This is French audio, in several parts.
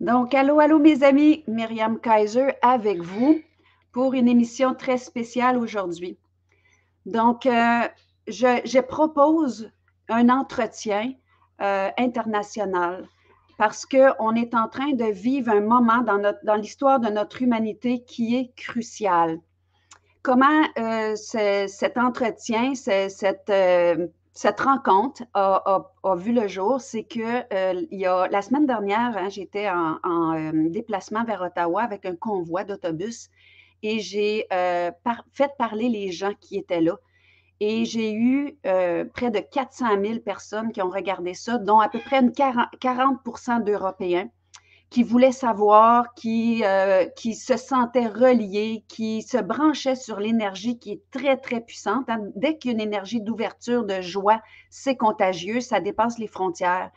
Donc, allô, allô, mes amis, Myriam Kaiser avec vous pour une émission très spéciale aujourd'hui. Donc, euh, je, propose un entretien euh, international parce qu'on est en train de vivre un moment dans, dans l'histoire de notre humanité qui est crucial. Comment euh, cet entretien, cette cette rencontre a, vu le jour, c'est que euh, il y a, la semaine dernière, hein, j'étais en, euh, déplacement vers Ottawa avec un convoi d'autobus et j'ai euh, fait parler les gens qui étaient là. Et j'ai eu près de 400 000 personnes qui ont regardé ça, dont à peu près 40, 40 d'Européens qui voulaient savoir, qui, euh, qui se sentaient reliés, qui se branchaient sur l'énergie qui est très, très puissante. Hein. Dès qu'il y a une énergie d'ouverture, de joie, c'est contagieux, ça dépasse les frontières.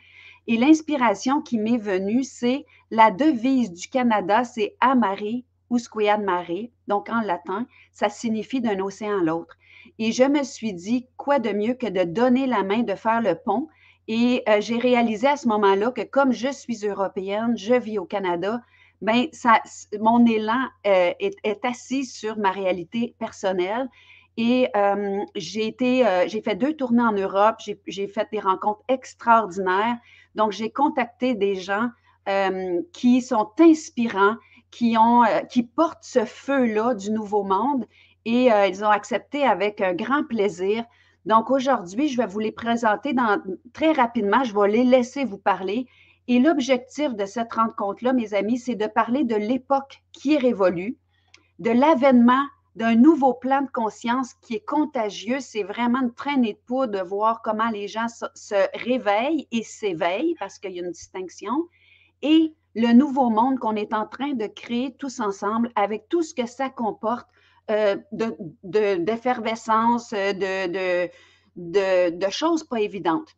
Et l'inspiration qui m'est venue, c'est la devise du Canada, c'est Amare Usquiad Mare, donc en latin, ça signifie d'un océan à l'autre. Et je me suis dit, quoi de mieux que de donner la main, de faire le pont et euh, j'ai réalisé à ce moment-là que comme je suis européenne, je vis au Canada, ben ça, mon élan euh, est, assis sur ma réalité personnelle. Et euh, j'ai été, j'ai fait deux tournées en Europe, j'ai fait des rencontres extraordinaires. Donc, j'ai contacté des gens qui sont inspirants, qui, ont, qui portent ce feu-là du nouveau monde et ils ont accepté avec un grand plaisir donc aujourd'hui, je vais vous les présenter très rapidement. Je vais les laisser vous parler. Et l'objectif de cette rencontre-là, mes amis, c'est de parler de l'époque qui révolue, de l'avènement d'un nouveau plan de conscience qui est contagieux. C'est vraiment une traînée de poudre de voir comment les gens se, réveillent et s'éveillent parce qu'il y a une distinction. Et le nouveau monde qu'on est en train de créer tous ensemble avec tout ce que ça comporte d'effervescence, euh, de, de, de, choses pas évidentes.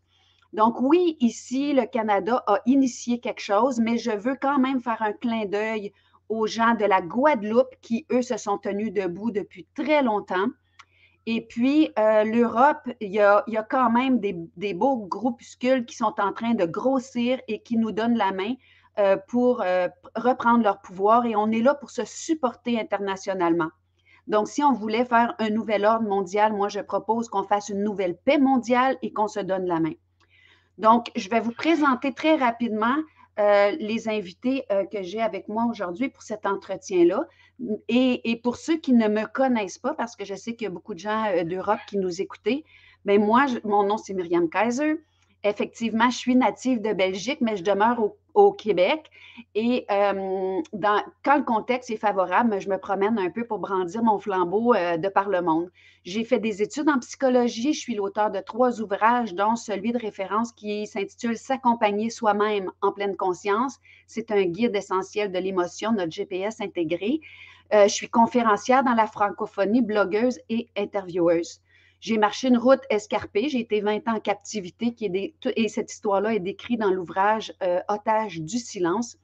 Donc oui, ici, le Canada a initié quelque chose, mais je veux quand même faire un clin d'œil aux gens de la Guadeloupe qui, eux, se sont tenus debout depuis très longtemps. Et puis, euh, l'Europe, il y, a, y, a, quand même des, des, beaux groupuscules qui sont en train de grossir et qui nous donnent la main pour reprendre leur pouvoir. Et on est là pour se supporter internationalement. Donc, si on voulait faire un nouvel ordre mondial, moi, je propose qu'on fasse une nouvelle paix mondiale et qu'on se donne la main. Donc, je vais vous présenter très rapidement euh, les invités euh, que j'ai avec moi aujourd'hui pour cet entretien-là. Et, pour ceux qui ne me connaissent pas, parce que je sais qu'il y a beaucoup de gens euh, d'Europe qui nous écoutent, mais ben, moi, mon nom, c'est Myriam Kaiser. Effectivement, je suis native de Belgique, mais je demeure au Québec. Et euh, quand le contexte est favorable, je me promène un peu pour brandir mon flambeau euh, de par le monde. J'ai fait des études en psychologie. Je suis l'auteur de trois ouvrages, dont celui de référence qui s'intitule S'accompagner soi-même en pleine conscience. C'est un guide essentiel de l'émotion, notre GPS intégré. Euh, je suis conférencière dans la francophonie, blogueuse et intervieweuse. J'ai marché une route escarpée, j'ai été 20 ans en captivité, qui est et cette histoire-là est décrite dans l'ouvrage euh, Otage du silence.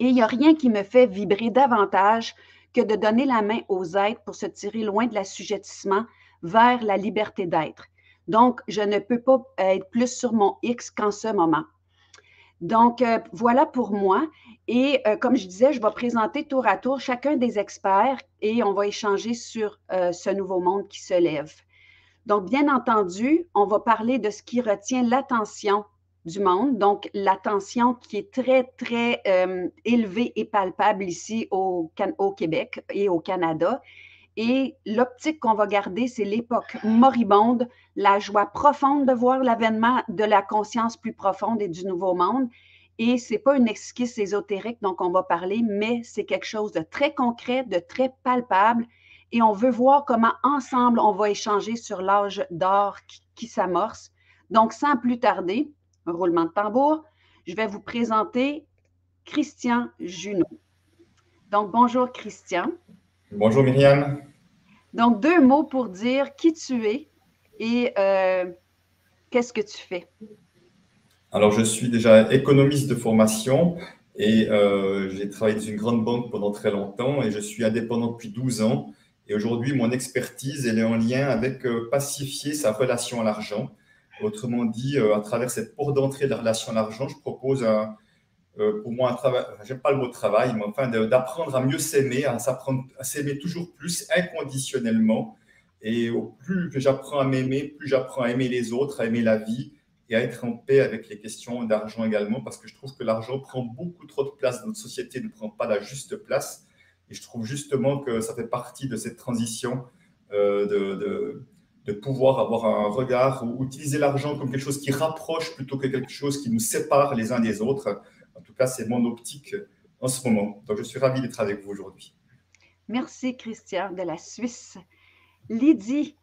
Et il n'y a rien qui me fait vibrer davantage que de donner la main aux êtres pour se tirer loin de l'assujettissement vers la liberté d'être. Donc, je ne peux pas être plus sur mon X qu'en ce moment. Donc, euh, voilà pour moi. Et euh, comme je disais, je vais présenter tour à tour chacun des experts et on va échanger sur ce nouveau monde qui se lève. Donc, bien entendu, on va parler de ce qui retient l'attention du monde, donc l'attention qui est très, très euh, élevée et palpable ici au, Québec et au Canada. Et l'optique qu'on va garder, c'est l'époque moribonde, la joie profonde de voir l'avènement de la conscience plus profonde et du nouveau monde. Et ce n'est pas une esquisse ésotérique dont on va parler, mais c'est quelque chose de très concret, de très palpable et on veut voir comment ensemble on va échanger sur l'âge d'or qui, s'amorce. Donc, sans plus tarder, un roulement de tambour, je vais vous présenter Christian Junot. Donc, bonjour Christian. Bonjour Myriam. Donc, deux mots pour dire qui tu es et euh, qu'est-ce que tu fais. Alors, je suis déjà économiste de formation et euh, j'ai travaillé dans une grande banque pendant très longtemps et je suis indépendant depuis 12 ans. Et aujourd'hui, mon expertise, elle est en lien avec euh, pacifier sa relation à l'argent. Autrement dit, euh, à travers cette porte d'entrée de la relation à l'argent, je propose euh, pour moi, un travail, j'aime pas le mot travail, mais enfin d'apprendre à mieux s'aimer, à s'apprendre à s'aimer toujours plus inconditionnellement. Et au plus que j'apprends à m'aimer, plus j'apprends à aimer les autres, à aimer la vie et à être en paix avec les questions d'argent également, parce que je trouve que l'argent prend beaucoup trop de place notre société, ne prend pas la juste place. Et je trouve justement que ça fait partie de cette transition euh, de, de, pouvoir avoir un regard ou utiliser l'argent comme quelque chose qui rapproche plutôt que quelque chose qui nous sépare les uns des autres. En tout cas, c'est mon optique en ce moment. Donc, je suis ravi d'être avec vous aujourd'hui. Merci, Christian, de la Suisse. Lydie.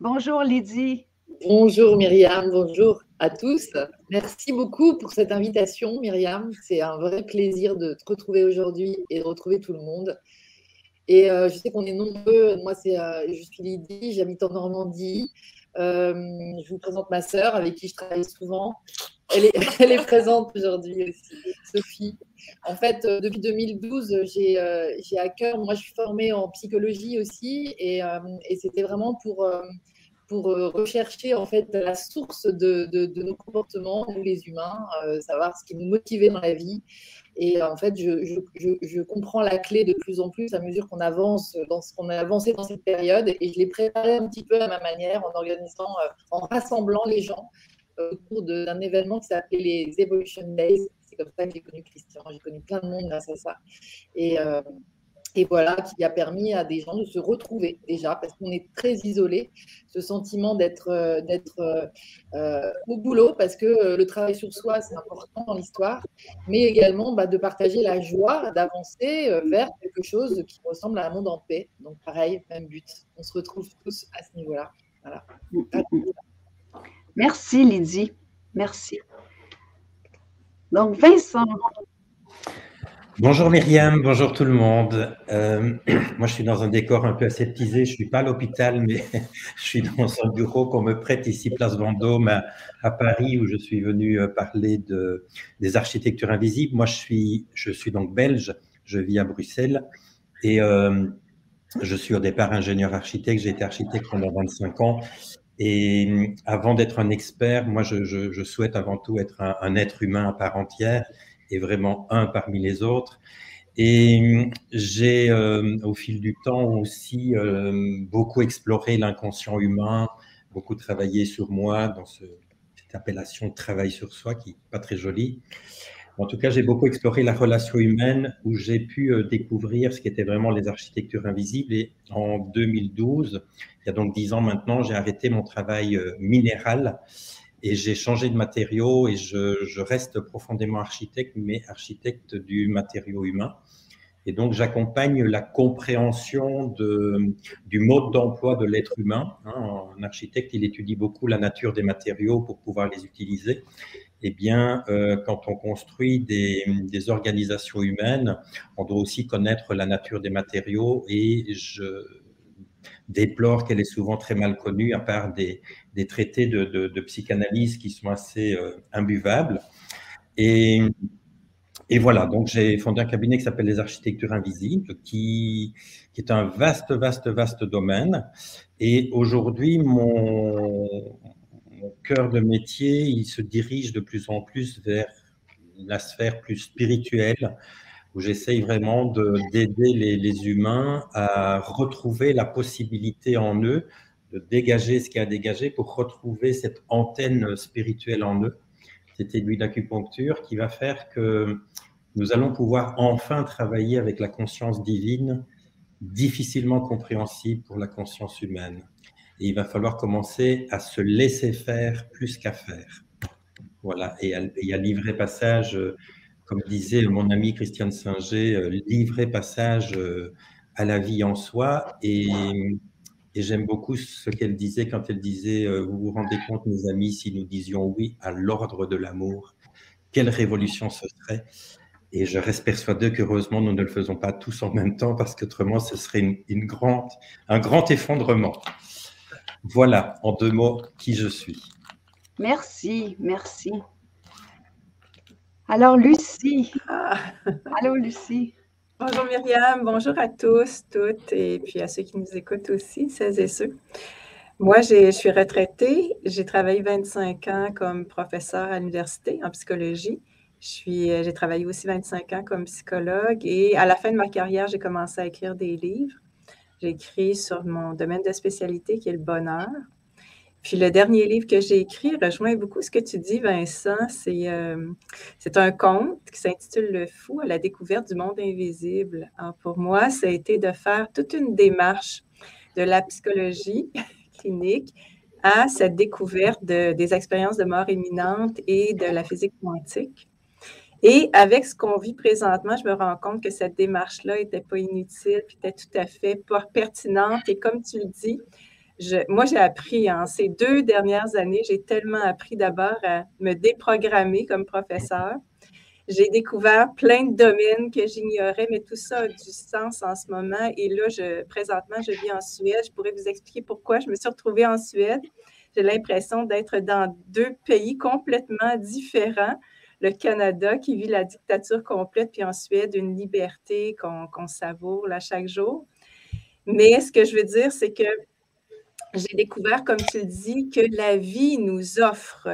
Bonjour, Lydie. Bonjour, Myriam. Bonjour à tous. Merci beaucoup pour cette invitation, Myriam. C'est un vrai plaisir de te retrouver aujourd'hui et de retrouver tout le monde. Et euh, je sais qu'on est nombreux. Moi, c'est, euh, je suis Lydie, j'habite en Normandie. Euh, je vous présente ma sœur avec qui je travaille souvent. Elle est, présente aujourd'hui aussi, Sophie. En fait, depuis 2012, j'ai, à cœur, moi je suis formée en psychologie aussi, et c'était vraiment pour, pour rechercher en fait la source de, de, nos comportements, nous les humains, savoir ce qui nous motivait dans la vie. Et en fait, je, je, comprends la clé de plus en plus à mesure qu'on avance dans ce qu'on a avancé dans cette période. Et je l'ai préparé un petit peu à ma manière en organisant, euh, en rassemblant les gens euh, autour d'un événement qui s'appelait les Evolution Days. C'est comme ça que j'ai connu Christian. J'ai connu plein de monde grâce à ça. Et, euh, et voilà, qui a permis à des gens de se retrouver déjà, parce qu'on est très isolé, ce sentiment d'être euh, euh, euh, au boulot, parce que le travail sur soi, c'est important dans l'histoire, mais également bah, de partager la joie d'avancer vers quelque chose qui ressemble à un monde en paix. Donc pareil, même but. On se retrouve tous à ce niveau-là. Voilà. Merci Lydie. Merci. Donc Vincent, Bonjour Myriam, bonjour tout le monde. Euh, moi, je suis dans un décor un peu aseptisé. Je suis pas à l'hôpital, mais je suis dans un bureau qu'on me prête ici, place Vendôme, à, Paris, où je suis venu euh, parler de, des architectures invisibles. Moi, je suis, je suis donc belge. Je vis à Bruxelles et euh, je suis au départ ingénieur architecte. J'ai été architecte pendant 25 ans. Et avant d'être un expert, moi, je, souhaite avant tout être un être humain à part entière est vraiment un parmi les autres. Et j'ai, euh, au fil du temps aussi, euh, beaucoup exploré l'inconscient humain, beaucoup travaillé sur moi dans ce, cette appellation travail sur soi qui n'est pas très jolie. En tout cas, j'ai beaucoup exploré la relation humaine où j'ai pu euh, découvrir ce qu'étaient vraiment les architectures invisibles. Et en 2012, il y a donc dix ans maintenant, j'ai arrêté mon travail minéral et j'ai changé de matériau et je, je, reste profondément architecte, mais architecte du matériau humain. Et donc, j'accompagne la compréhension de, du mode d'emploi de l'être humain. Hein, un architecte, il étudie beaucoup la nature des matériaux pour pouvoir les utiliser. Eh bien, euh, quand on construit des, des, organisations humaines, on doit aussi connaître la nature des matériaux et je déplore qu'elle est souvent très mal connue, à part des, des traités de, psychanalyse qui sont assez euh, imbuvables. Et, voilà, donc j'ai fondé un cabinet qui s'appelle les architectures invisibles, qui, est un vaste, vaste, vaste domaine. Et aujourd'hui, mon, cœur de métier, il se dirige de plus en plus vers la sphère plus spirituelle, où j'essaye vraiment d'aider les, humains à retrouver la possibilité en eux de dégager ce qu'il a à dégager pour retrouver cette antenne spirituelle en eux, cette aiguille d'acupuncture qui va faire que nous allons pouvoir enfin travailler avec la conscience divine, difficilement compréhensible pour la conscience humaine. Et il va falloir commencer à se laisser faire plus qu'à faire. Voilà, et a livrer passage, comme disait mon ami Christiane Singer, euh, livrer passage euh, à la vie en soi. Et et j'aime beaucoup ce qu'elle disait quand elle disait euh, Vous vous rendez compte, mes amis, si nous disions oui à l'ordre de l'amour, quelle révolution ce serait Et je reste persuadé qu'heureusement, nous ne le faisons pas tous en même temps parce qu'autrement, ce serait une, une, grande, un grand effondrement. Voilà, en deux mots, qui je suis. Merci, merci. Alors, Lucie. Ah. Allô, Lucie. Bonjour Myriam, bonjour à tous, toutes, et puis à ceux qui nous écoutent aussi, celles et ceux. Moi, je suis retraitée. J'ai travaillé 25 ans comme professeur à l'université en psychologie. J'ai travaillé aussi 25 ans comme psychologue et à la fin de ma carrière, j'ai commencé à écrire des livres. J'ai écrit sur mon domaine de spécialité qui est le bonheur. Puis le dernier livre que j'ai écrit rejoint beaucoup ce que tu dis, Vincent. C'est euh, un conte qui s'intitule Le fou à la découverte du monde invisible. Alors pour moi, ça a été de faire toute une démarche de la psychologie clinique à cette découverte des expériences de mort imminente et de la physique quantique. Et avec ce qu'on vit présentement, je me rends compte que cette démarche-là n'était pas inutile, puis était tout à fait pertinente. Et comme tu le dis, moi, j'ai appris en ces deux dernières années, j'ai tellement appris d'abord à me déprogrammer comme professeur. J'ai découvert plein de domaines que j'ignorais, mais tout ça a du sens en ce moment. Et là, je, présentement, je vis en Suède. Je pourrais vous expliquer pourquoi je me suis retrouvée en Suède. J'ai l'impression d'être dans deux pays complètement différents. Le Canada qui vit la dictature complète, puis en Suède, une liberté qu'on savoure là, chaque jour. Mais ce que je veux dire, c'est que j'ai découvert, comme tu le dis, que la vie nous offre,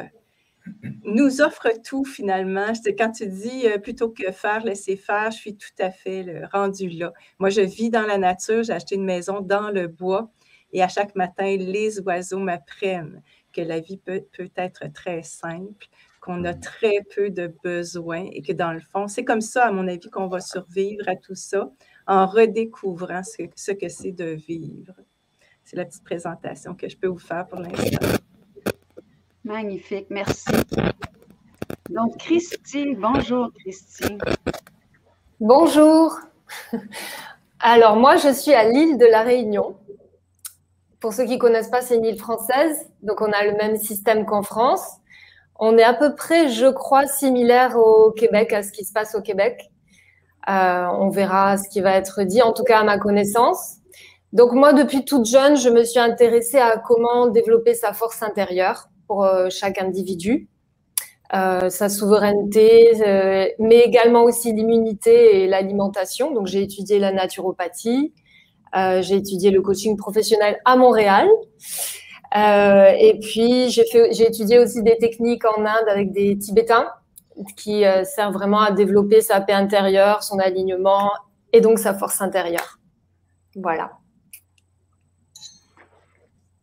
nous offre tout finalement. Quand tu dis euh, plutôt que faire, laisser faire, je suis tout à fait le rendu là. Moi, je vis dans la nature, j'ai acheté une maison dans le bois et à chaque matin, les oiseaux m'apprennent que la vie peut, peut être très simple, qu'on a très peu de besoins et que dans le fond, c'est comme ça, à mon avis, qu'on va survivre à tout ça en redécouvrant ce, ce que c'est de vivre. C'est la petite présentation que je peux vous faire pour l'instant. Magnifique, merci. Donc, Christy, bonjour Christy. Bonjour. Alors, moi, je suis à l'île de la Réunion. Pour ceux qui ne connaissent pas, c'est une île française, donc on a le même système qu'en France. On est à peu près, je crois, similaire au Québec, à ce qui se passe au Québec. Euh, on verra ce qui va être dit, en tout cas à ma connaissance. Donc moi, depuis toute jeune, je me suis intéressée à comment développer sa force intérieure pour euh, chaque individu, euh, sa souveraineté, euh, mais également aussi l'immunité et l'alimentation. Donc j'ai étudié la naturopathie, j'ai étudié le coaching professionnel à Montréal. et puis j'ai étudié aussi des techniques en Inde avec des Tibétains qui servent vraiment à développer sa paix intérieure, son alignement et donc sa force intérieure. Voilà.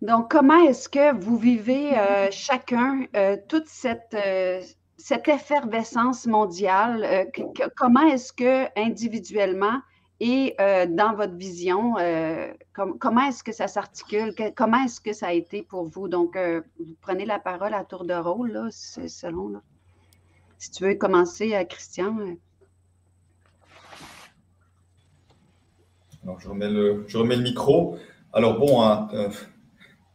Donc, comment est-ce que vous vivez euh, chacun euh, toute cette, euh, cette effervescence mondiale? comment est-ce que individuellement et dans votre vision, comment est-ce que ça s'articule? comment est-ce que ça a été pour vous? Donc, vous prenez la parole à tour de rôle, là, selon. Si tu veux commencer, Christian. Alors, je remets le, je remets le micro. Alors, bon, hein,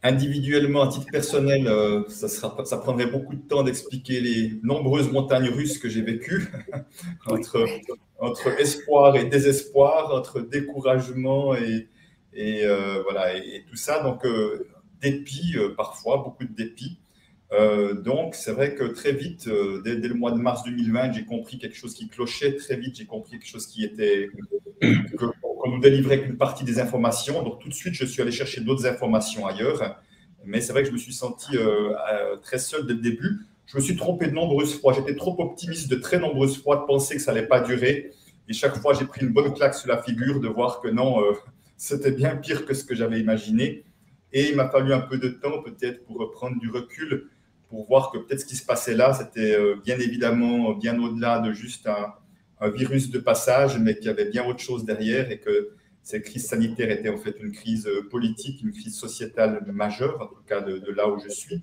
Individuellement, à titre personnel, euh, ça, sera, ça prendrait beaucoup de temps d'expliquer les nombreuses montagnes russes que j'ai vécues, entre, entre espoir et désespoir, entre découragement et, et euh, voilà, et, tout ça. Donc, euh, dépit parfois, beaucoup de dépit. donc, c'est vrai que très vite, dès, dès, le mois de mars 2020, j'ai compris quelque chose qui clochait. Très vite, j'ai compris quelque chose qui était nous délivrait qu'une partie des informations. Donc tout de suite, je suis allé chercher d'autres informations ailleurs. Mais c'est vrai que je me suis senti euh, euh, très seul dès le début. Je me suis trompé de nombreuses fois. J'étais trop optimiste de très nombreuses fois de penser que ça n'allait pas durer. Et chaque fois, j'ai pris une bonne claque sur la figure de voir que non, euh, c'était bien pire que ce que j'avais imaginé. Et il m'a fallu un peu de temps peut-être pour prendre du recul, pour voir que peut-être ce qui se passait là, c'était bien évidemment bien au-delà de juste un, un virus de passage, mais qu'il y avait bien autre chose derrière et que cette crise sanitaire était en fait une crise politique, une crise sociétale majeure, en tout cas de, là où je suis.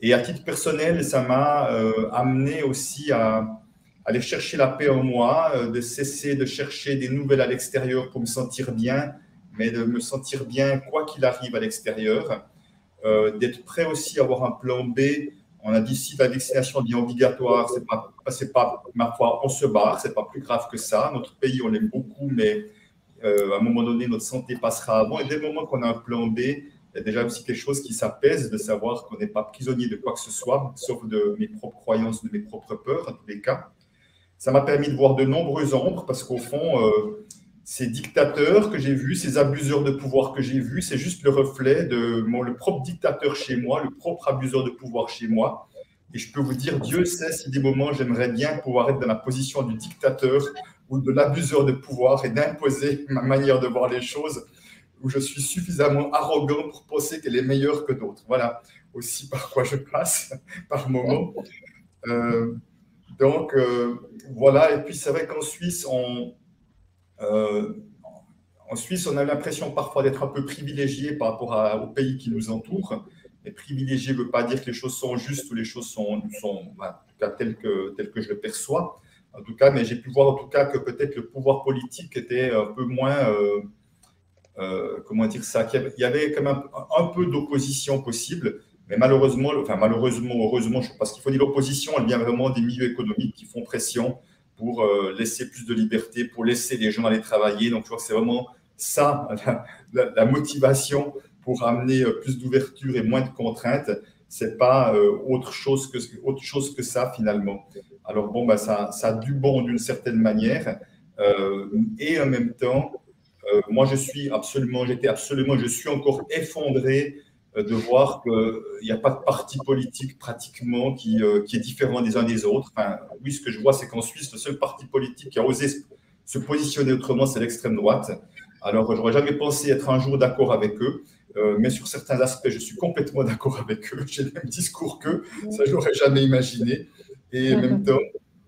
Et à titre personnel, ça m'a euh, amené aussi à, aller chercher la paix en moi, euh, de cesser de chercher des nouvelles à l'extérieur pour me sentir bien, mais de me sentir bien quoi qu'il arrive à l'extérieur, euh, d'être prêt aussi à avoir un plan B on a dit si la vaccination est obligatoire, c'est pas, c'est pas, ma foi, on se barre, c'est pas plus grave que ça. Notre pays, on l'aime beaucoup, mais euh, à un moment donné, notre santé passera avant. Et dès le moment qu'on a un plan B, il y a déjà aussi quelque chose qui s'apaise de savoir qu'on n'est pas prisonnier de quoi que ce soit, sauf de mes propres croyances, de mes propres peurs, en tous les cas. Ça m'a permis de voir de nombreuses ombres parce qu'au fond, euh, ces dictateurs que j'ai vus, ces abuseurs de pouvoir que j'ai vus, c'est juste le reflet de mon le propre dictateur chez moi, le propre abuseur de pouvoir chez moi. Et je peux vous dire, Dieu sait si des moments j'aimerais bien pouvoir être dans la position du dictateur ou de l'abuseur de pouvoir et d'imposer ma manière de voir les choses, où je suis suffisamment arrogant pour penser qu'elle est meilleure que d'autres. Voilà aussi par quoi je passe par moment. Euh, donc euh, voilà, et puis c'est vrai qu'en Suisse, on, euh, en Suisse, on a l'impression parfois d'être un peu privilégié par rapport à, aux pays qui nous entourent. Mais privilégié ne veut pas dire que les choses sont justes ou les choses sont, sont en tout cas telles que, je le perçois. En tout cas, mais j'ai pu voir en tout cas que peut-être le pouvoir politique était un peu moins, euh, euh, comment dire ça, qu'il y avait quand même un, peu d'opposition possible. Mais malheureusement, enfin malheureusement, heureusement, parce qu'il faut dire l'opposition, elle vient vraiment des milieux économiques qui font pression pour euh, laisser plus de liberté, pour laisser les gens aller travailler. Donc, je crois que c'est vraiment ça, la, motivation pour amener euh, plus d'ouverture et moins de contraintes. C'est pas euh, autre, chose que, autre chose que ça, finalement. Alors, bon, bah, ça, ça a du bon d'une certaine manière. et en même temps, moi, je suis absolument, j'étais absolument, je suis encore effondré de voir qu'il n'y a pas de parti politique pratiquement qui, qui, est différent des uns des autres. Enfin, oui, ce que je vois, c'est qu'en Suisse, le seul parti politique qui a osé se positionner autrement, c'est l'extrême droite. Alors, j'aurais jamais pensé être un jour d'accord avec eux, euh, mais sur certains aspects, je suis complètement d'accord avec eux. J'ai le même discours qu'eux, ça, je l'aurais jamais imaginé. Et en même temps,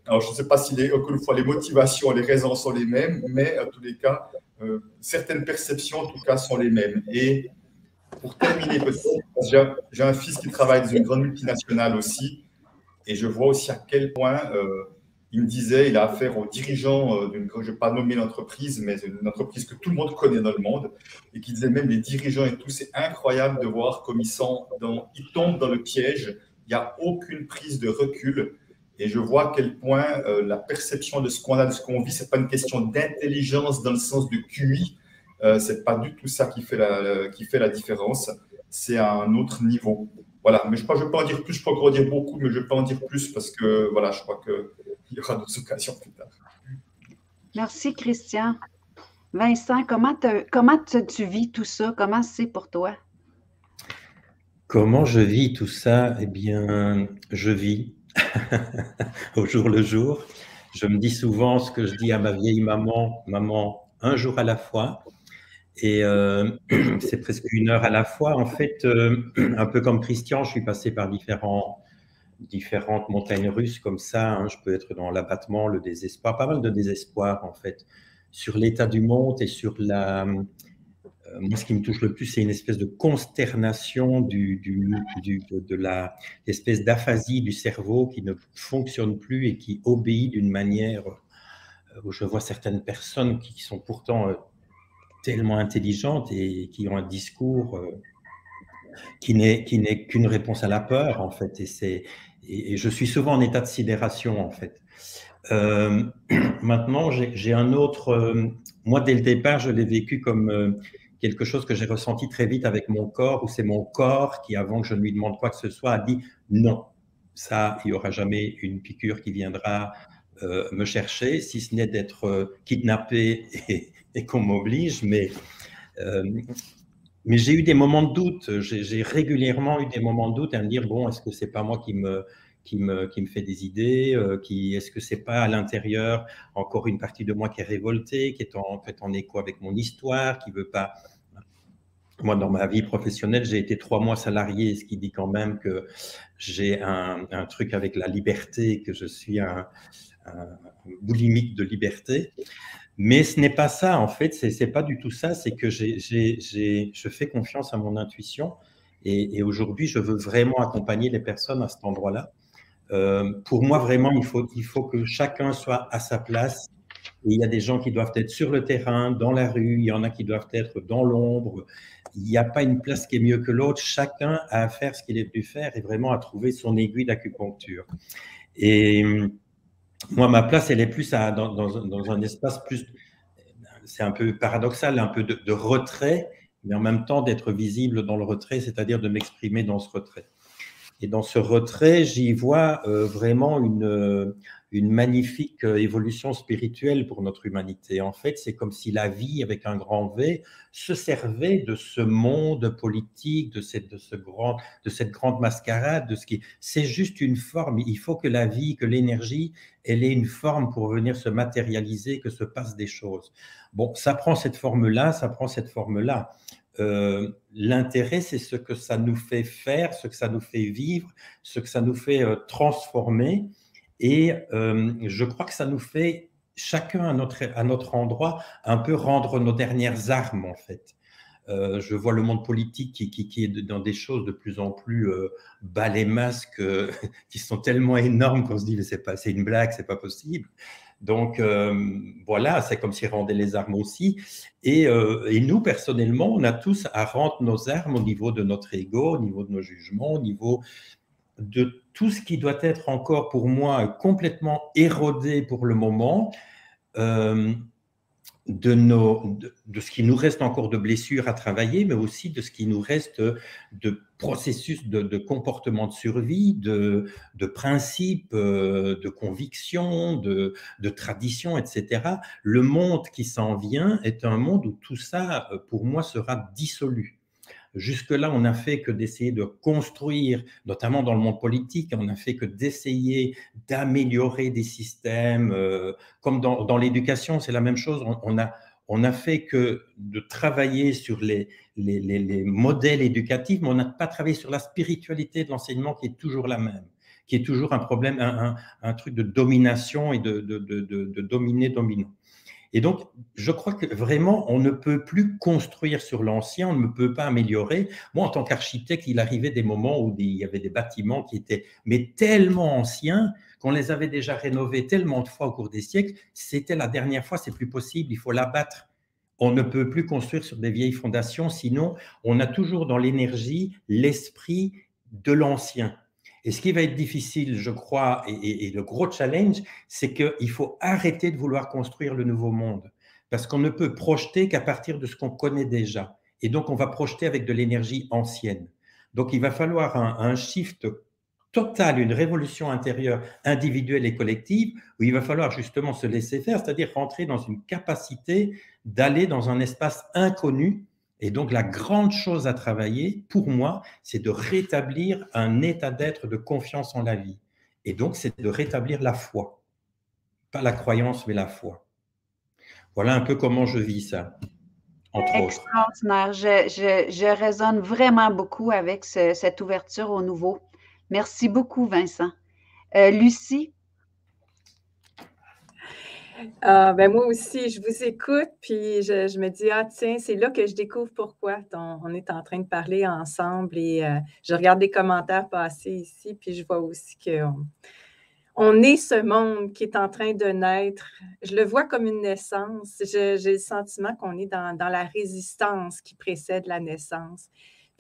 alors je ne sais pas si les, fois, les motivations, les raisons sont les mêmes, mais en tous les cas, euh, certaines perceptions, en tout cas, sont les mêmes. Et pour terminer, j'ai un fils qui travaille dans une grande multinationale aussi, et je vois aussi à quel point euh, il me disait, il a affaire aux dirigeants euh, d'une, je ne vais pas nommer l'entreprise, mais une entreprise que tout le monde connaît dans le monde, et qui disait même les dirigeants et tout, c'est incroyable de voir comme ils, sont ils tombent dans le piège, il n'y a aucune prise de recul. Et je vois à quel point euh, la perception de ce qu'on a, de ce qu'on vit, ce n'est pas une question d'intelligence dans le sens de QI, euh, ce n'est pas du tout ça qui fait la, qui fait la différence, c'est à un autre niveau. Voilà, mais je crois je peux en dire plus, je peux encore dire beaucoup, mais je ne peux pas en dire plus parce que voilà, je crois que il y aura d'autres occasions plus tard. Merci, Christian. Vincent, comment, comment tu vis tout ça? Comment c'est pour toi? Comment je vis tout ça? Eh bien, je vis au jour le jour. Je me dis souvent ce que je dis à ma vieille maman, maman, un jour à la fois. Et euh, c'est presque une heure à la fois. En fait, euh, un peu comme Christian, je suis passé par différents différentes montagnes russes comme ça. Hein. Je peux être dans l'abattement, le désespoir, pas mal de désespoir en fait, sur l'état du monde et sur la. Euh, moi, ce qui me touche le plus, c'est une espèce de consternation du, du, de, la espèce d'aphasie du cerveau qui ne fonctionne plus et qui obéit d'une manière où je vois certaines personnes qui sont pourtant tellement intelligentes et qui ont un discours qui n'est qu'une réponse à la peur, en fait. Et c'est et, je suis souvent en état de sidération, en fait. Euh, maintenant, j'ai un autre. Euh, moi, dès le départ, je l'ai vécu comme euh, quelque chose que j'ai ressenti très vite avec mon corps, où c'est mon corps qui, avant que je ne lui demande quoi que ce soit, a dit non. Ça, il n'y aura jamais une piqûre qui viendra me chercher, si ce n'est d'être kidnappé et, et qu'on m'oblige. Mais mais j'ai eu des moments de doute. J'ai régulièrement eu des moments de doute à me dire bon, est-ce que c'est pas moi qui me qui me, qui me fait des idées euh, Est-ce que c'est pas à l'intérieur encore une partie de moi qui est révoltée, qui est en, fait en écho avec mon histoire, qui veut pas. Moi, dans ma vie professionnelle, j'ai été trois mois salarié, ce qui dit quand même que j'ai un, un, truc avec la liberté, que je suis un, un boulimique de liberté. Mais ce n'est pas ça, en fait, ce n'est pas du tout ça, c'est que je fais confiance à mon intuition et, aujourd'hui, je veux vraiment accompagner les personnes à cet endroit-là. Euh, pour moi, vraiment, il faut, il que chacun soit à sa place. Il y a des gens qui doivent être sur le terrain, dans la rue, il y en a qui doivent être dans l'ombre. Il n'y a pas une place qui est mieux que l'autre. Chacun a à faire ce qu'il est venu faire et vraiment à trouver son aiguille d'acupuncture. Et moi, ma place, elle est plus dans, un espace plus, c'est un peu paradoxal, un peu de, retrait, mais en même temps d'être visible dans le retrait, c'est-à-dire de m'exprimer dans ce retrait. Et dans ce retrait, j'y vois euh, vraiment une, une magnifique euh, évolution spirituelle pour notre humanité. En fait, c'est comme si la vie, avec un grand V, se servait de ce monde politique, de cette grande mascarade, de ce qui. C'est juste une forme. Il faut que la vie, que l'énergie, elle ait une forme pour venir se matérialiser, que se passent des choses. Bon, ça prend cette forme-là, ça prend cette forme-là. Euh, l'intérêt, c'est ce que ça nous fait faire, ce que ça nous fait vivre, ce que ça nous fait euh, transformer. Et euh, je crois que ça nous fait, chacun à notre, à notre endroit, un peu rendre nos dernières armes, en fait. Je vois le monde politique qui, qui, est dans des choses de plus en plus euh, bas les masques, qui sont tellement énormes qu'on se dit, c'est pas, c'est une blague, c'est pas possible. Donc voilà, c'est comme s'ils rendaient les armes aussi. Et, et, nous, personnellement, on a tous à rendre nos armes au niveau de notre ego, au niveau de nos jugements, au niveau de tout ce qui doit être encore pour moi complètement érodé pour le moment, euh, de, nos, de, ce qui nous reste encore de blessures à travailler, mais aussi de ce qui nous reste de processus de, comportement de survie, de, de principes, euh, de convictions, de, de traditions, etc. Le monde qui s'en vient est un monde où tout ça, euh, pour moi, sera dissolu. Jusque-là, on n'a fait que d'essayer de construire, notamment dans le monde politique, on n'a fait que d'essayer d'améliorer des systèmes. Euh, comme dans, l'éducation, c'est la même chose. On, a, on a fait que de travailler sur les, les, modèles éducatifs, mais on n'a pas travaillé sur la spiritualité de l'enseignement qui est toujours la même qui est toujours un problème, un, truc de domination et de, de, de, de dominer dominant. Et donc, je crois que vraiment, on ne peut plus construire sur l'ancien, on ne peut pas améliorer. Moi, en tant qu'architecte, il arrivait des moments où il y avait des bâtiments qui étaient mais tellement anciens qu'on les avait déjà rénovés tellement de fois au cours des siècles. C'était la dernière fois, c'est plus possible, il faut l'abattre. On ne peut plus construire sur des vieilles fondations, sinon on a toujours dans l'énergie l'esprit de l'ancien. Et ce qui va être difficile, je crois, et, le gros challenge, c'est qu'il faut arrêter de vouloir construire le nouveau monde. Parce qu'on ne peut projeter qu'à partir de ce qu'on connaît déjà. Et donc, on va projeter avec de l'énergie ancienne. Donc, il va falloir un, shift total, une révolution intérieure individuelle et collective, où il va falloir justement se laisser faire, c'est-à-dire rentrer dans une capacité d'aller dans un espace inconnu et donc, la grande chose à travailler, pour moi, c'est de rétablir un état d'être de confiance en la vie. Et donc, c'est de rétablir la foi. Pas la croyance, mais la foi. Voilà un peu comment je vis ça. Extraordinaire. Je, je, résonne vraiment beaucoup avec cette ouverture au nouveau. Merci beaucoup, Vincent. Euh, Lucie, ah, ben moi aussi, je vous écoute, puis je, me dis, ah tiens, c'est là que je découvre pourquoi on, est en train de parler ensemble et euh, je regarde des commentaires passer ici, puis je vois aussi qu'on on est ce monde qui est en train de naître. Je le vois comme une naissance. J'ai le sentiment qu'on est dans, la résistance qui précède la naissance.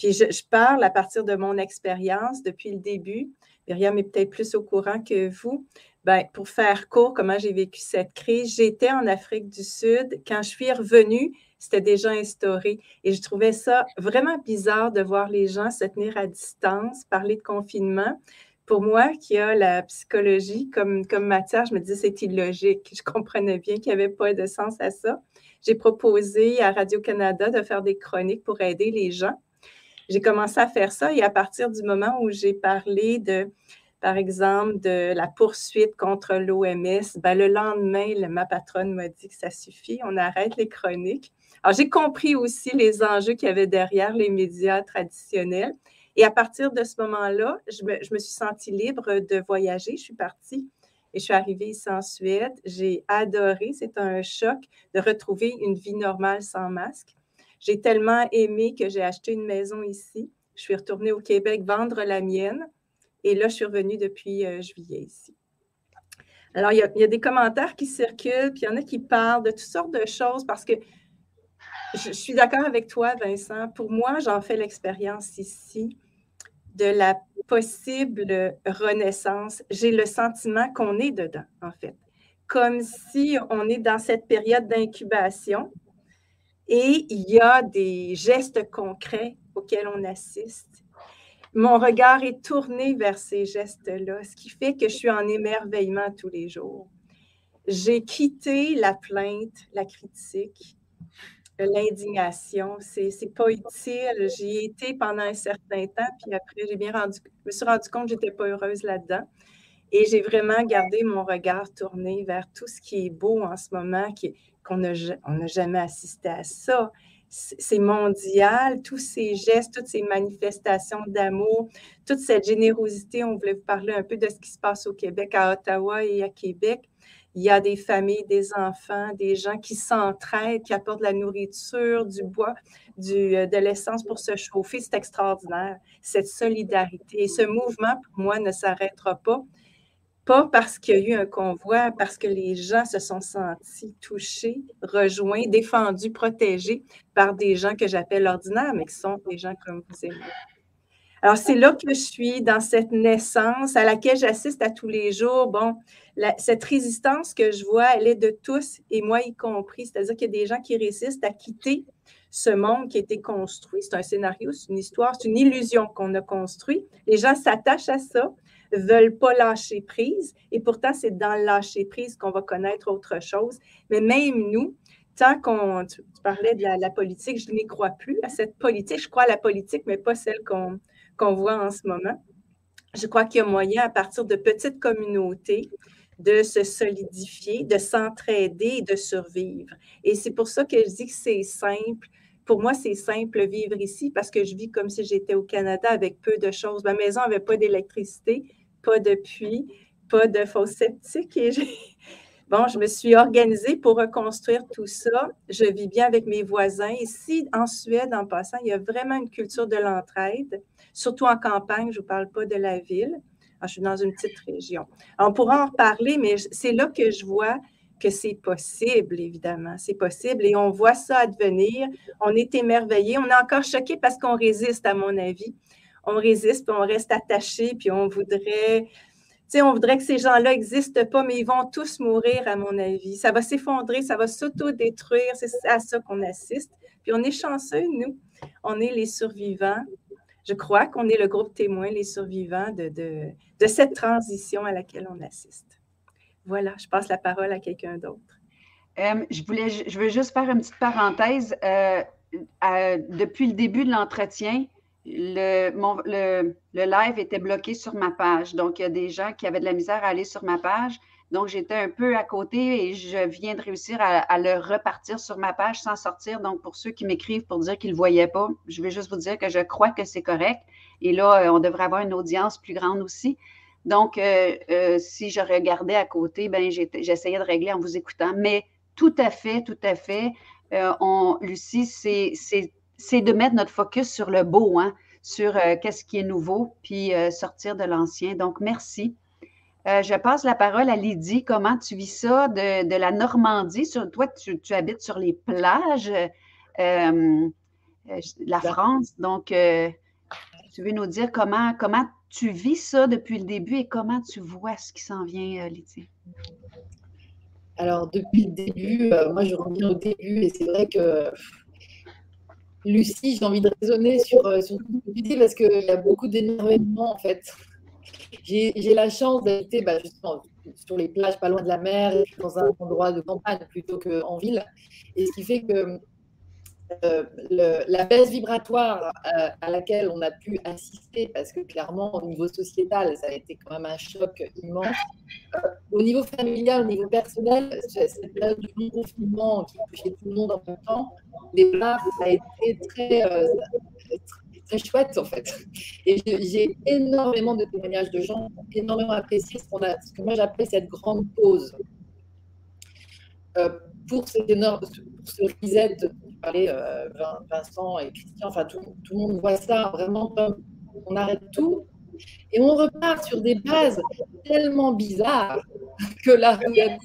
Puis je, parle à partir de mon expérience depuis le début. Myriam est peut-être plus au courant que vous. Ben, pour faire court, comment j'ai vécu cette crise, j'étais en Afrique du Sud. Quand je suis revenue, c'était déjà instauré. Et je trouvais ça vraiment bizarre de voir les gens se tenir à distance, parler de confinement. Pour moi, qui a la psychologie comme, comme matière, je me disais c'est illogique. Je comprenais bien qu'il n'y avait pas de sens à ça. J'ai proposé à Radio-Canada de faire des chroniques pour aider les gens. J'ai commencé à faire ça et à partir du moment où j'ai parlé de par exemple, de la poursuite contre l'OMS, ben, le lendemain, ma patronne m'a dit que ça suffit, on arrête les chroniques. Alors, j'ai compris aussi les enjeux qu'il y avait derrière les médias traditionnels. Et à partir de ce moment-là, je me, je me suis sentie libre de voyager. Je suis partie et je suis arrivée ici en Suède. J'ai adoré, c'est un choc de retrouver une vie normale sans masque. J'ai tellement aimé que j'ai acheté une maison ici. Je suis retournée au Québec vendre la mienne. Et là, je suis revenue depuis euh, juillet ici. Alors, il y, a, des commentaires qui circulent, puis il y en a qui parlent de toutes sortes de choses parce que je, suis d'accord avec toi, Vincent. Pour moi, j'en fais l'expérience ici de la possible renaissance. J'ai le sentiment qu'on est dedans, en fait. Comme si on est dans cette période d'incubation et il y a des gestes concrets auxquels on assiste mon regard est tourné vers ces gestes-là, ce qui fait que je suis en émerveillement tous les jours. J'ai quitté la plainte, la critique, l'indignation. C'est, c'est pas utile. J'y ai été pendant un certain temps, puis après, j'ai bien je me suis rendu compte que j'étais pas heureuse là-dedans. Et j'ai vraiment gardé mon regard tourné vers tout ce qui est beau en ce moment, qui, qu'on n'a jamais assisté à ça c'est mondial, tous ces gestes, toutes ces manifestations d'amour, toute cette générosité. On voulait vous parler un peu de ce qui se passe au Québec, à Ottawa et à Québec. Il y a des familles, des enfants, des gens qui s'entraident, qui apportent de la nourriture, du bois, du, euh, de l'essence pour se chauffer. C'est extraordinaire, cette solidarité. Et ce mouvement, pour moi, ne s'arrêtera pas pas parce qu'il y a eu un convoi, parce que les gens se sont sentis touchés, rejoints, défendus, protégés par des gens que j'appelle ordinaires, mais qui sont des gens comme vous et moi. Alors, c'est là que je suis dans cette naissance à laquelle j'assiste à tous les jours. Bon, cette résistance que je vois, elle est de tous et moi y compris. C'est-à-dire qu'il y a des gens qui résistent à quitter ce monde qui a été construit. C'est un scénario, c'est une histoire, c'est une illusion qu'on a construit. Les gens s'attachent à ça veulent pas lâcher prise. Et pourtant, c'est dans le lâcher prise qu'on va connaître autre chose. Mais même nous, tant qu'on, tu, parlais de la, politique, je n'y crois plus à cette politique. Je crois à la politique, mais pas celle qu'on voit en ce moment. Je crois qu'il y a moyen, à partir de petites communautés, de se solidifier, de s'entraider et de survivre. Et c'est pour ça que je dis que c'est simple. Pour moi, c'est simple vivre ici parce que je vis comme si j'étais au Canada avec peu de choses. Ma maison n'avait pas d'électricité pas de puits, pas de fosse septique. Et bon, je me suis organisée pour reconstruire tout ça. Je vis bien avec mes voisins. Ici, en Suède, en passant, il y a vraiment une culture de l'entraide, surtout en campagne. Je ne vous parle pas de la ville. Ah, je suis dans une petite région. on pourra en reparler, mais c'est là que je vois que c'est possible, évidemment. C'est possible et on voit ça advenir. On est émerveillé. On est encore choqué parce qu'on résiste, à mon avis on résiste, puis on reste attaché, puis on voudrait, on voudrait que ces gens-là n'existent pas, mais ils vont tous mourir, à mon avis. Ça va s'effondrer, ça va s'auto-détruire, c'est à ça qu'on assiste. Puis on est chanceux, nous. On est les survivants. Je crois qu'on est le groupe témoin, les survivants de, de, cette transition à laquelle on assiste. Voilà, je passe la parole à quelqu'un d'autre. Euh, je, voulais, je veux juste faire une petite parenthèse. Euh, depuis le début de l'entretien, le, le, le, live était bloqué sur ma page. Donc, il y a des gens qui avaient de la misère à aller sur ma page. Donc, j'étais un peu à côté et je viens de réussir à, le repartir sur ma page sans sortir. Donc, pour ceux qui m'écrivent pour dire qu'ils ne le voyaient pas, je vais juste vous dire que je crois que c'est correct. Et là, euh, on devrait avoir une audience plus grande aussi. Donc, euh, euh, si je regardais à côté, ben, j'essayais de régler en vous écoutant. Mais tout à fait, tout à fait. on, Lucie, c'est c'est de mettre notre focus sur le beau, hein, sur euh, qu'est-ce qui est nouveau, puis euh, sortir de l'ancien. Donc, merci. Euh, je passe la parole à Lydie. Comment tu vis ça de, la Normandie? Sur, toi, tu, habites sur les plages la France. Donc, tu veux nous dire comment, comment tu vis ça depuis le début et comment tu vois ce qui s'en vient, Lydie? Alors, depuis le début, moi, je reviens au début et c'est vrai que Lucie, j'ai envie de raisonner sur, euh, sur ce que tu dis parce qu'il y a beaucoup d'énervement en fait. J'ai la chance d'habiter bah, justement sur les plages, pas loin de la mer, dans un endroit de campagne plutôt qu'en ville. Et ce qui fait que euh, la baisse vibratoire euh, à, laquelle on a pu assister, parce que clairement, au niveau sociétal, ça a été quand même un choc immense. Euh, au niveau familial, au niveau personnel, cette période du non-confinement qui touchait tout le monde en même temps, ça a été très, chouette en fait. Et j'ai énormément de témoignages de gens énormément apprécié ce, a, ce que moi j'appelle cette grande pause. pour, cette énorme, pour ce reset parler, euh, Vincent et Christian, enfin tout, le monde voit ça vraiment comme on arrête tout et on repart sur des bases tellement bizarres que là,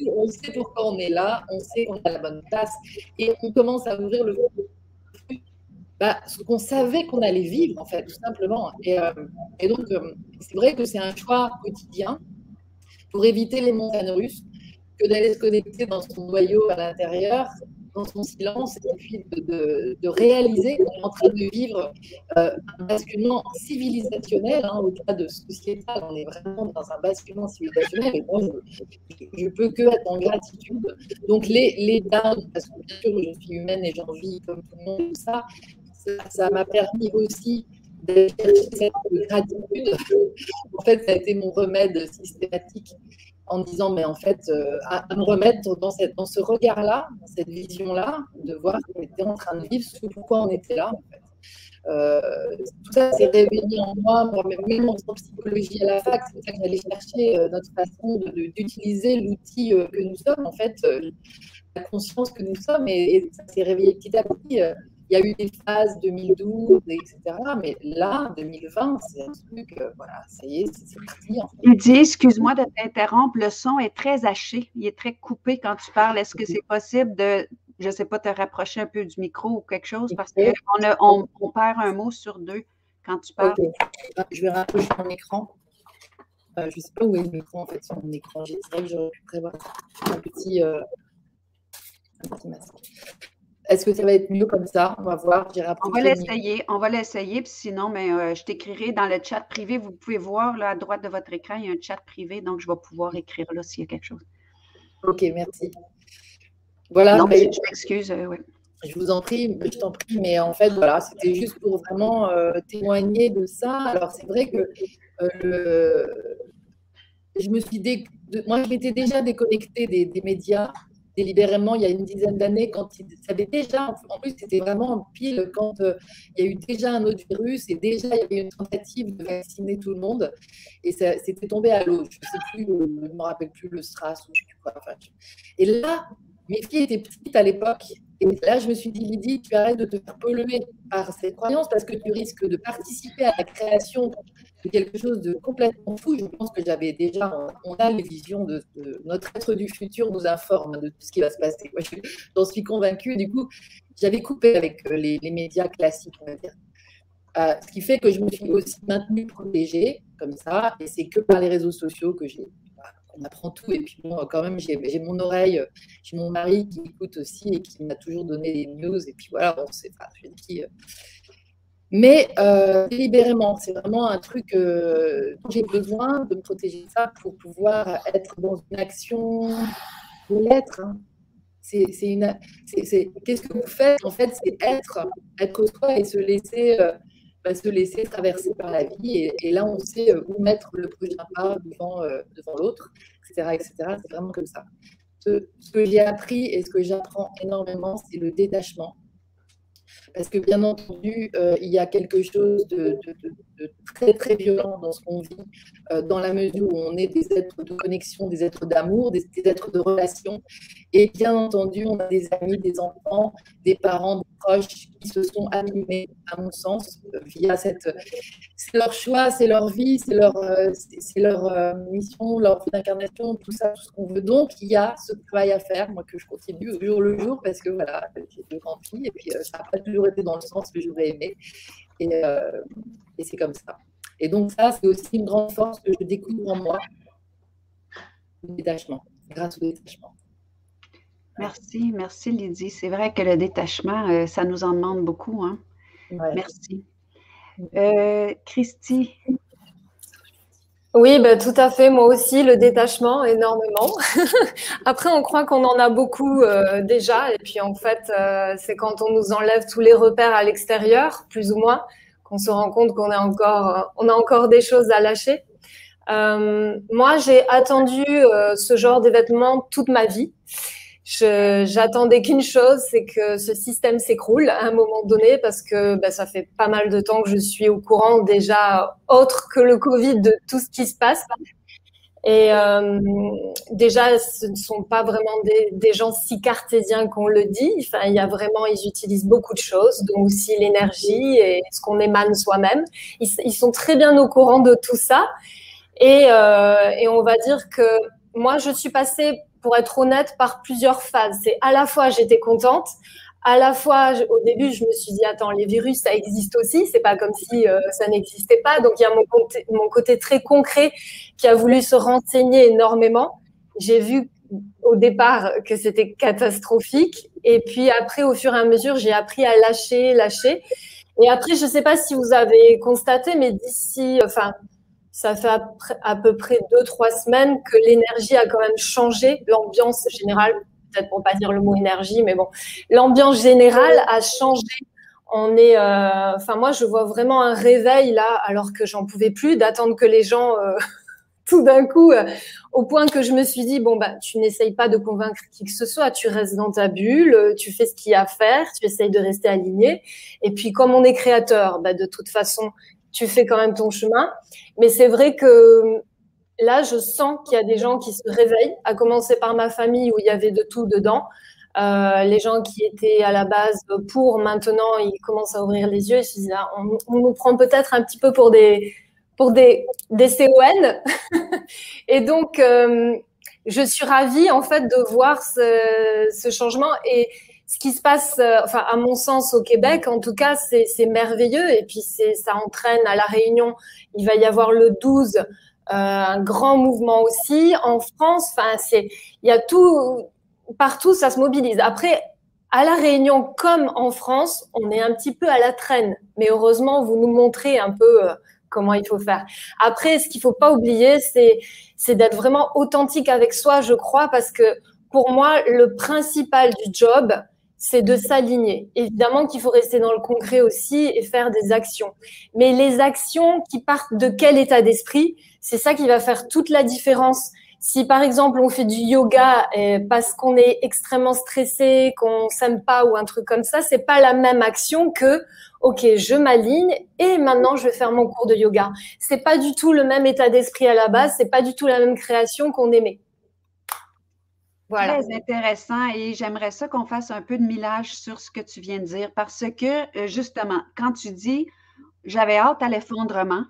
on sait pourquoi on est là, on sait qu'on a la bonne place et on commence à ouvrir le bah, ce qu'on savait qu'on allait vivre, en fait, tout simplement. Et, euh, donc, euh, c'est vrai que c'est un choix quotidien pour éviter les montagnes russes que d'aller se connecter dans son noyau à l'intérieur dans son silence et puis de, réaliser qu'on est en train de vivre euh, un basculement civilisationnel hein, au-delà de sociétal. On est vraiment dans un basculement civilisationnel et moi, je ne peux que être en gratitude. Donc, les, les parce que bien sûr, je suis humaine et j'en vis comme tout le monde, ça, ça m'a permis aussi de cette gratitude. En fait, ça a été mon remède systématique en disant, mais en fait, euh, à, me remettre dans, cette, dans ce regard-là, dans cette vision-là, de voir qu'on était en train de vivre, ce pourquoi on était là. Euh, tout ça s'est réveillé en moi, même en psychologie à la fac, c'est ça que j'allais chercher euh, notre façon d'utiliser l'outil que nous sommes, en fait, la conscience que nous sommes, et ça s'est réveillé petit à petit. Il y a eu des phases 2012, etc. Mais là, 2020, c'est un truc, euh, voilà, ça y est, c'est parti. Il dit, excuse-moi de t'interrompre, le son est très haché, il est très coupé quand tu parles. Est-ce que c'est possible de, je ne sais pas, te rapprocher un peu du micro ou quelque chose? Parce qu'on on, perd un mot sur deux quand tu parles. Ah, je vais rapprocher mon écran. Euh, je ne sais pas où est le micro en fait sur mon écran. C'est vrai que j'aurais pu prévoir un petit, euh, un petit masque. Est-ce que ça va être mieux comme ça? On va voir. On va l'essayer. On va l'essayer. sinon, mais, euh, je t'écrirai dans le chat privé. Vous pouvez voir là, à droite de votre écran, il y a un chat privé. Donc, je vais pouvoir écrire là s'il y a quelque chose. OK, merci. Voilà. Non, je m'excuse. Euh, je vous en prie, je t'en prie, mais en fait, voilà, c'était juste pour vraiment euh, témoigner de ça. Alors, c'est vrai que je me suis dé... moi, je m'étais déjà déconnectée des médias délibérément il y a une dizaine d'années, quand il savait déjà, en plus c'était vraiment en pile quand euh, il y a eu déjà un autre virus et déjà il y avait une tentative de vacciner tout le monde et ça c'était tombé à l'eau. Je ne sais plus, je me rappelle plus le SRAS ou je sais plus quoi. et là, mes filles étaient petites à l'époque et là, je me suis dit, Lydie, tu arrêtes de te faire polluer par cette croyance parce que tu risques de participer à la création de quelque chose de complètement fou. Je pense que j'avais déjà, on a les visions de, notre être du futur nous informe de tout ce qui va se passer. Moi, j'en suis convaincue. Du coup, j'avais coupé avec euh, les, médias classiques, on va dire. Euh, ce qui fait que je me suis aussi maintenue protégée comme ça, et c'est que par les réseaux sociaux que j'ai on apprend tout. Et puis bon, quand même, j'ai mon oreille, j'ai mon mari qui écoute aussi et qui m'a toujours donné des news. Et puis voilà, on sait pas, euh. mais euh, délibérément, c'est vraiment un truc euh, dont j'ai besoin de me protéger ça pour pouvoir être dans une action de l'être. Hein. C'est une, qu'est-ce que vous faites? En fait, c'est être, être soi et se laisser se laisser traverser par la vie. Et, là, on sait euh, où mettre le prochain pas devant, euh, devant l'autre, etc. etc. C'est vraiment comme ça. Ce que j'ai appris et ce que j'apprends énormément, c'est le détachement. Parce que bien entendu, euh, il y a quelque chose de, très très violent dans ce qu'on vit, euh, dans la mesure où on est des êtres de connexion, des êtres d'amour, des, êtres de relation. Et bien entendu, on a des amis, des enfants, des parents, des proches qui se sont animés, à mon sens, euh, via cette. C'est leur choix, c'est leur vie, c'est leur, c'est leur mission, leur vie d'incarnation, tout ça, tout ce qu'on veut. Donc, il y a ce travail à faire, moi, que je continue au jour le jour, parce que voilà, j'ai deux grandes filles, et puis ça n'a pas toujours été dans le sens que j'aurais aimé. Et, euh, et c'est comme ça. Et donc ça, c'est aussi une grande force que je découvre en moi, le détachement, grâce au détachement. Merci, merci Lydie. C'est vrai que le détachement, euh, ça nous en demande beaucoup. Hein? Merci. Euh, Christy, oui, bah, tout à fait. Moi aussi, le détachement, énormément. Après, on croit qu'on en a beaucoup euh, déjà. Et puis, en fait, euh, c'est quand on nous enlève tous les repères à l'extérieur, plus ou moins, qu'on se rend compte qu'on a encore, on a encore des choses à lâcher. Euh, moi, j'ai attendu ce genre d'événement toute ma vie. J'attendais qu'une chose, c'est que ce système s'écroule à un moment donné parce que bah, ça fait pas mal de temps que je suis au courant déjà autre que le Covid de tout ce qui se passe. Et euh, déjà, ce ne sont pas vraiment des, des gens si cartésiens qu'on le dit. Enfin, il y a vraiment, ils utilisent beaucoup de choses, dont aussi l'énergie et ce qu'on émane soi-même. Ils, ils, sont très bien au courant de tout ça. Et, euh, et on va dire que moi, je suis passée pour être honnête, par plusieurs phases. C'est à la fois j'étais contente, à la fois au début je me suis dit attends les virus ça existe aussi, c'est pas comme si euh, ça n'existait pas. Donc il y a mon côté, très concret qui a voulu se renseigner énormément. J'ai vu au départ que c'était catastrophique Et puis après, au fur et à mesure, j'ai appris à lâcher, lâcher. Et après, je sais pas si vous avez constaté, mais d'ici, enfin, ça fait à, peu près deux, trois semaines que l'énergie a quand même changé, l'ambiance générale, peut-être pour pas dire le mot énergie, mais bon, l'ambiance générale a changé. On est, euh, enfin, moi, je vois vraiment un réveil là, alors que j'en pouvais plus d'attendre que les gens. Euh, tout d'un coup, euh, au point que je me suis dit, bon, bah, tu n'essayes pas de convaincre qui que ce soit, tu restes dans ta bulle, euh, tu fais ce qu'il y a à faire, tu essayes de rester aligné. Et puis, comme on est créateur, bah, de toute façon, tu fais quand même ton chemin. Mais c'est vrai que là, je sens qu'il y a des gens qui se réveillent, à commencer par ma famille où il y avait de tout dedans. Euh, les gens qui étaient à la base pour, maintenant, ils commencent à ouvrir les yeux. Ils se disent, ah, on, on nous prend peut-être un petit peu pour des, pour des, des CON. et donc, euh, je suis ravie en fait de voir ce, ce changement et ce qui se passe, euh, enfin à mon sens au Québec, en tout cas, c'est merveilleux et puis ça entraîne à la Réunion. Il va y avoir le 12 euh, un grand mouvement aussi en France. Enfin, c'est il y a tout partout, ça se mobilise. Après, à la Réunion comme en France, on est un petit peu à la traîne, mais heureusement, vous nous montrez un peu comment il faut faire. Après, ce qu'il faut pas oublier, c'est, c'est d'être vraiment authentique avec soi, je crois, parce que pour moi, le principal du job, c'est de s'aligner. Évidemment qu'il faut rester dans le concret aussi et faire des actions. Mais les actions qui partent de quel état d'esprit, c'est ça qui va faire toute la différence. Si par exemple on fait du yoga parce qu'on est extrêmement stressé, qu'on s'aime pas ou un truc comme ça, c'est pas la même action que OK, je m'aligne et maintenant je vais faire mon cours de yoga. C'est pas du tout le même état d'esprit à la base, c'est pas du tout la même création qu'on aimait. Très intéressant et j'aimerais ça qu'on fasse un peu de millage sur ce que tu viens de dire parce que euh, justement, quand tu dis j'avais hâte à l'effondrement,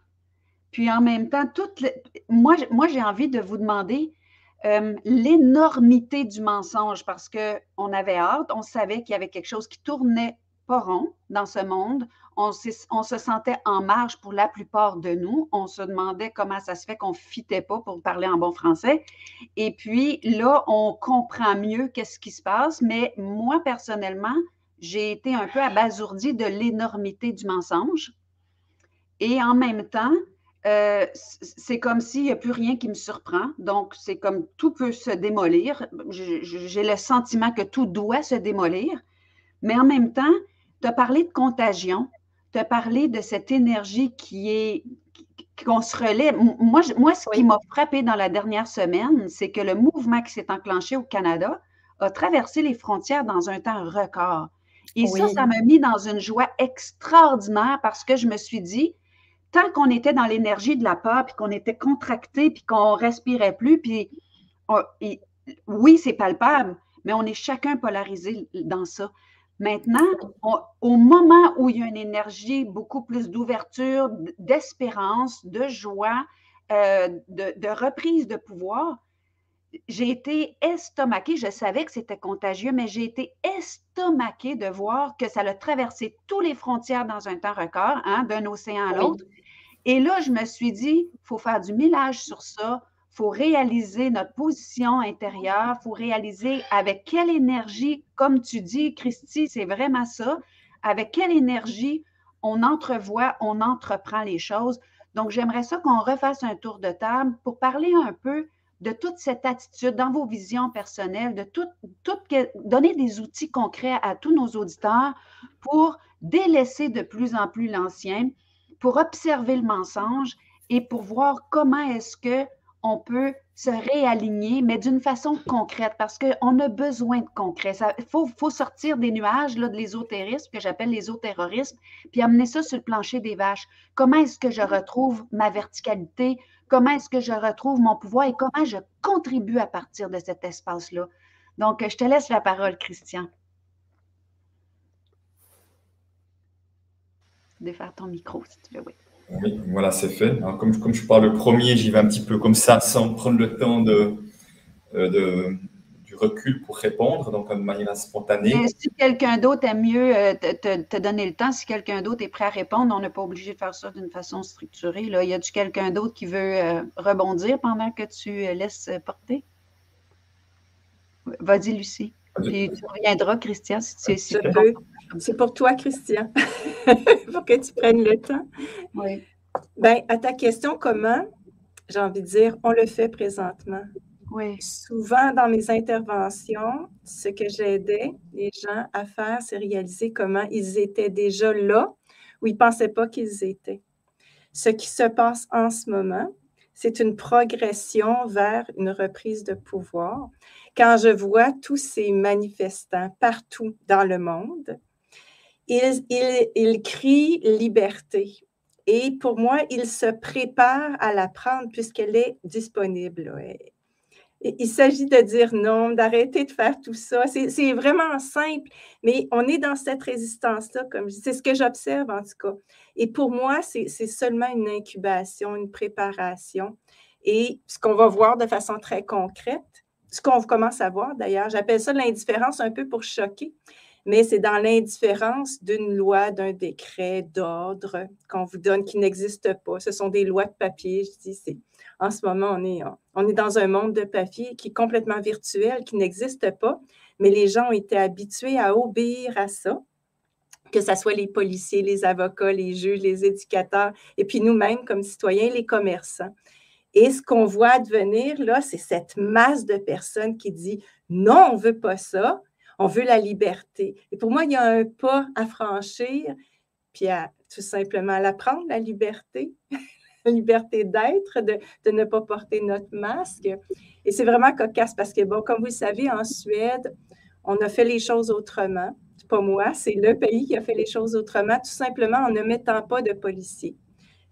puis en même temps, toute moi, moi j'ai envie de vous demander euh, l'énormité du mensonge parce qu'on avait hâte, on savait qu'il y avait quelque chose qui tournait pas rond dans ce monde. On, se sentait en marge pour la plupart de nous. On se demandait comment ça se fait qu'on ne fitait pas pour parler en bon français. Et puis là, on comprend mieux qu'est-ce qui se passe. Mais moi, personnellement, j'ai été un peu abasourdie de l'énormité du mensonge. Et en même temps, euh, c'est comme s'il n'y a plus rien qui me surprend. Donc, c'est comme tout peut se démolir. J'ai le sentiment que tout doit se démolir. Mais en même temps, tu as parlé de contagion, as parlé de cette énergie qui est qu'on se. Moi, moi ce qui m'a frappé dans la dernière semaine, c'est que le mouvement qui s'est enclenché au Canada a traversé les frontières dans un temps record. Et ça, ça m'a mis dans une joie extraordinaire parce que je me suis dit, tant qu'on était dans l'énergie de la peur, puis qu'on était contracté, puis qu'on respirait plus, puis oui, c'est palpable, mais on est chacun polarisé dans ça. Maintenant, au moment où il y a une énergie beaucoup plus d'ouverture, d'espérance, de joie, euh, de, reprise de pouvoir, j'ai été estomaquée. Je savais que c'était contagieux, mais j'ai été estomaquée de voir que ça a traversé toutes les frontières dans un temps record, hein, d'un océan à l'autre. Et là, je me suis dit, il faut faire du millage sur ça, faut réaliser notre position intérieure, faut réaliser avec quelle énergie, comme tu dis, Christy, c'est vraiment ça, avec quelle énergie on entrevoit, on entreprend les choses. Donc, j'aimerais ça qu'on refasse un tour de table pour parler un peu de toute cette attitude dans vos visions personnelles, de tout, tout, donner des outils concrets à tous nos auditeurs pour délaisser de plus en plus l'ancien, pour observer le mensonge et pour voir comment est-ce que on peut se réaligner, mais d'une façon concrète, parce qu'on a besoin de concret. Il faut, sortir des nuages là, de l'ésotérisme, que j'appelle l'ésoterrorisme, puis amener ça sur le plancher des vaches. Comment est-ce que je retrouve ma verticalité? Comment est-ce que je retrouve mon pouvoir? Et comment je contribue à partir de cet espace-là? Donc, je te laisse la parole, Christian. Défaire ton micro, si tu veux, oui. Oui, voilà, c'est fait. Alors, comme, je parle le premier, j'y vais un petit peu comme ça, sans prendre le temps de, euh, du recul pour répondre, donc de manière spontanée. si quelqu'un d'autre aime mieux euh, te, te, donner le temps, si quelqu'un d'autre est prêt à répondre, on n'est pas obligé de faire ça d'une façon structurée. Là. Y a-tu quelqu'un d'autre qui veut euh, rebondir pendant que tu laisses porter? Vas-y, Lucie. Puis tu reviendras, Christian, si tu si C'est pour toi, Christian, pour que tu prennes le temps. Oui. Bien, à ta question, comment, j'ai envie de dire, on le fait présentement. Oui. Souvent, dans mes interventions, ce que j'aidais les gens à faire, c'est réaliser comment ils étaient déjà là où ils ne pensaient pas qu'ils étaient. Ce qui se passe en ce moment, c'est une progression vers une reprise de pouvoir. Quand je vois tous ces manifestants partout dans le monde, ils, ils, crient liberté. Et pour moi, ils se préparent à la prendre puisqu'elle est disponible. Il s'agit de dire non, d'arrêter de faire tout ça. C'est vraiment simple, mais on est dans cette résistance-là, comme c'est ce que j'observe en tout cas. Et pour moi, c'est seulement une incubation, une préparation. Et ce qu'on va voir de façon très concrète, ce qu'on commence à voir d'ailleurs, j'appelle ça l'indifférence un peu pour choquer, mais c'est dans l'indifférence d'une loi, d'un décret, d'ordre qu'on vous donne qui n'existe pas. Ce sont des lois de papier, je dis, c'est en ce moment, on est, on est dans un monde de papier qui est complètement virtuel, qui n'existe pas, mais les gens ont été habitués à obéir à ça, que ce soit les policiers, les avocats, les juges, les éducateurs, et puis nous-mêmes comme citoyens, les commerçants. Et ce qu'on voit advenir, là, c'est cette masse de personnes qui dit non, on ne veut pas ça, on veut la liberté. Et pour moi, il y a un pas à franchir, puis à tout simplement la prendre, la liberté, liberté d'être, de, ne pas porter notre masque. Et c'est vraiment cocasse parce que, bon, comme vous le savez, en Suède, on a fait les choses autrement. Pas moi, c'est le pays qui a fait les choses autrement, tout simplement en ne mettant pas de policiers.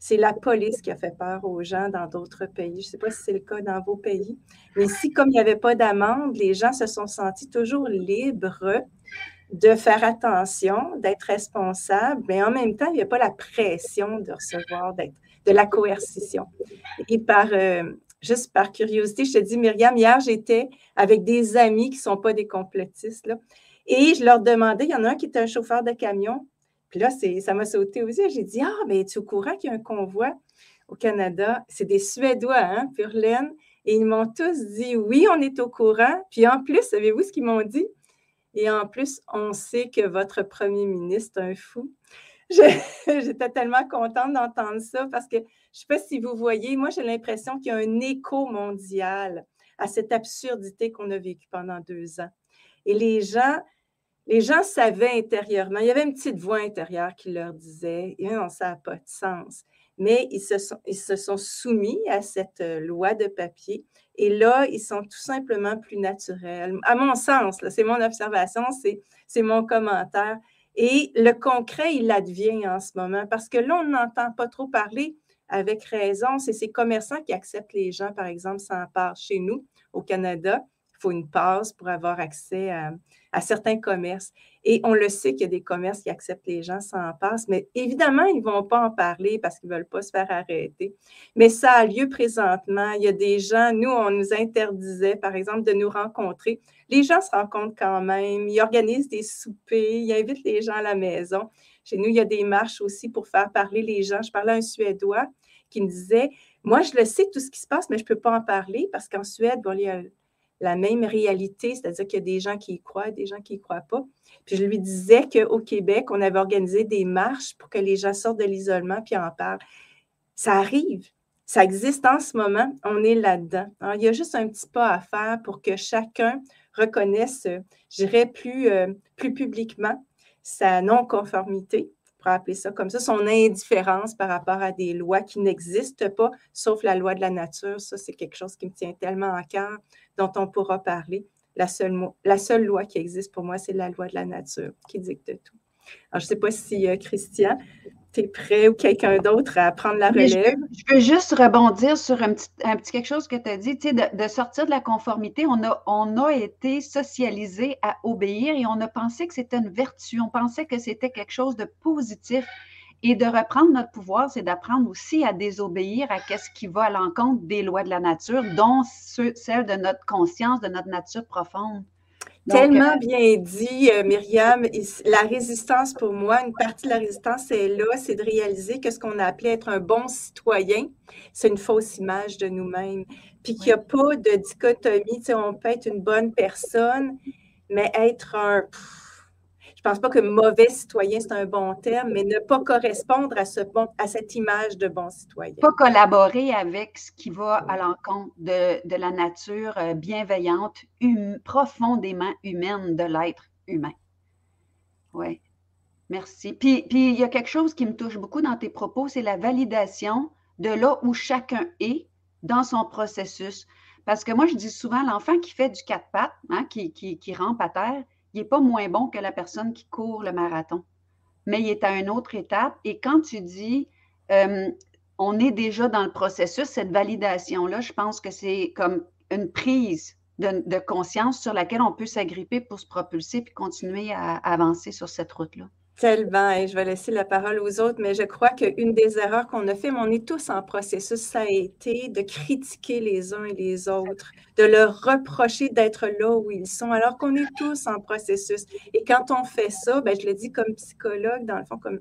C'est la police qui a fait peur aux gens dans d'autres pays. Je ne sais pas si c'est le cas dans vos pays. Mais si, comme il n'y avait pas d'amende, les gens se sont sentis toujours libres de faire attention, d'être responsables, mais en même temps, il n'y a pas la pression de recevoir, de la coercition. Et par, euh, juste par curiosité, je te dis, Myriam, hier, j'étais avec des amis qui ne sont pas des complotistes, là, et je leur demandais, il y en a un qui était un chauffeur de camion, puis là, ça m'a sauté aux yeux. J'ai dit, ah, mais tu es au courant qu'il y a un convoi au Canada? C'est des Suédois, hein, laine. Et ils m'ont tous dit, oui, on est au courant. Puis en plus, savez-vous ce qu'ils m'ont dit? Et en plus, on sait que votre premier ministre est un fou. J'étais tellement contente d'entendre ça parce que je ne sais pas si vous voyez, moi j'ai l'impression qu'il y a un écho mondial à cette absurdité qu'on a vécue pendant deux ans. Et les gens, les gens savaient intérieurement, il y avait une petite voix intérieure qui leur disait, non, ça n'a pas de sens. Mais ils se, sont, soumis à cette euh, loi de papier. Et là, ils sont tout simplement plus naturels. À mon sens, c'est mon observation, c'est mon commentaire. Et le concret, il advient en ce moment parce que là, on n'entend pas trop parler avec raison. C'est ces commerçants qui acceptent les gens, par exemple, part chez nous, au Canada. Faut une passe pour avoir accès à, à certains commerces. Et on le sait qu'il y a des commerces qui acceptent les gens sans passe, mais évidemment, ils ne vont pas en parler parce qu'ils ne veulent pas se faire arrêter. Mais ça a lieu présentement. Il y a des gens, nous, on nous interdisait, par exemple, de nous rencontrer. Les gens se rencontrent quand même, ils organisent des soupers, ils invitent les gens à la maison. Chez nous, il y a des marches aussi pour faire parler les gens. Je parlais à un Suédois qui me disait, moi, je le sais tout ce qui se passe, mais je ne peux pas en parler parce qu'en Suède, bon, il y a la même réalité, c'est-à-dire qu'il y a des gens qui y croient, des gens qui n'y croient pas. Puis je lui disais qu'au Québec, on avait organisé des marches pour que les gens sortent de l'isolement puis en parlent. Ça arrive. Ça existe en ce moment. On est là-dedans. il y a juste un petit pas à faire pour que chacun reconnaisse, je dirais, plus, euh, plus publiquement sa non-conformité, appeler ça comme ça, son indifférence par rapport à des lois qui n'existent pas, sauf la loi de la nature. Ça, c'est quelque chose qui me tient tellement à cœur, dont on pourra parler. La seule, la seule loi qui existe pour moi, c'est la loi de la nature qui dicte tout. Alors, je ne sais pas si euh, Christian, tu es prêt ou quelqu'un d'autre à prendre la relève? Je veux, juste rebondir sur un petit, un petit quelque chose que tu as dit, tu sais, de, de, sortir de la conformité. On a, on a été socialisé à obéir et on a pensé que c'était une vertu. On pensait que c'était quelque chose de positif. Et de reprendre notre pouvoir, c'est d'apprendre aussi à désobéir à ce qui va à l'encontre des lois de la nature, dont celles de notre conscience, de notre nature profonde. Tellement euh, bien dit, euh, Myriam. La résistance, pour moi, une partie de la résistance, c'est là, c'est de réaliser que ce qu'on a appelé être un bon citoyen, c'est une fausse image de nous-mêmes. Puis qu'il n'y a pas de dichotomie, tu sais, on peut être une bonne personne, mais être un je ne pense pas que mauvais citoyen, c'est un bon terme, mais ne pas correspondre à, ce bon, à cette image de bon citoyen. Pas collaborer avec ce qui va à l'encontre de, la nature euh, bienveillante, hum, profondément humaine de l'être humain. Oui, merci. Puis, puis il y a quelque chose qui me touche beaucoup dans tes propos, c'est la validation de là où chacun est dans son processus. Parce que moi, je dis souvent, l'enfant qui fait du quatre pattes, hein, qui, qui, qui rampe à terre, il n'est pas moins bon que la personne qui court le marathon, mais il est à une autre étape. Et quand tu dis, euh, on est déjà dans le processus, cette validation-là, je pense que c'est comme une prise de, conscience sur laquelle on peut s'agripper pour se propulser puis continuer à avancer sur cette route-là. Tellement, et je vais laisser la parole aux autres, mais je crois qu'une des erreurs qu'on a fait, mais on est tous en processus, ça a été de critiquer les uns et les autres, de leur reprocher d'être là où ils sont, alors qu'on est tous en processus. Et quand on fait ça, ben, je le dis comme psychologue, dans le fond, comme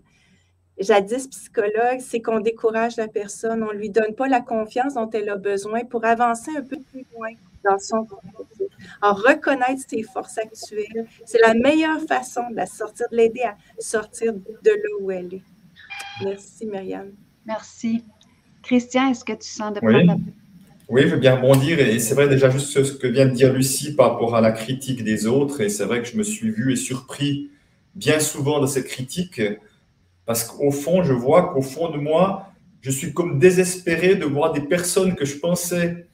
jadis psychologue, c'est qu'on décourage la personne, on ne lui donne pas la confiance dont elle a besoin pour avancer un peu plus loin dans son processus. En reconnaître ses forces actuelles, c'est la meilleure façon de la sortir, de l'aider à sortir de là où elle est. Merci, Myriam. Merci. Christian, est-ce que tu sens de oui. oui, je veux bien rebondir. Et c'est vrai déjà juste ce que vient de dire Lucie par rapport à la critique des autres. Et c'est vrai que je me suis vu et surpris bien souvent de cette critique. Parce qu'au fond, je vois qu'au fond de moi, je suis comme désespéré de voir des personnes que je pensais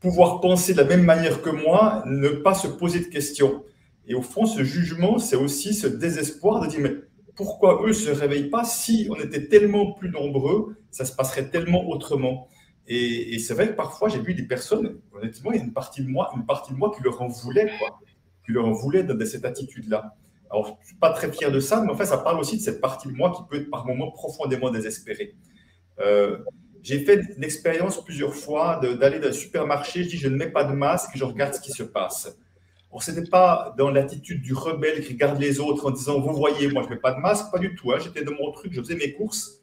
pouvoir penser de la même manière que moi, ne pas se poser de questions. Et au fond, ce jugement, c'est aussi ce désespoir de dire, mais pourquoi eux ne se réveillent pas si on était tellement plus nombreux, ça se passerait tellement autrement. Et, c'est vrai que parfois, j'ai vu des personnes, honnêtement, il y a une partie de moi, une partie de moi qui leur en voulait, qui leur en voulait de, cette attitude-là. Alors, je ne suis pas très fier de ça, mais en fait, ça parle aussi de cette partie de moi qui peut être par moments profondément désespérée. Euh, j'ai fait l'expérience plusieurs fois d'aller dans le supermarché, je dis je ne mets pas de masque, je regarde ce qui se passe. Ce n'était pas dans l'attitude du rebelle qui regarde les autres en disant vous voyez, moi je ne mets pas de masque, pas du tout. Hein. J'étais dans mon truc, je faisais mes courses,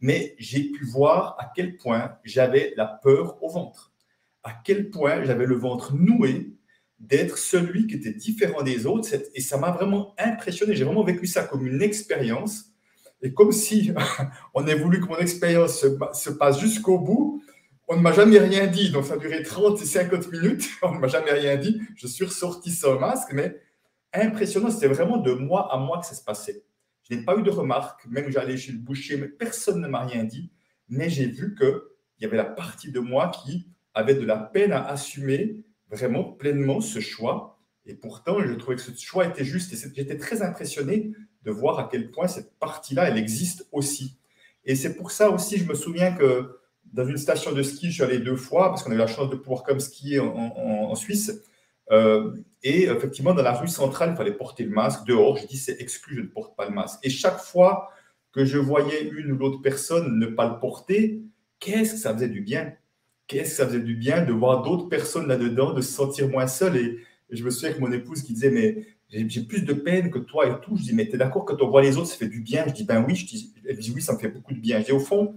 mais j'ai pu voir à quel point j'avais la peur au ventre, à quel point j'avais le ventre noué d'être celui qui était différent des autres. Et ça m'a vraiment impressionné. J'ai vraiment vécu ça comme une expérience et comme si on ait voulu que mon expérience se, passe jusqu'au bout, on ne m'a jamais rien dit. Donc, ça a duré 30 et 50 minutes. On ne m'a jamais rien dit. Je suis ressorti sans masque, mais impressionnant. C'était vraiment de moi à moi que ça se passait. Je n'ai pas eu de remarques, même j'allais chez le boucher, mais personne ne m'a rien dit. Mais j'ai vu qu'il y avait la partie de moi qui avait de la peine à assumer vraiment pleinement ce choix. Et pourtant, je trouvais que ce choix était juste. Et j'étais très impressionné de voir à quel point cette partie-là, elle existe aussi. Et c'est pour ça aussi, je me souviens que dans une station de ski, je suis allé deux fois parce qu'on avait la chance de pouvoir comme skier en, Suisse. Euh, et effectivement, dans la rue centrale, il fallait porter le masque. Dehors, je dis c'est exclu, je ne porte pas le masque. Et chaque fois que je voyais une ou l'autre personne ne pas le porter, qu'est-ce que ça faisait du bien? Qu'est-ce que ça faisait du bien de voir d'autres personnes là-dedans, de se sentir moins seul? Et je me souviens que mon épouse qui disait, mais j'ai plus de peine que toi et tout. Je dis, mais tu es d'accord quand on voit les autres, ça fait du bien? Je dis, ben oui. Je dis, elle dit, oui, ça me fait beaucoup de bien. Je dis, au fond,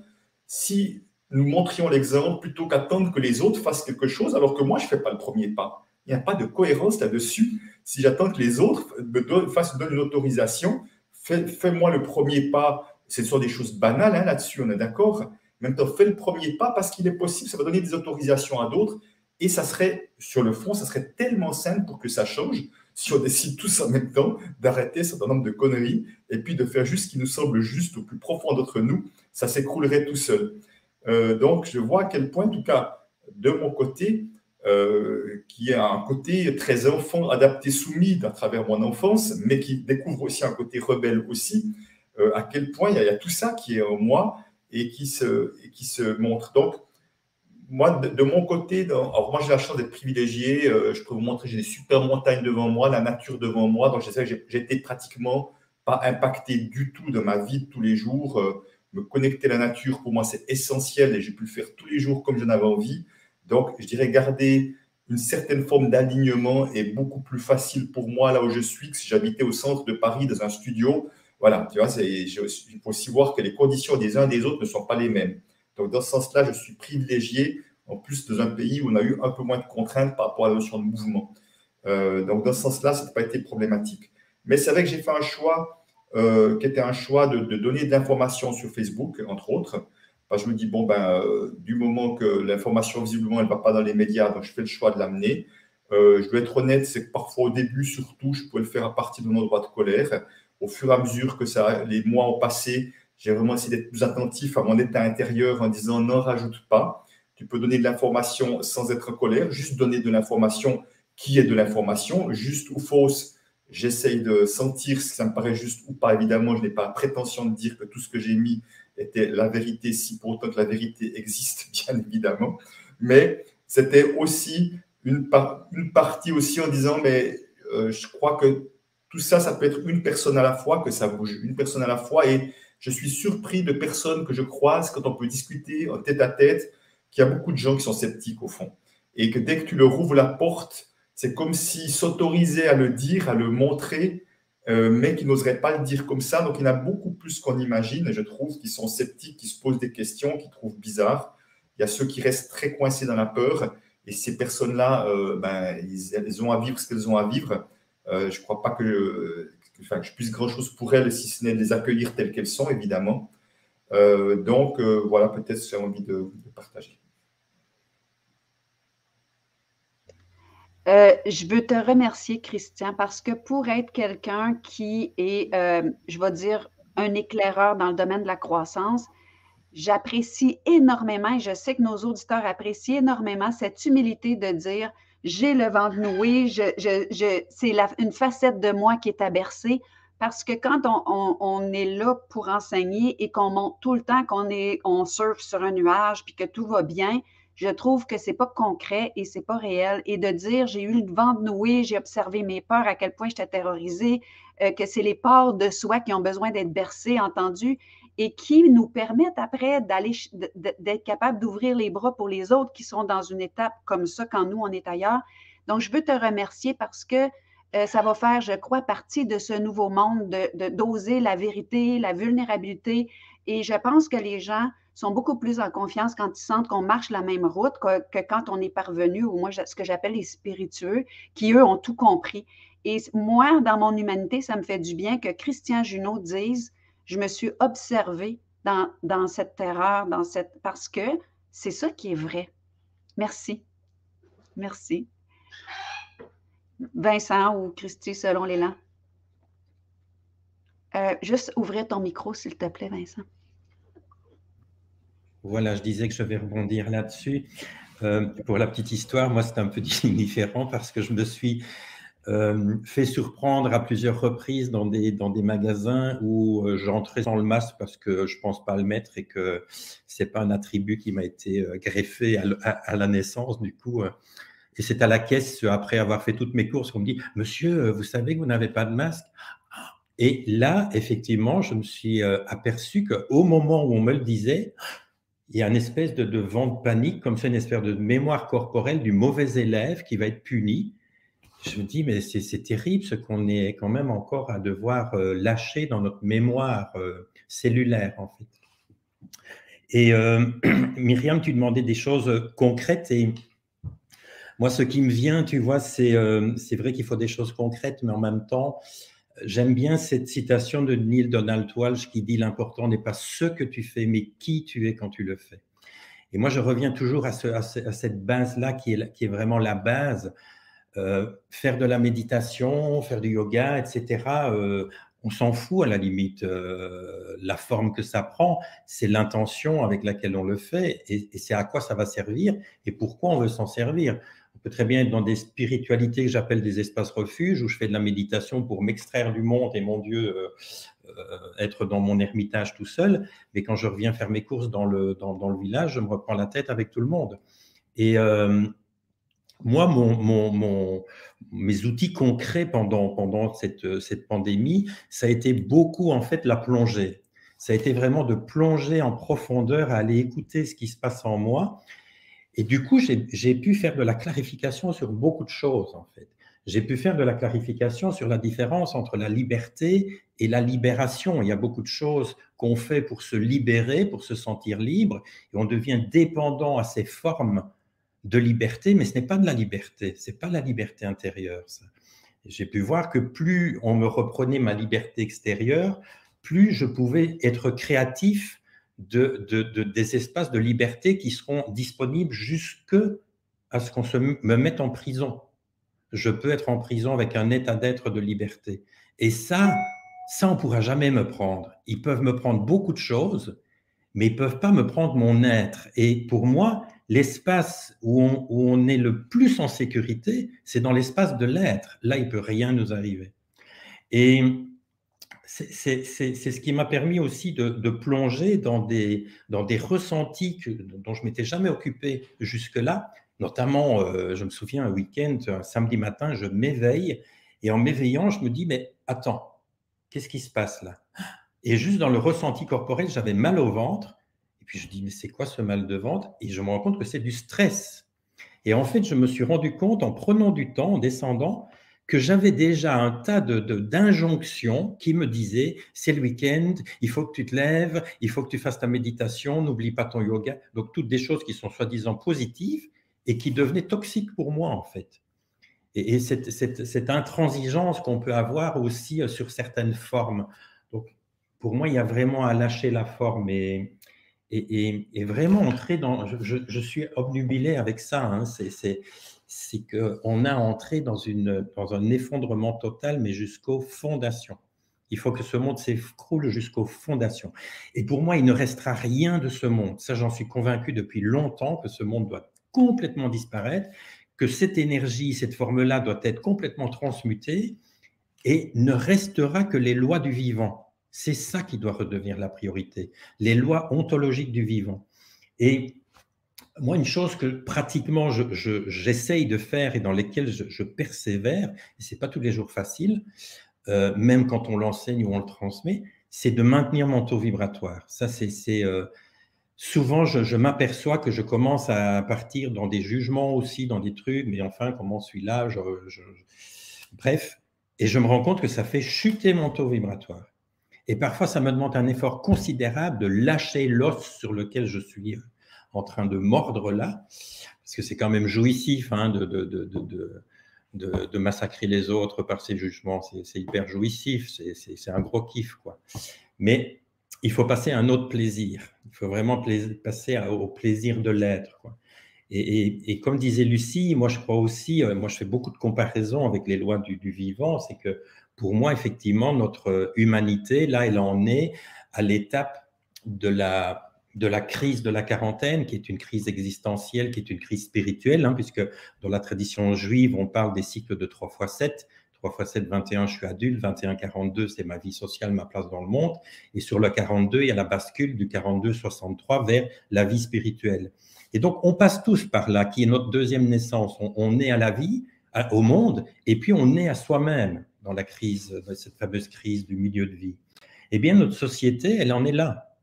si nous montrions l'exemple plutôt qu'attendre que les autres fassent quelque chose, alors que moi, je ne fais pas le premier pas. Il n'y a pas de cohérence là-dessus. Si j'attends que les autres me fassent une autorisation, fais-moi le premier pas. Ce sont des choses banales hein, là-dessus, on est d'accord. Même temps, fais le premier pas parce qu'il est possible, ça va donner des autorisations à d'autres. Et ça serait, sur le fond, ça serait tellement simple pour que ça change si on décide tous en même temps d'arrêter un certain nombre de conneries et puis de faire juste ce qui nous semble juste au plus profond d'entre nous, ça s'écroulerait tout seul. Euh, donc, je vois à quel point, en tout cas, de mon côté, euh, qui a un côté très enfant, adapté, soumis à travers mon enfance, mais qui découvre aussi un côté rebelle aussi, euh, à quel point il y, a, tout ça qui est en moi et qui se, et qui se montre. Donc, moi, de, mon côté, alors moi j'ai la chance d'être privilégié. Euh, je peux vous montrer, j'ai des super montagnes devant moi, la nature devant moi. Donc, j'ai été pratiquement pas impacté du tout de ma vie de tous les jours. Euh, me connecter à la nature, pour moi, c'est essentiel et j'ai pu le faire tous les jours comme j'en avais envie. Donc, je dirais garder une certaine forme d'alignement est beaucoup plus facile pour moi là où je suis que si j'habitais au centre de Paris dans un studio. Voilà, tu vois, il faut aussi voir que les conditions des uns et des autres ne sont pas les mêmes. Donc, dans ce sens-là, je suis privilégié, en plus, dans un pays où on a eu un peu moins de contraintes par rapport à la notion de mouvement. donc, dans ce sens-là, ça n'a pas été problématique. Mais c'est vrai que j'ai fait un choix qui était un choix de, donner de l'information sur Facebook, entre autres. je me dis, bon, ben, du moment que l'information, visiblement, elle ne va pas dans les médias, donc je fais le choix de l'amener. je dois être honnête, c'est que parfois, au début, surtout, je pouvais le faire à partir de mon droit de colère. Au fur et à mesure que ça, les mois ont passé, j'ai vraiment essayé d'être plus attentif à mon état intérieur en disant n'en rajoute pas. Tu peux donner de l'information sans être en colère, juste donner de l'information qui est de l'information, juste ou fausse. J'essaye de sentir si ça me paraît juste ou pas. Évidemment, je n'ai pas prétention de dire que tout ce que j'ai mis était la vérité, si pour autant que la vérité existe, bien évidemment. Mais c'était aussi une, une, partie aussi en disant, mais euh, je crois que tout ça, ça peut être une personne à la fois, que ça bouge une personne à la fois. Et je suis surpris de personnes que je croise quand on peut discuter en tête à tête, qu'il y a beaucoup de gens qui sont sceptiques au fond. Et que dès que tu leur ouvres la porte, c'est comme s'ils s'autorisaient à le dire, à le montrer, euh, mais qu'ils n'oseraient pas le dire comme ça. Donc il y en a beaucoup plus qu'on imagine, je trouve, qu'ils sont sceptiques, qui se posent des questions, qui trouvent bizarre. Il y a ceux qui restent très coincés dans la peur, et ces personnes-là, euh, ben, elles ont à vivre ce qu'elles ont à vivre. Euh, je ne crois pas que, enfin, je puisse grand-chose pour elles, si ce n'est de les accueillir telles qu'elles sont, évidemment. Euh, donc, euh, voilà, peut-être j'ai envie de, partager. je veux te remercier, Christian, parce que pour être quelqu'un qui est, je vais dire, un éclaireur dans le domaine de la croissance, j'apprécie énormément, et je sais que nos auditeurs apprécient énormément cette humilité de dire j'ai le vent noué, je, c'est une facette de moi qui est abercée. Parce que quand on, est là pour enseigner et qu'on monte tout le temps qu'on est, on surfe sur un nuage puis que tout va bien, je trouve que c'est pas concret et c'est pas réel. Et de dire j'ai eu le vent de noué, j'ai observé mes peurs, à quel point j'étais terrorisée, euh, que c'est les peurs de soi qui ont besoin d'être bercés, entendus et qui nous permettent après d'aller d'être capable d'ouvrir les bras pour les autres qui sont dans une étape comme ça quand nous on est ailleurs. Donc je veux te remercier parce que euh, ça va faire, je crois, partie de ce nouveau monde de d'oser la vérité, la vulnérabilité. Et je pense que les gens sont beaucoup plus en confiance quand ils sentent qu'on marche la même route que, que quand on est parvenu, ou moi, ce que j'appelle les spiritueux, qui, eux, ont tout compris. Et moi, dans mon humanité, ça me fait du bien que Christian Junot dise je me suis observée dans, cette terreur, dans cette, parce que c'est ça qui est vrai. Merci. Merci. Vincent ou Christy, selon l'élan. Euh, juste ouvrir ton micro, s'il te plaît, Vincent. Voilà, je disais que je vais rebondir là-dessus. Euh, pour la petite histoire, moi, c'est un peu différent parce que je me suis euh, fait surprendre à plusieurs reprises dans des, dans des magasins où euh, j'entrais sans le masque parce que je pense pas le mettre et que c'est pas un attribut qui m'a été euh, greffé à, la naissance du coup. et c'est à la caisse, après avoir fait toutes mes courses, qu'on me dit Monsieur, vous savez que vous n'avez pas de masque? Et là, effectivement, je me suis aperçu qu'au moment où on me le disait, il y a une espèce de, de vent de panique, comme c'est une espèce de mémoire corporelle du mauvais élève qui va être puni je me dis, mais c'est terrible ce qu'on est quand même encore à devoir euh, lâcher dans notre mémoire euh, cellulaire, en fait. Et euh, Myriam, tu demandais des choses concrètes et moi, ce qui me vient, tu vois, c'est vrai qu'il faut des choses concrètes, mais en même temps, j'aime bien cette citation de Neil Donald Walsh qui dit l'important n'est pas ce que tu fais, mais qui tu es quand tu le fais. Et moi, je reviens toujours à, ce, à, cette base-là qui qui est vraiment la base euh, faire de la méditation, faire du yoga, etc., euh, on s'en fout à la limite. Euh, la forme que ça prend, c'est l'intention avec laquelle on le fait et, c'est à quoi ça va servir et pourquoi on veut s'en servir. On peut très bien être dans des spiritualités que j'appelle des espaces refuges où je fais de la méditation pour m'extraire du monde et mon Dieu, être dans mon ermitage tout seul. Mais quand je reviens faire mes courses dans le, dans, le village, je me reprends la tête avec tout le monde. Et, moi, mes outils concrets pendant, cette, cette, pandémie, ça a été beaucoup en fait la plongée. Ça a été vraiment de plonger en profondeur, à aller écouter ce qui se passe en moi. Et du coup, j'ai pu faire de la clarification sur beaucoup de choses en fait. J'ai pu faire de la clarification sur la différence entre la liberté et la libération. Il y a beaucoup de choses qu'on fait pour se libérer, pour se sentir libre, et on devient dépendant à ces formes de liberté, mais ce n'est pas de la liberté, c'est pas la liberté intérieure. J'ai pu voir que plus on me reprenait ma liberté extérieure, plus je pouvais être créatif de, des espaces de liberté qui seront disponibles jusque à ce qu'on me mette en prison. Je peux être en prison avec un état d'être de liberté. Et ça, ça, on ne pourra jamais me prendre. Ils peuvent me prendre beaucoup de choses, mais ils ne peuvent pas me prendre mon être. Et pour moi, l'espace où on, est le plus en sécurité, c'est dans l'espace de l'être. Là, il peut rien nous arriver. Et c'est ce qui m'a permis aussi de, plonger dans des, dans des ressentis dont je m'étais jamais occupé jusque-là. Notamment, euh, je me souviens, un week-end, un samedi matin, je m'éveille et en m'éveillant, je me dis, mais attends, qu'est-ce qui se passe là? Et juste dans le ressenti corporel, j'avais mal au ventre. Et puis je dis, mais c'est quoi ce mal de ventre? Et je me rends compte que c'est du stress. Et en fait, je me suis rendu compte en prenant du temps, en descendant, que j'avais déjà un tas de, d'injonctions qui me disaient c'est le week-end, il faut que tu te lèves, il faut que tu fasses ta méditation, n'oublie pas ton yoga. Donc toutes des choses qui sont soi-disant positives et qui devenaient toxiques pour moi en fait. Et, cette, cette, intransigeance qu'on peut avoir aussi euh, sur certaines formes. Donc pour moi, il y a vraiment à lâcher la forme et, et, vraiment entrer dans. Je, je, suis obnubilé avec ça. Hein, c'est c'est qu'on a entré dans, une, dans un effondrement total, mais jusqu'aux fondations. Il faut que ce monde s'écroule jusqu'aux fondations. Et pour moi, il ne restera rien de ce monde. Ça, j'en suis convaincu depuis longtemps que ce monde doit complètement disparaître, que cette énergie, cette forme-là doit être complètement transmutée et ne restera que les lois du vivant. C'est ça qui doit redevenir la priorité, les lois ontologiques du vivant. Et moi, une chose que pratiquement j'essaye de faire et dans lesquelles je, persévère, et ce n'est pas tous les jours facile, euh, même quand on l'enseigne ou on le transmet, c'est de maintenir mon taux vibratoire. Ça, c'est euh, souvent, je, m'aperçois que je commence à partir dans des jugements aussi, dans des trucs, mais enfin, comment suis-là Bref, et je me rends compte que ça fait chuter mon taux vibratoire. Et parfois, ça me demande un effort considérable de lâcher l'os sur lequel je suis en train de mordre là, parce que c'est quand même jouissif hein, de, massacrer les autres par ses jugements, c'est hyper jouissif, c'est un gros kiff. quoi. Mais il faut passer à un autre plaisir, il faut vraiment passer au plaisir de l'être. Et, et, comme disait Lucie, moi je crois aussi, euh, moi je fais beaucoup de comparaisons avec les lois du, du vivant, c'est que pour moi, effectivement, notre humanité, là, elle en est à l'étape de la de la crise de la quarantaine, qui est une crise existentielle, qui est une crise spirituelle, hein, puisque dans la tradition juive, on parle des cycles de 3 x 7. 3 x 7, 21, je suis adulte, 21, 42, c'est ma vie sociale, ma place dans le monde. Et sur le 42, il y a la bascule du 42, 63 vers la vie spirituelle. Et donc, on passe tous par là, qui est notre deuxième naissance. On, on est à la vie, au monde, et puis on est à soi-même dans la crise, cette fameuse crise du milieu de vie. Eh bien, notre société, elle en est là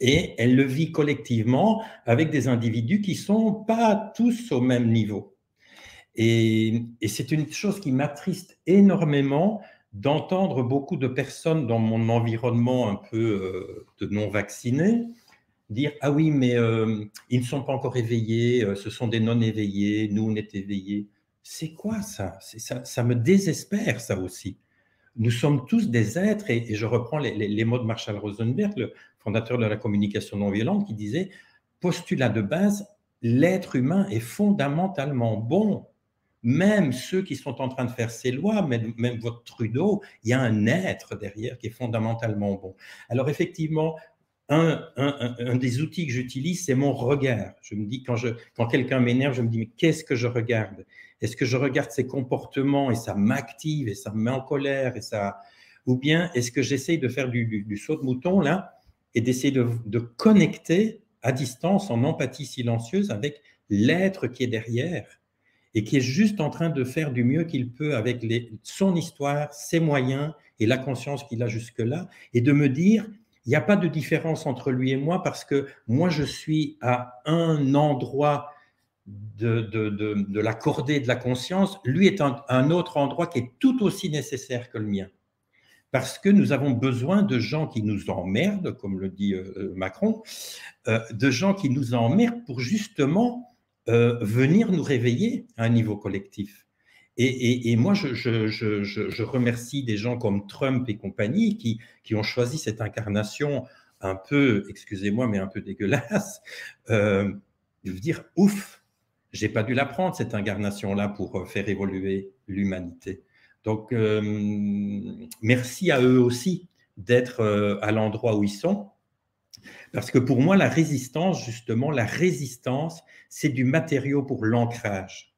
et elle le vit collectivement avec des individus qui sont pas tous au même niveau. Et, c'est une chose qui m'attriste énormément d'entendre beaucoup de personnes dans mon environnement un peu euh, de non vaccinés dire ah oui mais euh, ils ne sont pas encore éveillés, euh, ce sont des non éveillés, nous on est éveillés. C'est quoi ça, ça Ça me désespère ça aussi. Nous sommes tous des êtres, et, je reprends les, mots de Marshall Rosenberg, le, fondateur de la communication non violente, qui disait, postulat de base, l'être humain est fondamentalement bon. Même ceux qui sont en train de faire ces lois, même, votre Trudeau, il y a un être derrière qui est fondamentalement bon. Alors effectivement, un, des outils que j'utilise, c'est mon regard. Je me dis, quand, quand quelqu'un m'énerve, je me dis, mais qu'est-ce que je regarde? Est-ce que je regarde ses comportements et ça m'active et ça me met en colère et ça... Ou bien est-ce que j'essaye de faire du, saut de mouton là et d'essayer de, connecter à distance, en empathie silencieuse, avec l'être qui est derrière et qui est juste en train de faire du mieux qu'il peut avec son histoire, ses moyens et la conscience qu'il a jusque-là, et de me dire, il n'y a pas de différence entre lui et moi parce que moi, je suis à un endroit de, de, de, de la cordée de la conscience, lui est un autre endroit qui est tout aussi nécessaire que le mien parce que nous avons besoin de gens qui nous emmerdent, comme le dit euh, Macron, euh, de gens qui nous emmerdent pour justement euh, venir nous réveiller à un niveau collectif. Et, moi, je, remercie des gens comme Trump et compagnie qui, qui ont choisi cette incarnation un peu, excusez-moi, mais un peu dégueulasse, euh, de dire, ouf, j'ai pas dû la prendre, cette incarnation-là, pour euh, faire évoluer l'humanité. Donc, euh, merci à eux aussi d'être euh, à l'endroit où ils sont. Parce que pour moi, la résistance, justement, la résistance, c'est du matériau pour l'ancrage.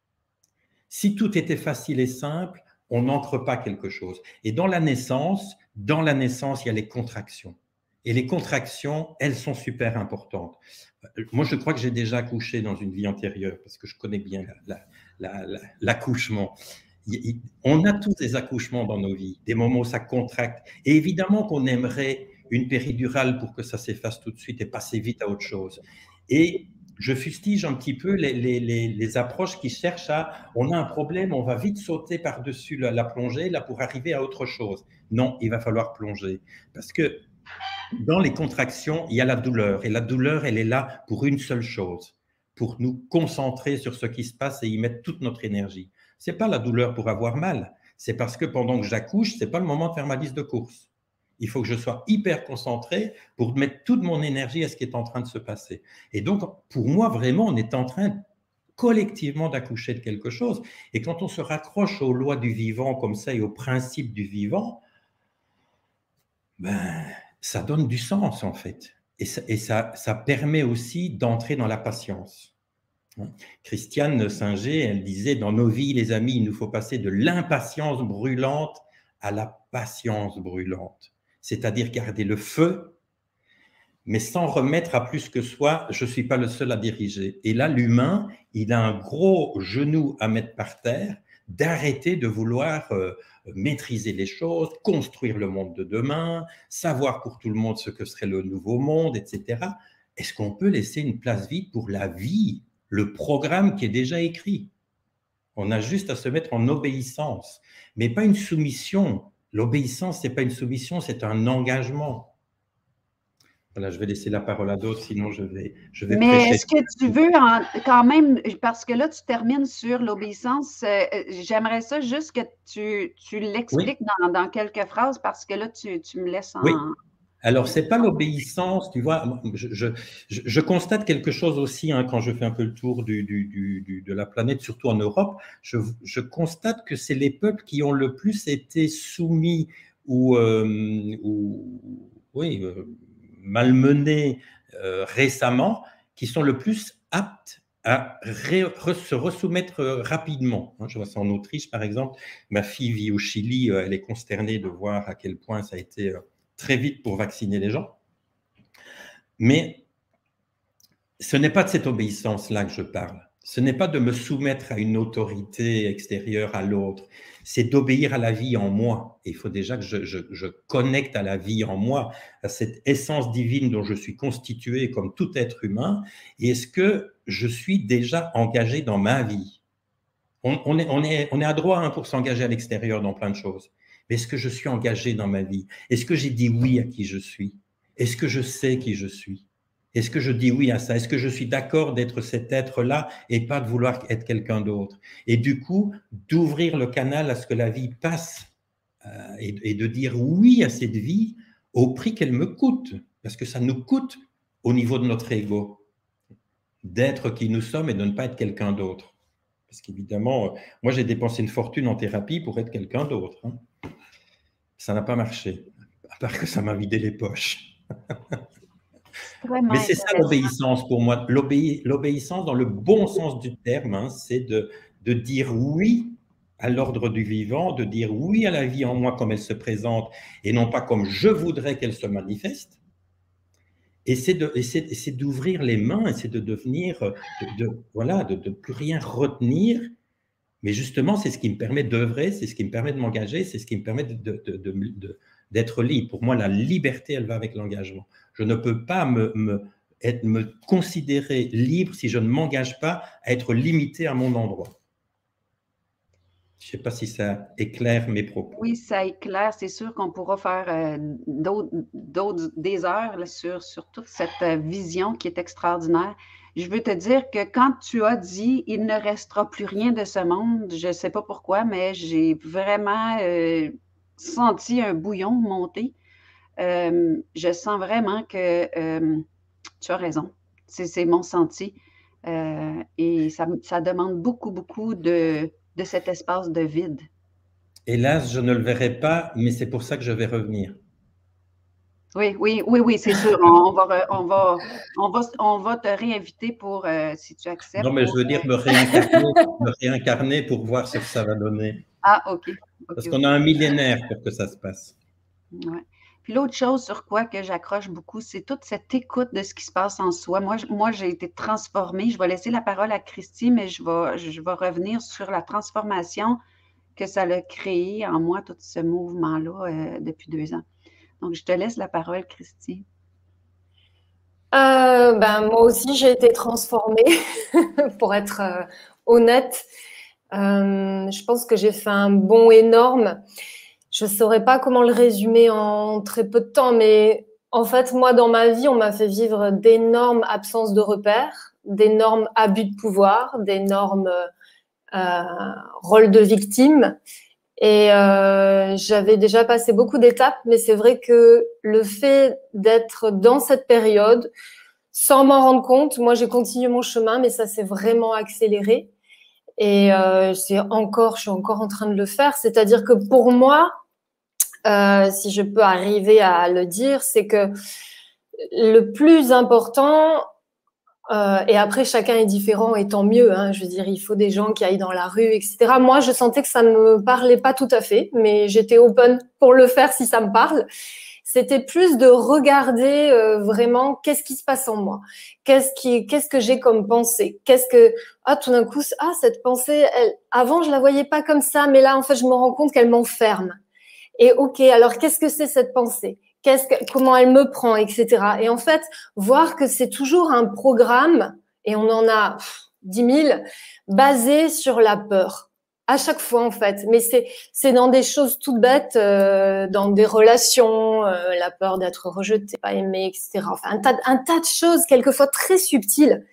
Si tout était facile et simple, on n'ancre pas quelque chose. Et dans la naissance, dans la naissance, il y a les contractions. Et les contractions, elles sont super importantes. Moi, je crois que j'ai déjà accouché dans une vie antérieure, parce que je connais bien l'accouchement. On a tous des accouchements dans nos vies, des moments où ça contracte. Et évidemment qu'on aimerait une péridurale pour que ça s'efface tout de suite et passer vite à autre chose. Et je fustige un petit peu les, approches qui cherchent à on a un problème, on va vite sauter par-dessus la, la, plongée là pour arriver à autre chose. Non, il va falloir plonger. Parce que dans les contractions, il y a la douleur. Et la douleur, elle est là pour une seule chose, pour nous concentrer sur ce qui se passe et y mettre toute notre énergie. Ce n'est pas la douleur pour avoir mal. C'est parce que pendant que j'accouche, ce n'est pas le moment de faire ma liste de courses. Il faut que je sois hyper concentré pour mettre toute mon énergie à ce qui est en train de se passer. Et donc, pour moi, vraiment, on est en train collectivement d'accoucher de quelque chose. Et quand on se raccroche aux lois du vivant comme ça et aux principes du vivant, ben, ça donne du sens en fait. Et ça, ça, permet aussi d'entrer dans la patience. Christiane Singer, elle disait, dans nos vies, les amis, il nous faut passer de l'impatience brûlante à la patience brûlante. C'est-à-dire garder le feu, mais sans remettre à plus que soi, je ne suis pas le seul à diriger. Et là, l'humain, il a un gros genou à mettre par terre, d'arrêter de vouloir euh, maîtriser les choses, construire le monde de demain, savoir pour tout le monde ce que serait le nouveau monde, etc. Est-ce qu'on peut laisser une place vide pour la vie, le programme qui est déjà écrit? On a juste à se mettre en obéissance, mais pas une soumission. L'obéissance, n'est pas une soumission, c'est un engagement. Voilà, je vais laisser la parole à d'autres, sinon je vais, je vais Mais est-ce que tu veux quand même, parce que là, tu termines sur l'obéissance, euh, euh, j'aimerais ça juste que tu, tu l'expliques dans, quelques phrases, parce que là, tu, tu me laisses en... Oui. Alors, ce n'est pas l'obéissance, tu vois, je, je, je, constate quelque chose aussi hein, quand je fais un peu le tour du, du, du, de la planète, surtout en Europe, je, constate que c'est les peuples qui ont le plus été soumis ou, euh, ou oui, malmenés euh, récemment qui sont le plus aptes à se resoumettre euh, rapidement. Hein, je vois ça en Autriche, par exemple. Ma fille vit au Chili, euh, elle est consternée de voir à quel point ça a été très vite pour vacciner les gens. Mais ce n'est pas de cette obéissance-là que je parle. Ce n'est pas de me soumettre à une autorité extérieure à l'autre c'est d'obéir à la vie en moi. il faut déjà que je, connecte à la vie en moi, à cette essence divine dont je suis constitué comme tout être humain. Et est-ce que je suis déjà engagé dans ma vie? On est à droit hein, pour s'engager à l'extérieur dans plein de choses. Mais est-ce que je suis engagé dans ma vie? Est-ce que j'ai dit oui à qui je suis? Est-ce que je sais qui je suis? Est-ce que je dis oui à ça? Est-ce que je suis d'accord d'être cet être-là et pas de vouloir être quelqu'un d'autre? Et du coup, d'ouvrir le canal à ce que la vie passe euh, et, de dire oui à cette vie au prix qu'elle me coûte, parce que ça nous coûte au niveau de notre ego d'être qui nous sommes et de ne pas être quelqu'un d'autre. Parce qu'évidemment, euh, moi j'ai dépensé une fortune en thérapie pour être quelqu'un d'autre. Hein. Ça n'a pas marché, à part que ça m'a vidé les poches. Mais c'est ça l'obéissance pour moi. L'obéissance, dans le bon sens du terme, hein, c'est de, de dire oui à l'ordre du vivant, de dire oui à la vie en moi comme elle se présente et non pas comme je voudrais qu'elle se manifeste. Et c'est d'ouvrir les mains et c'est de devenir, de, voilà, de ne plus rien retenir. Mais justement, c'est ce qui me permet d'œuvrer, c'est ce qui me permet de m'engager, c'est ce qui me permet d'être libre. Pour moi, la liberté, elle va avec l'engagement. Je ne peux pas me, me, considérer libre si je ne m'engage pas à être limité à mon endroit. Je ne sais pas si ça éclaire mes propos. Oui, ça éclaire. C'est sûr qu'on pourra faire euh, d'autres, des heures sur, sur toute cette euh, vision qui est extraordinaire. Je veux te dire que quand tu as dit il ne restera plus rien de ce monde, je ne sais pas pourquoi, mais j'ai vraiment euh, senti un bouillon monter. je sens vraiment que tu as raison. C'est, mon senti. et ça, ça demande beaucoup, beaucoup de, de cet espace de vide. Hélas, je ne le verrai pas, mais c'est pour ça que je vais revenir. Oui, oui, oui, oui, c'est sûr. On, va, on, va, on, va, on va te réinviter pour, euh, si tu acceptes. Non, mais je veux dire me réincarner, me réincarner pour voir ce que ça va donner. Ah, OK. Parce qu'on a un millénaire pour que ça se passe. Ouais. Puis l'autre chose sur quoi que j'accroche beaucoup, c'est toute cette écoute de ce qui se passe en soi. Moi, moi j'ai été transformée. Je vais laisser la parole à Christy, mais je vais, je vais revenir sur la transformation que ça a créé en moi, tout ce mouvement-là, euh, depuis deux ans. Donc, je te laisse la parole, Christy. Euh, ben, moi aussi, j'ai été transformée, pour être euh, honnête. Je pense que j'ai fait un bond énorme je ne saurais pas comment le résumer en très peu de temps, mais en fait, moi, dans ma vie, on m'a fait vivre d'énormes absences de repères, d'énormes abus de pouvoir, d'énormes euh, rôles de victime. Et euh, j'avais déjà passé beaucoup d'étapes, mais c'est vrai que le fait d'être dans cette période, sans m'en rendre compte, moi j'ai continué mon chemin, mais ça s'est vraiment accéléré. Et euh, c'est encore, je suis encore en train de le faire. C'est-à-dire que pour moi, euh, si je peux arriver à le dire, c'est que le plus important, euh, et après chacun est différent et tant mieux, hein, je veux dire, il faut des gens qui aillent dans la rue, etc. Moi, je sentais que ça ne me parlait pas tout à fait, mais j'étais open pour le faire si ça me parle. C'était plus de regarder euh, vraiment qu'est-ce qui se passe en moi, qu'est-ce qui, qu'est-ce que j'ai comme pensée, qu'est-ce que ah tout d'un coup ah cette pensée, avant je la voyais pas comme ça, mais là en fait je me rends compte qu'elle m'enferme et ok, alors qu'est-ce que c'est cette pensée? Qu'est-ce que, comment elle me prend, etc. Et en fait, voir que c'est toujours un programme, et on en a dix mille, basé sur la peur. À chaque fois, en fait. Mais c'est, c'est dans des choses toutes bêtes, euh, dans des relations, euh, la peur d'être rejeté, pas aimé, etc. Enfin, un tas, un tas de choses, quelquefois très subtiles.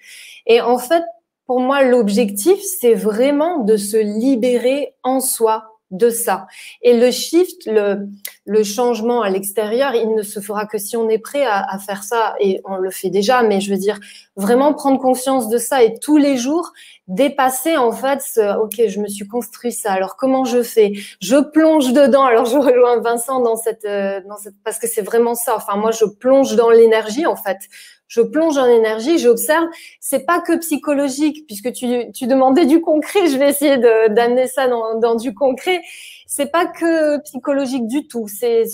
Et en fait, pour moi, l'objectif, c'est vraiment de se libérer en soi de ça. Et le shift, le, le changement à l'extérieur, il ne se fera que si on est prêt à, à, faire ça. Et on le fait déjà, mais je veux dire, vraiment prendre conscience de ça et tous les jours dépasser en fait ce, ok, je me suis construit ça. Alors comment je fais? Je plonge dedans. Alors je rejoins Vincent dans cette, euh, dans cette parce que c'est vraiment ça. Enfin moi, je plonge dans l'énergie en fait je plonge en énergie, j'observe. C'est pas que psychologique, puisque tu, tu demandais du concret. Je vais essayer d'amener ça dans, dans, du concret. C'est pas que psychologique du tout. C'est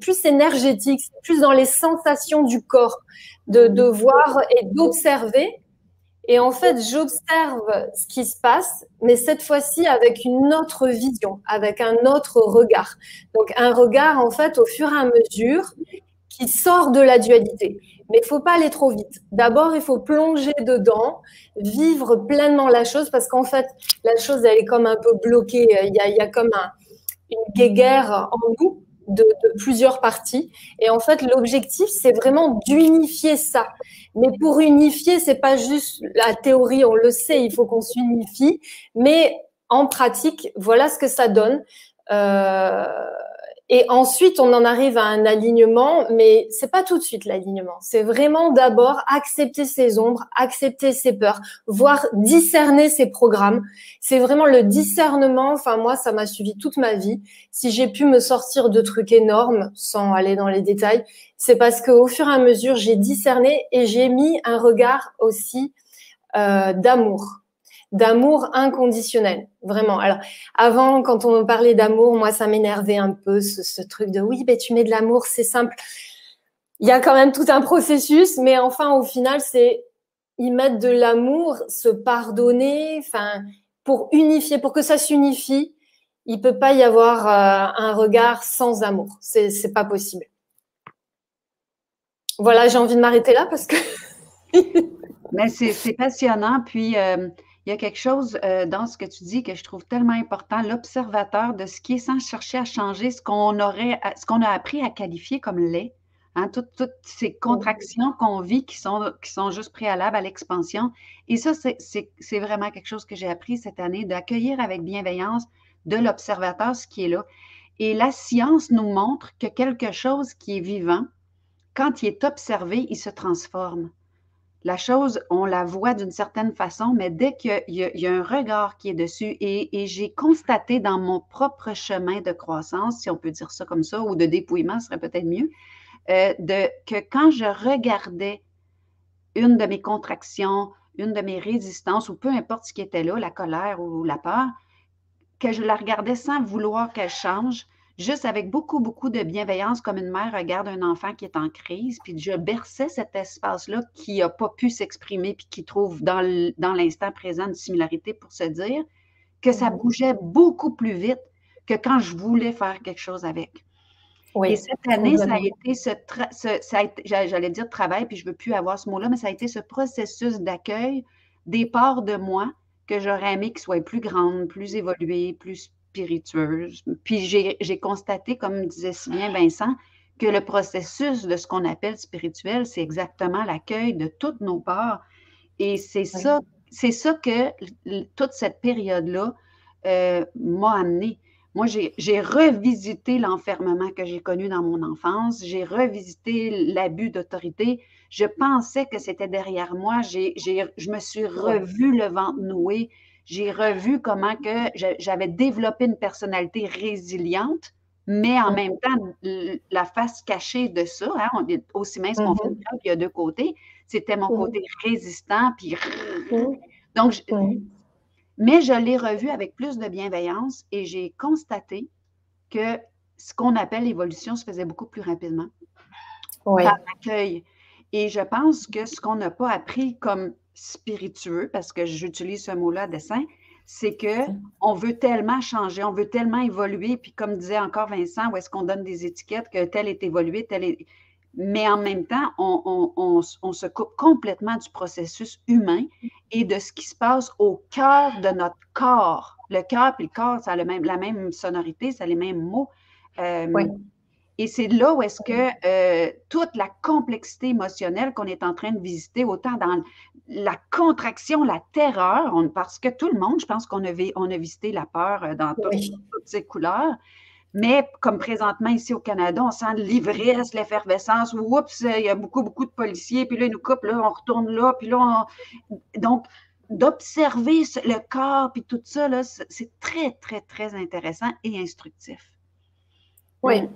plus énergétique, c'est plus dans les sensations du corps, de, de voir et d'observer. Et en fait, j'observe ce qui se passe, mais cette fois-ci avec une autre vision, avec un autre regard. Donc un regard, en fait, au fur et à mesure, qui sort de la dualité. Mais il faut pas aller trop vite. D'abord, il faut plonger dedans, vivre pleinement la chose, parce qu'en fait, la chose, elle est comme un peu bloquée. Il y a, comme un, une guéguerre en nous de, de, plusieurs parties. Et en fait, l'objectif, c'est vraiment d'unifier ça. Mais pour unifier, c'est pas juste la théorie, on le sait, il faut qu'on s'unifie. Mais en pratique, voilà ce que ça donne. Euh, et ensuite, on en arrive à un alignement, mais c'est pas tout de suite l'alignement. C'est vraiment d'abord accepter ses ombres, accepter ses peurs, voire discerner ses programmes. C'est vraiment le discernement. Enfin, moi, ça m'a suivi toute ma vie. Si j'ai pu me sortir de trucs énormes, sans aller dans les détails, c'est parce qu'au fur et à mesure, j'ai discerné et j'ai mis un regard aussi euh, d'amour d'amour inconditionnel, vraiment. Alors, avant, quand on me parlait d'amour, moi, ça m'énervait un peu, ce, truc de oui, mais tu mets de l'amour, c'est simple. Il y a quand même tout un processus, mais enfin, au final, c'est y mettre de l'amour, se pardonner, enfin, pour unifier, pour que ça s'unifie, il peut pas y avoir euh, un regard sans amour. C'est, c'est pas possible. Voilà, j'ai envie de m'arrêter là parce que. mais c'est, passionnant. Puis, euh, il y a quelque chose euh, dans ce que tu dis que je trouve tellement important, l'observateur de ce qui est sans chercher à changer, ce qu'on aurait, ce qu'on a appris à qualifier comme laid. Hein, toutes, ces contractions qu'on vit qui sont, qui sont juste préalables à l'expansion. Et ça, c'est vraiment quelque chose que j'ai appris cette année, d'accueillir avec bienveillance de l'observateur ce qui est là. Et la science nous montre que quelque chose qui est vivant, quand il est observé, il se transforme la chose, on la voit d'une certaine façon, mais dès qu'il y, a un regard qui est dessus, et, j'ai constaté dans mon propre chemin de croissance, si on peut dire ça comme ça, ou de dépouillement serait peut-être mieux, euh, que quand je regardais une de mes contractions, une de mes résistances, ou peu importe ce qui était là, la colère ou la peur, que je la regardais sans vouloir qu'elle change, juste avec beaucoup, beaucoup de bienveillance, comme une mère regarde un enfant qui est en crise, puis je berçais cet espace-là qui n'a pas pu s'exprimer, puis qui trouve dans l'instant présent une similarité pour se dire que ça mmh bougeait beaucoup plus vite que quand je voulais faire quelque chose avec. Oui, Et cette année, ça a été ce, j'allais dire travail, puis je ne veux plus avoir ce mot-là, mais ça a été ce processus d'accueil des parts de moi que j'aurais aimé qu'ils soient plus grandes, plus évoluées, plus spiritueuse. Puis j'ai constaté, comme disait si bien Vincent, que le processus de ce qu'on appelle spirituel, c'est exactement l'accueil de toutes nos parts. Et c'est ça, c'est ça que toute cette période-là euh, m'a amené. Moi, j'ai revisité l'enfermement que j'ai connu dans mon enfance, j'ai revisité l'abus d'autorité. Je pensais que c'était derrière moi. je me suis revu le ventre noué j'ai revu comment que j'avais développé une personnalité résiliente, mais en même temps, la face cachée de ça, hein, on est aussi mince qu'on fait, mm-hmm. il y a deux côtés, c'était mon côté résistant, puis... Donc, mais je l'ai revu avec plus de bienveillance et j'ai constaté que ce qu'on appelle l'évolution se faisait beaucoup plus rapidement. Par l'accueil. Et je pense que ce qu'on n'a pas appris comme spiritueux, parce que j'utilise ce mot-là, dessin, c'est que on veut tellement changer, on veut tellement évoluer, puis comme disait encore Vincent, où est-ce qu'on donne des étiquettes que tel est évolué, tel est... Mais en même temps, on, se coupe complètement du processus humain et de ce qui se passe au cœur de notre corps. Le cœur et le corps, ça a le même, la même sonorité, ça a les mêmes mots. Euh, et c'est là où est-ce que euh, toute la complexité émotionnelle qu'on est en train de visiter, autant dans la contraction, la terreur, parce que tout le monde, je pense qu'on a, on a visité la peur euh, dans toutes, ses couleurs, mais comme présentement ici au Canada, on sent l'ivresse, l'effervescence, oups, il y a beaucoup, beaucoup de policiers, puis là, ils nous coupent, là, on retourne là, puis là, donc d'observer le corps, puis tout ça, c'est très, très, très intéressant et instructif. Oui,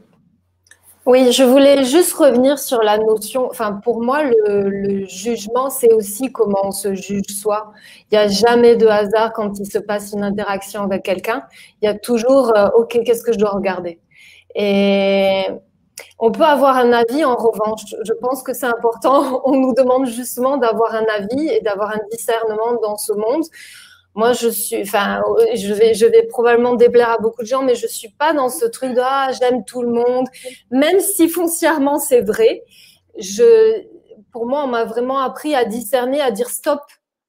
oui, je voulais juste revenir sur la notion. Enfin, pour moi, le, jugement, c'est aussi comment on se juge soi. Il n'y a jamais de hasard quand il se passe une interaction avec quelqu'un. Il y a toujours, euh, OK, qu'est-ce que je dois regarder? Et on peut avoir un avis, en revanche. Je pense que c'est important. On nous demande justement d'avoir un avis et d'avoir un discernement dans ce monde. Moi, je suis, enfin, je vais, je vais probablement déplaire à beaucoup de gens, mais je suis pas dans ce truc de ah, j'aime tout le monde, même si foncièrement c'est vrai. Je, pour moi, on m'a vraiment appris à discerner, à dire stop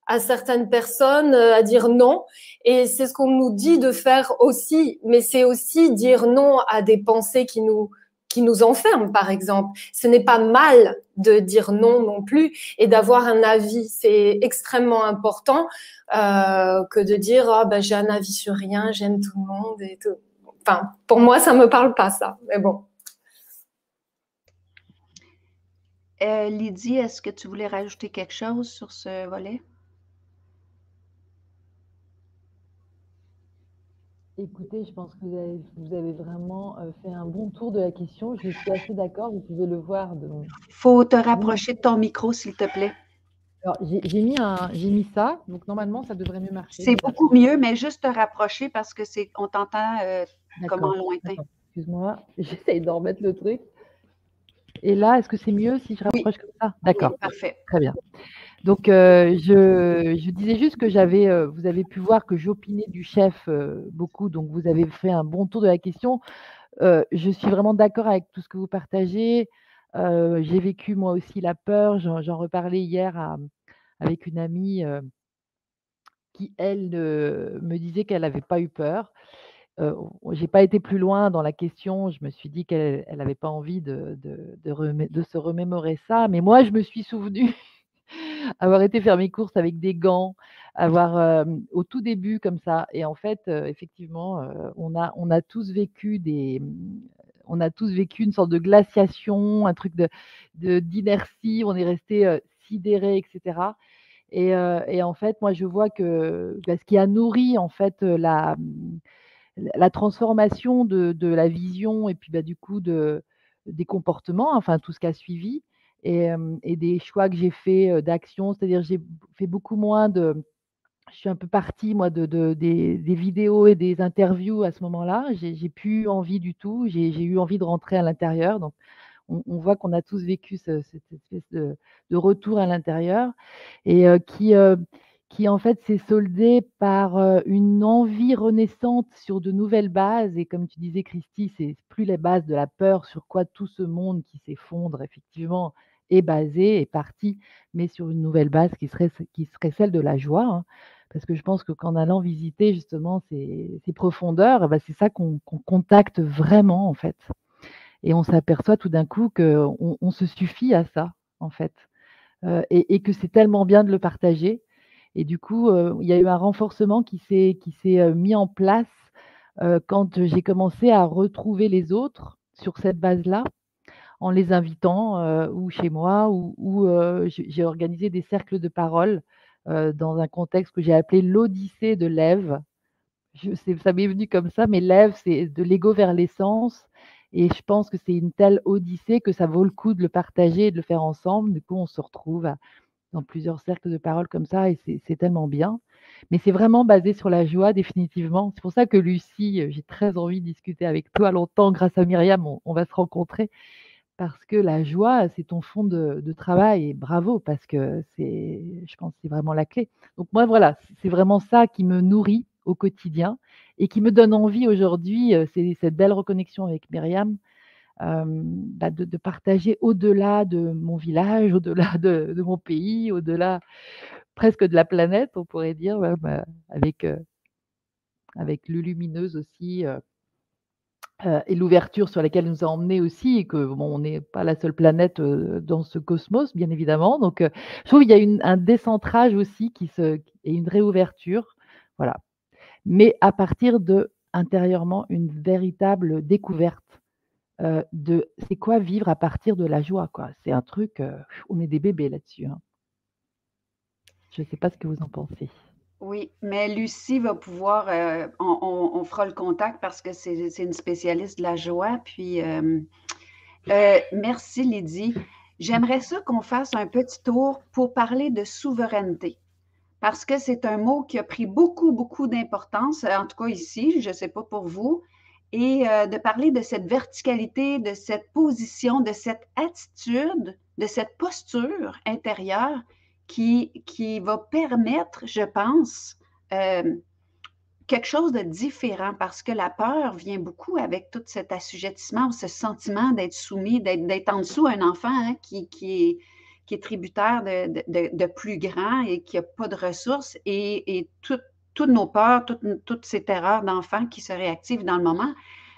à certaines personnes, euh, à dire non. Et c'est ce qu'on nous dit de faire aussi, mais c'est aussi dire non à des pensées qui nous qui nous enferment, par exemple. Ce n'est pas mal de dire non non plus et d'avoir un avis. C'est extrêmement important euh, que de dire oh, ben, j'ai un avis sur rien, j'aime tout le monde et tout. Enfin, pour moi, ça me parle pas ça. Mais bon. Euh, Lydie, est-ce que tu voulais rajouter quelque chose sur ce volet? Écoutez, je pense que vous avez, vraiment euh, fait un bon tour de la question. Je suis assez d'accord, vous pouvez le voir. Il faut te rapprocher de ton micro, s'il te plaît. Alors, j'ai mis, mis ça, donc normalement, ça devrait mieux marcher. C'est beaucoup mieux, mais juste te rapprocher parce que c'est on t'entend euh, comme en lointain. Excuse-moi, j'essaye d'en remettre le truc. Et là, est-ce que c'est mieux si je rapproche comme ça? D'accord. parfait. Très bien. Donc, euh, je, disais juste que j'avais, euh, vous avez pu voir que j'opinais du chef euh, beaucoup, donc vous avez fait un bon tour de la question. je suis vraiment d'accord avec tout ce que vous partagez. J'ai vécu moi aussi la peur, j'en, reparlais hier avec une amie qui, elle, me disait qu'elle n'avait pas eu peur. Euh, j'ai pas été plus loin dans la question. Je me suis dit qu'elle n'avait pas envie de, se remémorer ça. Mais moi, je me suis souvenue avoir été faire mes courses avec des gants, avoir au tout début comme ça. Et en fait, effectivement, on, a, on a tous vécu des, on a tous vécu une sorte de glaciation, un truc de d'inertie. on est resté sidéré, etc. Et, et, en fait, moi, je vois que bah, ce qui a nourri en fait la la transformation de, la vision et puis bah, du coup de, des comportements, enfin tout ce qui a suivi, et, des choix que j'ai fait d'action, c'est-à-dire j'ai fait beaucoup moins de... Je suis un peu partie, moi, de, des, vidéos et des interviews à ce moment-là. J'ai plus envie du tout. J'ai eu envie de rentrer à l'intérieur. Donc, on, voit qu'on a tous vécu cette espèce de, retour à l'intérieur et qui, qui en fait s'est soldé par une envie renaissante sur de nouvelles bases. Et comme tu disais, Christy, c'est plus les bases de la peur sur quoi tout ce monde qui s'effondre effectivement est basé, est parti, mais sur une nouvelle base qui serait, qui serait celle de la joie. Hein. Parce que je pense que qu'en allant visiter justement ces, profondeurs, eh ben, c'est ça qu'on contacte vraiment en fait. Et on s'aperçoit tout d'un coup qu'on on se suffit à ça en fait. et, et, que c'est tellement bien de le partager et du coup, il y a eu un renforcement qui s'est mis en place quand j'ai commencé à retrouver les autres sur cette base-là, en les invitant ou chez moi, ou, j'ai organisé des cercles de parole dans un contexte que j'ai appelé l'Odyssée de l'Ève. ça m'est venu comme ça, mais l'Ève, c'est de l'ego vers l'essence. Et je pense que c'est une telle odyssée que ça vaut le coup de le partager et de le faire ensemble. Du coup, on se retrouve dans plusieurs cercles de parole comme ça, et c'est tellement bien. Mais c'est vraiment basé sur la joie, définitivement. C'est pour ça que Lucie, euh, j'ai très envie de discuter avec toi longtemps. Grâce à Myriam, on, va se rencontrer. Parce que la joie, c'est ton fond de, travail. Et bravo, parce que c'est, je pense c'est vraiment la clé. Donc moi, voilà, c'est vraiment ça qui me nourrit au quotidien et qui me donne envie aujourd'hui. C'est cette belle reconnexion avec Myriam bah, de, partager au-delà de mon village, au-delà de, mon pays, au-delà presque de la planète, on pourrait dire, avec, avec Lulumineuse aussi. Et l'ouverture sur laquelle nous a emmenés aussi, et que on n'est pas la seule planète dans ce cosmos, bien évidemment. Donc, je trouve qu'il y a un décentrage aussi qui se, et une réouverture, voilà. Mais à partir de intérieurement une véritable découverte de c'est quoi vivre à partir de la joie, quoi. C'est un truc, on est des bébés là-dessus. Hein. Je ne sais pas ce que vous en pensez. Oui, mais Lucie va pouvoir, on, fera le contact parce que c'est une spécialiste de la joie. Puis, merci Lydie. J'aimerais ça qu'on fasse un petit tour pour parler de souveraineté parce que c'est un mot qui a pris beaucoup, beaucoup d'importance, en tout cas ici, je ne sais pas pour vous, et euh, de parler de cette verticalité, de cette position, de cette attitude, de cette posture intérieure qui, qui va permettre, je pense, euh, quelque chose de différent parce que la peur vient beaucoup avec tout cet assujettissement, ce sentiment d'être soumis, d'être en dessous un enfant hein, qui, qui, est, qui, est, tributaire de, de, plus grand et qui n'a pas de ressources et, et tout, toutes nos peurs, toutes, ces terreurs d'enfants qui se réactivent dans le moment.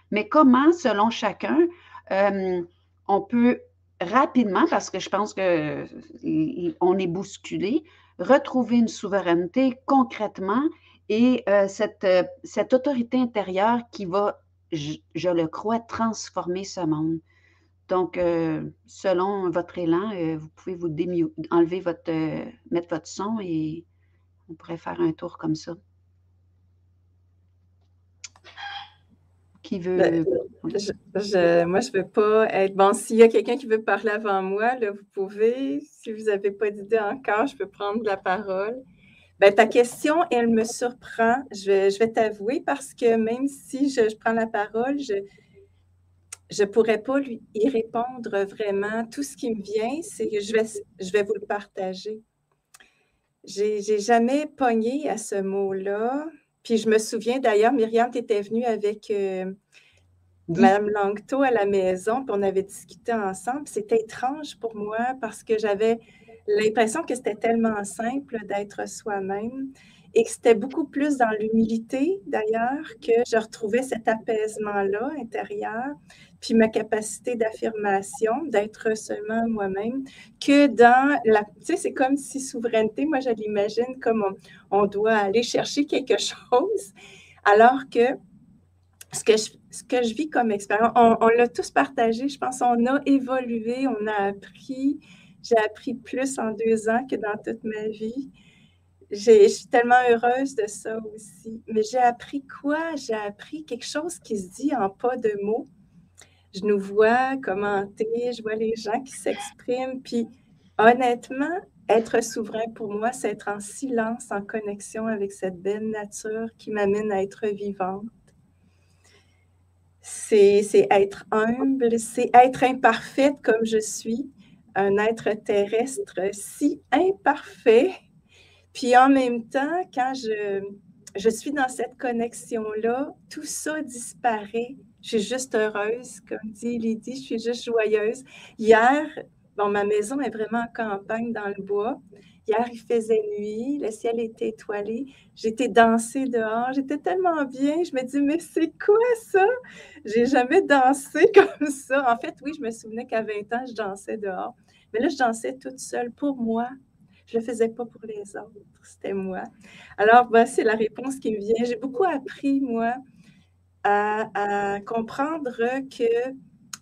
Mais comment, selon chacun, euh, on peut rapidement, parce que je pense qu'on est bousculé, retrouver une souveraineté concrètement et euh, cette, cette, autorité intérieure qui va, je, le crois, transformer ce monde. Donc, euh, selon votre élan, vous pouvez vous enlever votre, mettre votre son et on pourrait faire un tour comme ça. Qui veut. Ben, moi, je ne veux pas être. Bon, s'il y a quelqu'un qui veut parler avant moi, là, vous pouvez. Si vous n'avez pas d'idée encore, je peux prendre la parole. Ben, ta question, elle me surprend. Je vais, je vais t'avouer parce que même si je, prends la parole, je ne pourrais pas lui y répondre vraiment. Tout ce qui me vient, c'est que je vais, je vais vous le partager. J'ai jamais pogné à ce mot-là. Puis je me souviens d'ailleurs, Myriam, tu étais venue avec euh, Madame Langto à la maison, puis on avait discuté ensemble. C'était étrange pour moi parce que j'avais l'impression que c'était tellement simple d'être soi-même. et que c'était beaucoup plus dans l'humilité, d'ailleurs, que je retrouvais cet apaisement-là intérieur, puis ma capacité d'affirmation, d'être seulement moi-même, que dans la... Tu sais, c'est comme si souveraineté, moi, je l'imagine comme on, doit aller chercher quelque chose, alors que ce que je, ce que je vis comme expérience, on, on l'a tous partagé, je pense, on a évolué, on a appris, j'ai appris plus en deux ans que dans toute ma vie. Je suis tellement heureuse de ça aussi. Mais j'ai appris quoi? J'ai appris quelque chose qui se dit en pas de mots. Je nous vois commenter, je vois les gens qui s'expriment. Puis honnêtement, être souverain pour moi, c'est être en silence, en connexion avec cette belle nature qui m'amène à être vivante. C'est être humble, c'est être imparfaite comme je suis, un être terrestre si imparfait. Puis en même temps, quand je, je suis dans cette connexion-là, tout ça disparaît. Je suis juste heureuse, comme dit Lydie, je suis juste joyeuse. Hier, bon, ma maison est vraiment en campagne dans le bois. Hier, il faisait nuit, le ciel était étoilé. J'étais dansée dehors, j'étais tellement bien. Je me dis, mais c'est quoi ça? J'ai jamais dansé comme ça. En fait, oui, je me souvenais qu'à 20 ans, je dansais dehors. Mais là, je dansais toute seule pour moi. Je ne le faisais pas pour les autres, c'était moi. Alors, ben, c'est la réponse qui me vient. J'ai beaucoup appris, moi, à, comprendre que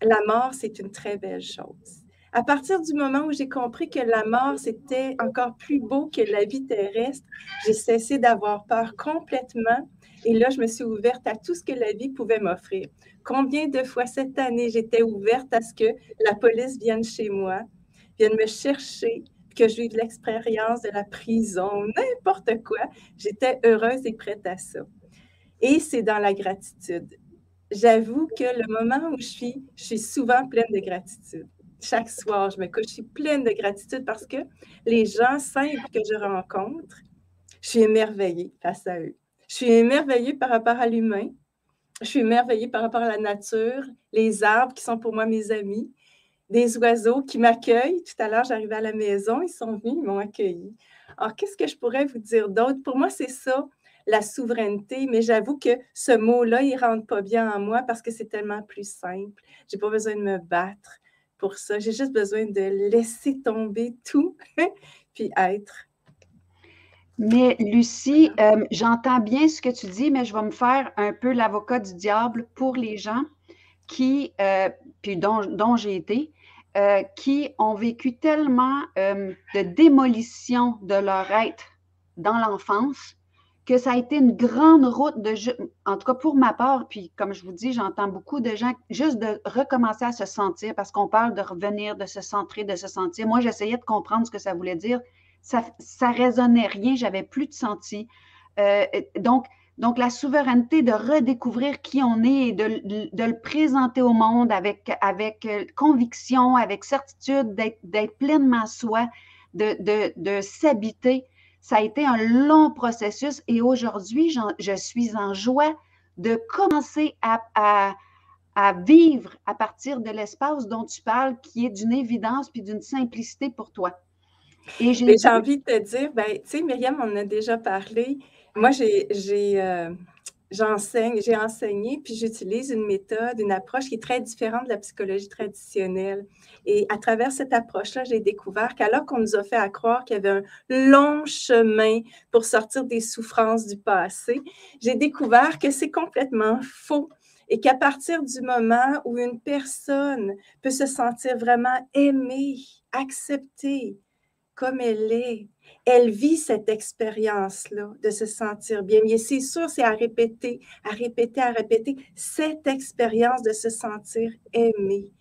la mort, c'est une très belle chose à partir du moment où j'ai compris que la mort, c'était encore plus beau que la vie terrestre, j'ai cessé d'avoir peur complètement. Et là, je me suis ouverte à tout ce que la vie pouvait m'offrir. Combien de fois cette année j'étais ouverte à ce que la police vienne chez moi, vienne me chercher, que je vive l'expérience de la prison, n'importe quoi. J'étais heureuse et prête à ça. Et c'est dans la gratitude. J'avoue que le moment où je suis, je suis souvent pleine de gratitude chaque soir, je me couche, je suis pleine de gratitude parce que les gens simples que je rencontre, je suis émerveillée face à eux. Je suis émerveillée par rapport à l'humain. Je suis émerveillée par rapport à la nature, les arbres qui sont pour moi mes amis, des oiseaux qui m'accueillent. Tout à l'heure, j'arrivais à la maison, ils sont venus, ils m'ont accueilli. Alors, qu'est-ce que je pourrais vous dire d'autre? Pour moi, c'est ça, la souveraineté, mais j'avoue que ce mot-là, il ne rentre pas bien en moi parce que c'est tellement plus simple. Je n'ai pas besoin de me battre pour ça. J'ai juste besoin de laisser tomber tout, puis être. Mais Lucie, euh, j'entends bien ce que tu dis, mais je vais me faire un peu l'avocat du diable pour les gens qui, euh, puis dont, dont j'ai été, euh, qui ont vécu tellement de démolition de leur être dans l'enfance que ça a été une grande route de, en tout cas pour ma part, puis comme je vous dis, j'entends beaucoup de gens juste de recommencer à se sentir parce qu'on parle de revenir, de se centrer, de se sentir. Moi, j'essayais de comprendre ce que ça voulait dire. Ça, ça résonnait rien, j'avais plus de senti. Euh, donc, donc, la souveraineté de redécouvrir qui on est et de, de, le présenter au monde avec, avec euh, conviction, avec certitude, d'être pleinement soi, de, de, de s'habiter ça a été un long processus et aujourd'hui, je suis en joie de commencer à, vivre à partir de l'espace dont tu parles, qui est d'une évidence puis d'une simplicité pour toi. Et j'ai envie de te dire, ben, tu sais, Myriam, on en a déjà parlé. Moi, j'ai euh, j'enseigne, j'ai enseigné, puis j'utilise une méthode, une approche qui est très différente de la psychologie traditionnelle. Et à travers cette approche-là, j'ai découvert qu'alors qu'on nous a fait à croire qu'il y avait un long chemin pour sortir des souffrances du passé, j'ai découvert que c'est complètement faux et qu'à partir du moment où une personne peut se sentir vraiment aimée, acceptée comme elle est, elle vit cette expérience-là de se sentir bien. Mais c'est sûr, c'est à répéter, à répéter, à répéter cette expérience de se sentir aimé.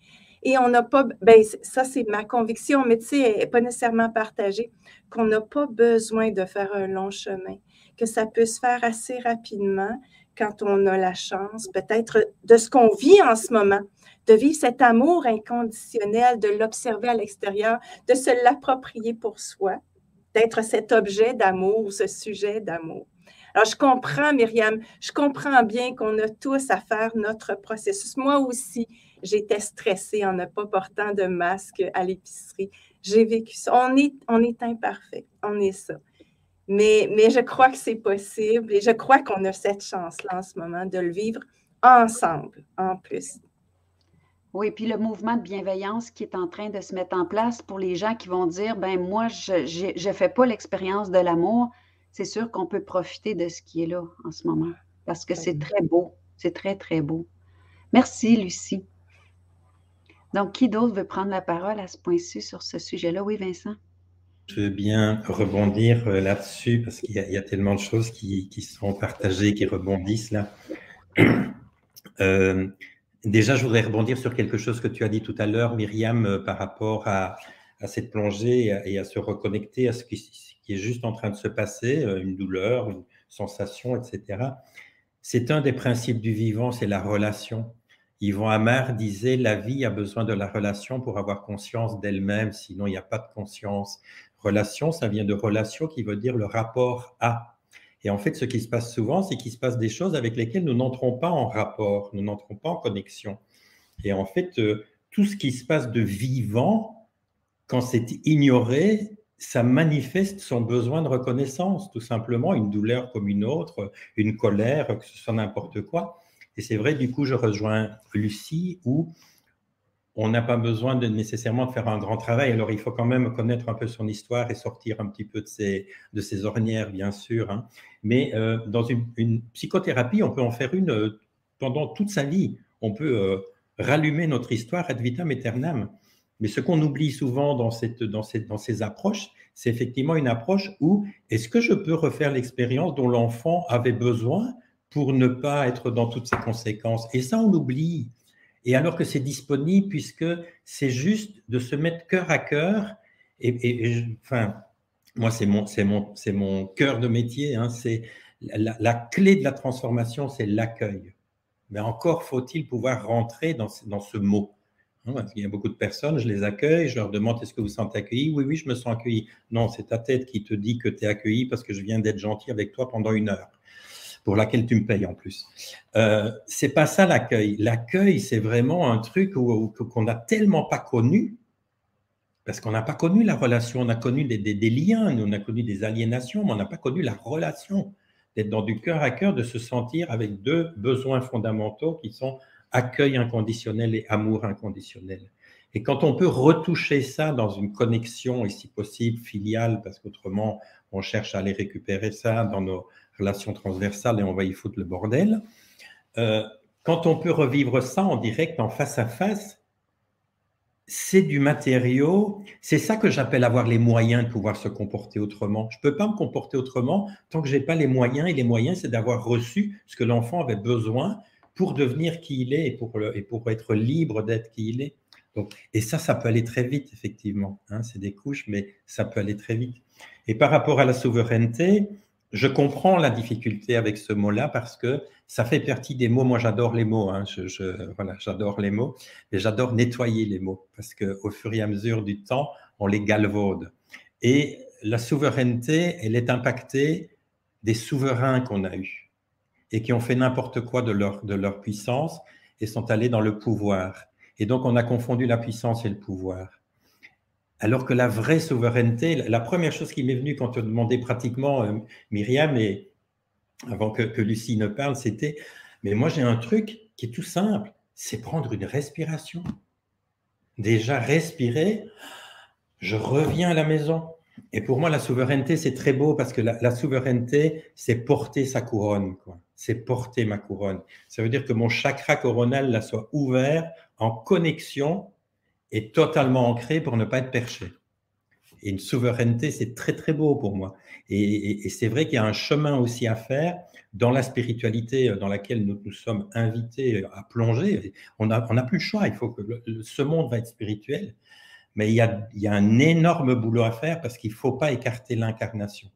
Et on n'a pas, ben ça c'est ma conviction, mais tu sais, pas nécessairement partagée, qu'on n'a pas besoin de faire un long chemin, que ça peut se faire assez rapidement quand on a la chance, peut-être de ce qu'on vit en ce moment, de vivre cet amour inconditionnel, de l'observer à l'extérieur, de se l'approprier pour soi d'être cet objet d'amour ce sujet d'amour. Alors, je comprends, Myriam, je comprends bien qu'on a tous à faire notre processus. Moi aussi, j'étais stressée en ne pas portant de masque à l'épicerie. J'ai vécu ça. On est, on est imparfait, on est ça. Mais, mais je crois que c'est possible et je crois qu'on a cette chance-là en ce moment de le vivre ensemble, en plus. Oui, puis le mouvement de bienveillance qui est en train de se mettre en place pour les gens qui vont dire, ben moi, je ne fais pas l'expérience de l'amour, c'est sûr qu'on peut profiter de ce qui est là en ce moment, parce que c'est très beau, c'est très, très beau. Merci, Lucie. Donc, qui d'autre veut prendre la parole à ce point-ci sur ce sujet-là? Oui, Vincent. Je veux bien rebondir euh, là-dessus parce qu'il y, a tellement de choses qui, sont partagées, qui rebondissent là. Euh, déjà, je voudrais rebondir sur quelque chose que tu as dit tout à l'heure, Myriam, euh, par rapport à, cette plongée et à, se reconnecter à ce qui, est juste en train de se passer, une douleur, une sensation, etc. C'est un des principes du vivant, c'est la relation. Yvon Amar disait la vie a besoin de la relation pour avoir conscience d'elle-même, sinon il n'y a pas de conscience. Relation, ça vient de relation qui veut dire le rapport à. Et en fait, ce qui se passe souvent, c'est qu'il se passe des choses avec lesquelles nous n'entrons pas en rapport, nous n'entrons pas en connexion. Et en fait, euh, tout ce qui se passe de vivant, quand c'est ignoré, ça manifeste son besoin de reconnaissance, tout simplement, une douleur comme une autre, une colère, que ce soit n'importe quoi. Et c'est vrai, du coup, je rejoins Lucie où on n'a pas besoin de nécessairement de faire un grand travail. Alors, il faut quand même connaître un peu son histoire et sortir un petit peu de ses, ses ornières, bien sûr. Hein. Mais euh, dans une, psychothérapie, on peut en faire une euh, pendant toute sa vie. On peut euh, rallumer notre histoire ad vitam aeternam. Mais ce qu'on oublie souvent dans, dans, ces approches, c'est effectivement une approche où est-ce que je peux refaire l'expérience dont l'enfant avait besoin pour ne pas être dans toutes ces conséquences? Et ça, on oublie. Et alors que c'est disponible, puisque c'est juste de se mettre cœur à cœur. Et, enfin, moi, c'est mon, c'est mon, c'est cœur de métier. Hein, c'est la, clé de la transformation, c'est l'accueil. Mais encore faut-il pouvoir rentrer dans, dans ce mot. Hein, Il y a beaucoup de personnes, je les accueille, je leur demande est-ce que vous vous sentez accueilli? Oui, oui, je me sens accueilli. Non, c'est ta tête qui te dit que tu es accueilli parce que je viens d'être gentil avec toi pendant une heure pour laquelle tu me payes en plus. Euh, c'est pas ça l'accueil. L'accueil, c'est vraiment un truc qu'on n'a tellement pas connu, parce qu'on n'a pas connu la relation, on a connu des, liens, on a connu des aliénations, mais on n'a pas connu la relation, d'être dans du cœur à cœur, de se sentir avec deux besoins fondamentaux qui sont accueil inconditionnel et amour inconditionnel. Et quand on peut retoucher ça dans une connexion, et si possible filiale, parce qu'autrement, on cherche à aller récupérer ça dans nos relation transversale et on va y foutre le bordel. Euh, quand on peut revivre ça en direct, en face à face, c'est du matériau. C'est ça que j'appelle avoir les moyens de pouvoir se comporter autrement. Je ne peux pas me comporter autrement tant que je n'ai pas les moyens. Et les moyens, c'est d'avoir reçu ce que l'enfant avait besoin pour devenir qui il est et pour, être libre d'être qui il est. Et ça, ça peut aller très vite, effectivement. Hein, c'est des couches, mais ça peut aller très vite. Et par rapport à la souveraineté, je comprends la difficulté avec ce mot-là parce que ça fait partie des mots. Moi, j'adore les mots. Hein. Je, voilà, j'adore les mots et j'adore nettoyer les mots parce qu'au fur et à mesure du temps, on les galvaude. Et la souveraineté, elle est impactée des souverains qu'on a eus et qui ont fait n'importe quoi de leur, de leur puissance et sont allés dans le pouvoir. Et donc, on a confondu la puissance et le pouvoir. Alors que la vraie souveraineté, la première chose qui m'est venue quand tu demandais pratiquement, euh, Myriam, et avant que, Lucie ne parle, c'était, mais moi j'ai un truc qui est tout simple, c'est prendre une respiration. Déjà respirer, je reviens à la maison. Et pour moi, la souveraineté, c'est très beau parce que la, souveraineté, c'est porter sa couronne. C'est porter ma couronne. Ça veut dire que mon chakra coronal là, soit ouvert en connexion est totalement ancré pour ne pas être perché. Et une souveraineté, c'est très très beau pour moi. Et, c'est vrai qu'il y a un chemin aussi à faire dans la spiritualité dans laquelle nous nous sommes invités à plonger. On n'a on a plus le choix, il faut que ce monde va être spirituel. Mais il y, a, il y a un énorme boulot à faire parce qu'il ne faut pas écarter l'incarnation.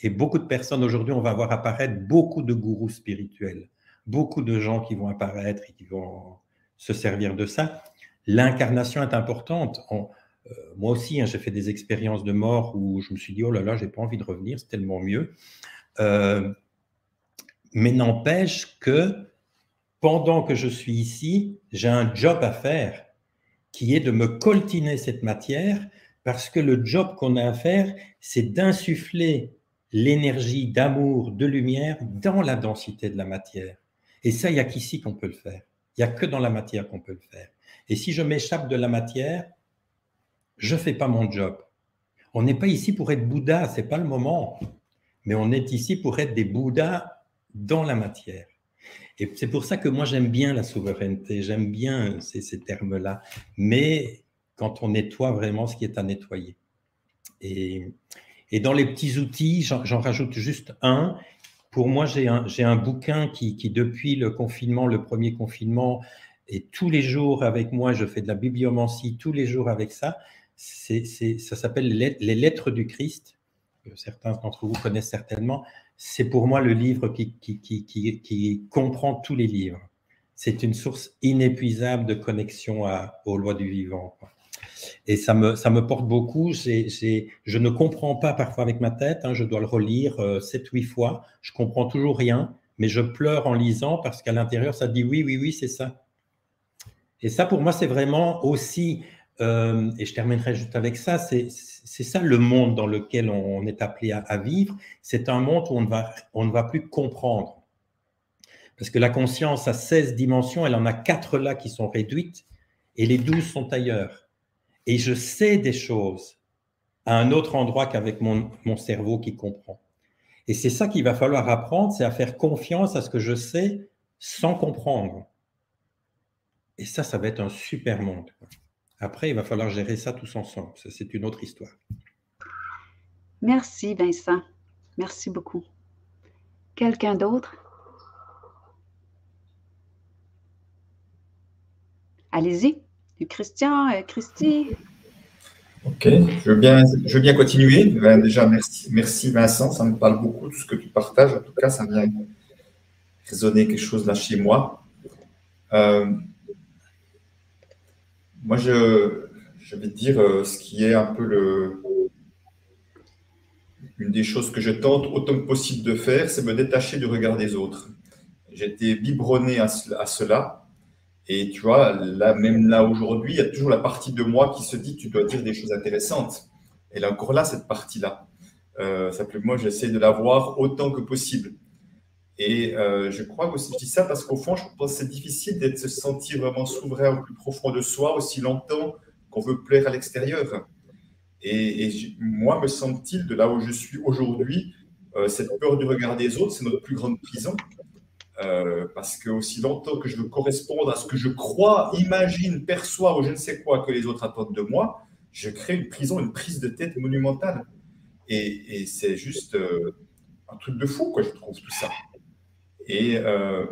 Et beaucoup de personnes aujourd'hui, on va voir apparaître beaucoup de gourous spirituels, beaucoup de gens qui vont apparaître et qui vont se servir de ça. L'incarnation est importante. Euh, moi aussi, hein, j'ai fait des expériences de mort où je me suis dit, oh là là, j'ai pas envie de revenir, c'est tellement mieux. Euh, mais n'empêche que pendant que je suis ici, j'ai un job à faire qui est de me coltiner cette matière parce que le job qu'on a à faire, c'est d'insuffler l'énergie d'amour, de lumière dans la densité de la matière. Et ça, il n'y a qu'ici qu'on peut le faire. Il n'y a que dans la matière qu'on peut le faire. Et si je m'échappe de la matière, je ne fais pas mon job. On n'est pas ici pour être Bouddha, ce n'est pas le moment. Mais on est ici pour être des Bouddhas dans la matière. Et c'est pour ça que moi j'aime bien la souveraineté, j'aime bien ces, termes-là. Mais quand on nettoie vraiment ce qui est à nettoyer. Et, dans les petits outils, j'en rajoute juste un. Pour moi, j'ai un, bouquin qui, qui, depuis le confinement, le premier confinement, est tous les jours avec moi. Je fais de la bibliomancie tous les jours avec ça. Ça s'appelle Les Lettres du Christ. Certains d'entre vous connaissent certainement. C'est pour moi le livre qui, comprend tous les livres. C'est une source inépuisable de connexion aux lois du vivant. Et ça me, porte beaucoup. je ne comprends pas parfois avec ma tête. Hein, je dois le relire euh, sept, huit fois. Je comprends toujours rien, mais je pleure en lisant parce qu'à l'intérieur, ça dit oui, oui, oui, c'est ça. Et ça, pour moi, c'est vraiment aussi, euh, et je terminerai juste avec ça, c'est ça le monde dans lequel on est appelé à, vivre. C'est un monde où on ne, va, on ne va plus comprendre. Parce que la conscience a 16 dimensions, elle en a quatre là qui sont réduites, et les 12 sont ailleurs et je sais des choses à un autre endroit qu'avec mon, cerveau qui comprend. Et c'est ça qu'il va falloir apprendre, c'est à faire confiance à ce que je sais sans comprendre. Et ça, ça va être un super monde. Après, il va falloir gérer ça tous ensemble. Ça, c'est une autre histoire. Merci, Vincent. Merci beaucoup. Quelqu'un d'autre? Allez-y. Christian, euh, Christy. Ok, je veux bien, je veux bien continuer. Ben, déjà, merci, merci Vincent, ça me parle beaucoup tout ce que tu partages. En tout cas, ça vient résonner quelque chose là chez moi. Euh, moi, je, vais dire euh, ce qui est un peu le, une des choses que je tente autant que possible de faire, c'est me détacher du regard des autres. J'étais biberonné à, à cela et tu vois, là, même là aujourd'hui, il y a toujours la partie de moi qui se dit tu dois dire des choses intéressantes. Elle est encore là, cette partie-là. Euh, simplement, j'essaie de la voir autant que possible. Et euh, je crois que je dis ça parce qu'au fond, je pense que c'est difficile d'être se sentir vraiment souverain au plus profond de soi aussi longtemps qu'on veut plaire à l'extérieur. Et, moi, me semble-t-il, de là où je suis aujourd'hui, euh, cette peur du regard des autres, c'est notre plus grande prison. Euh, parce que aussi longtemps que je veux correspondre à ce que je crois, imagine, perçois ou je ne sais quoi que les autres attendent de moi, je crée une prison, une prise de tête monumentale. Et, c'est juste un truc de fou, quoi, je trouve, tout ça. Et, euh,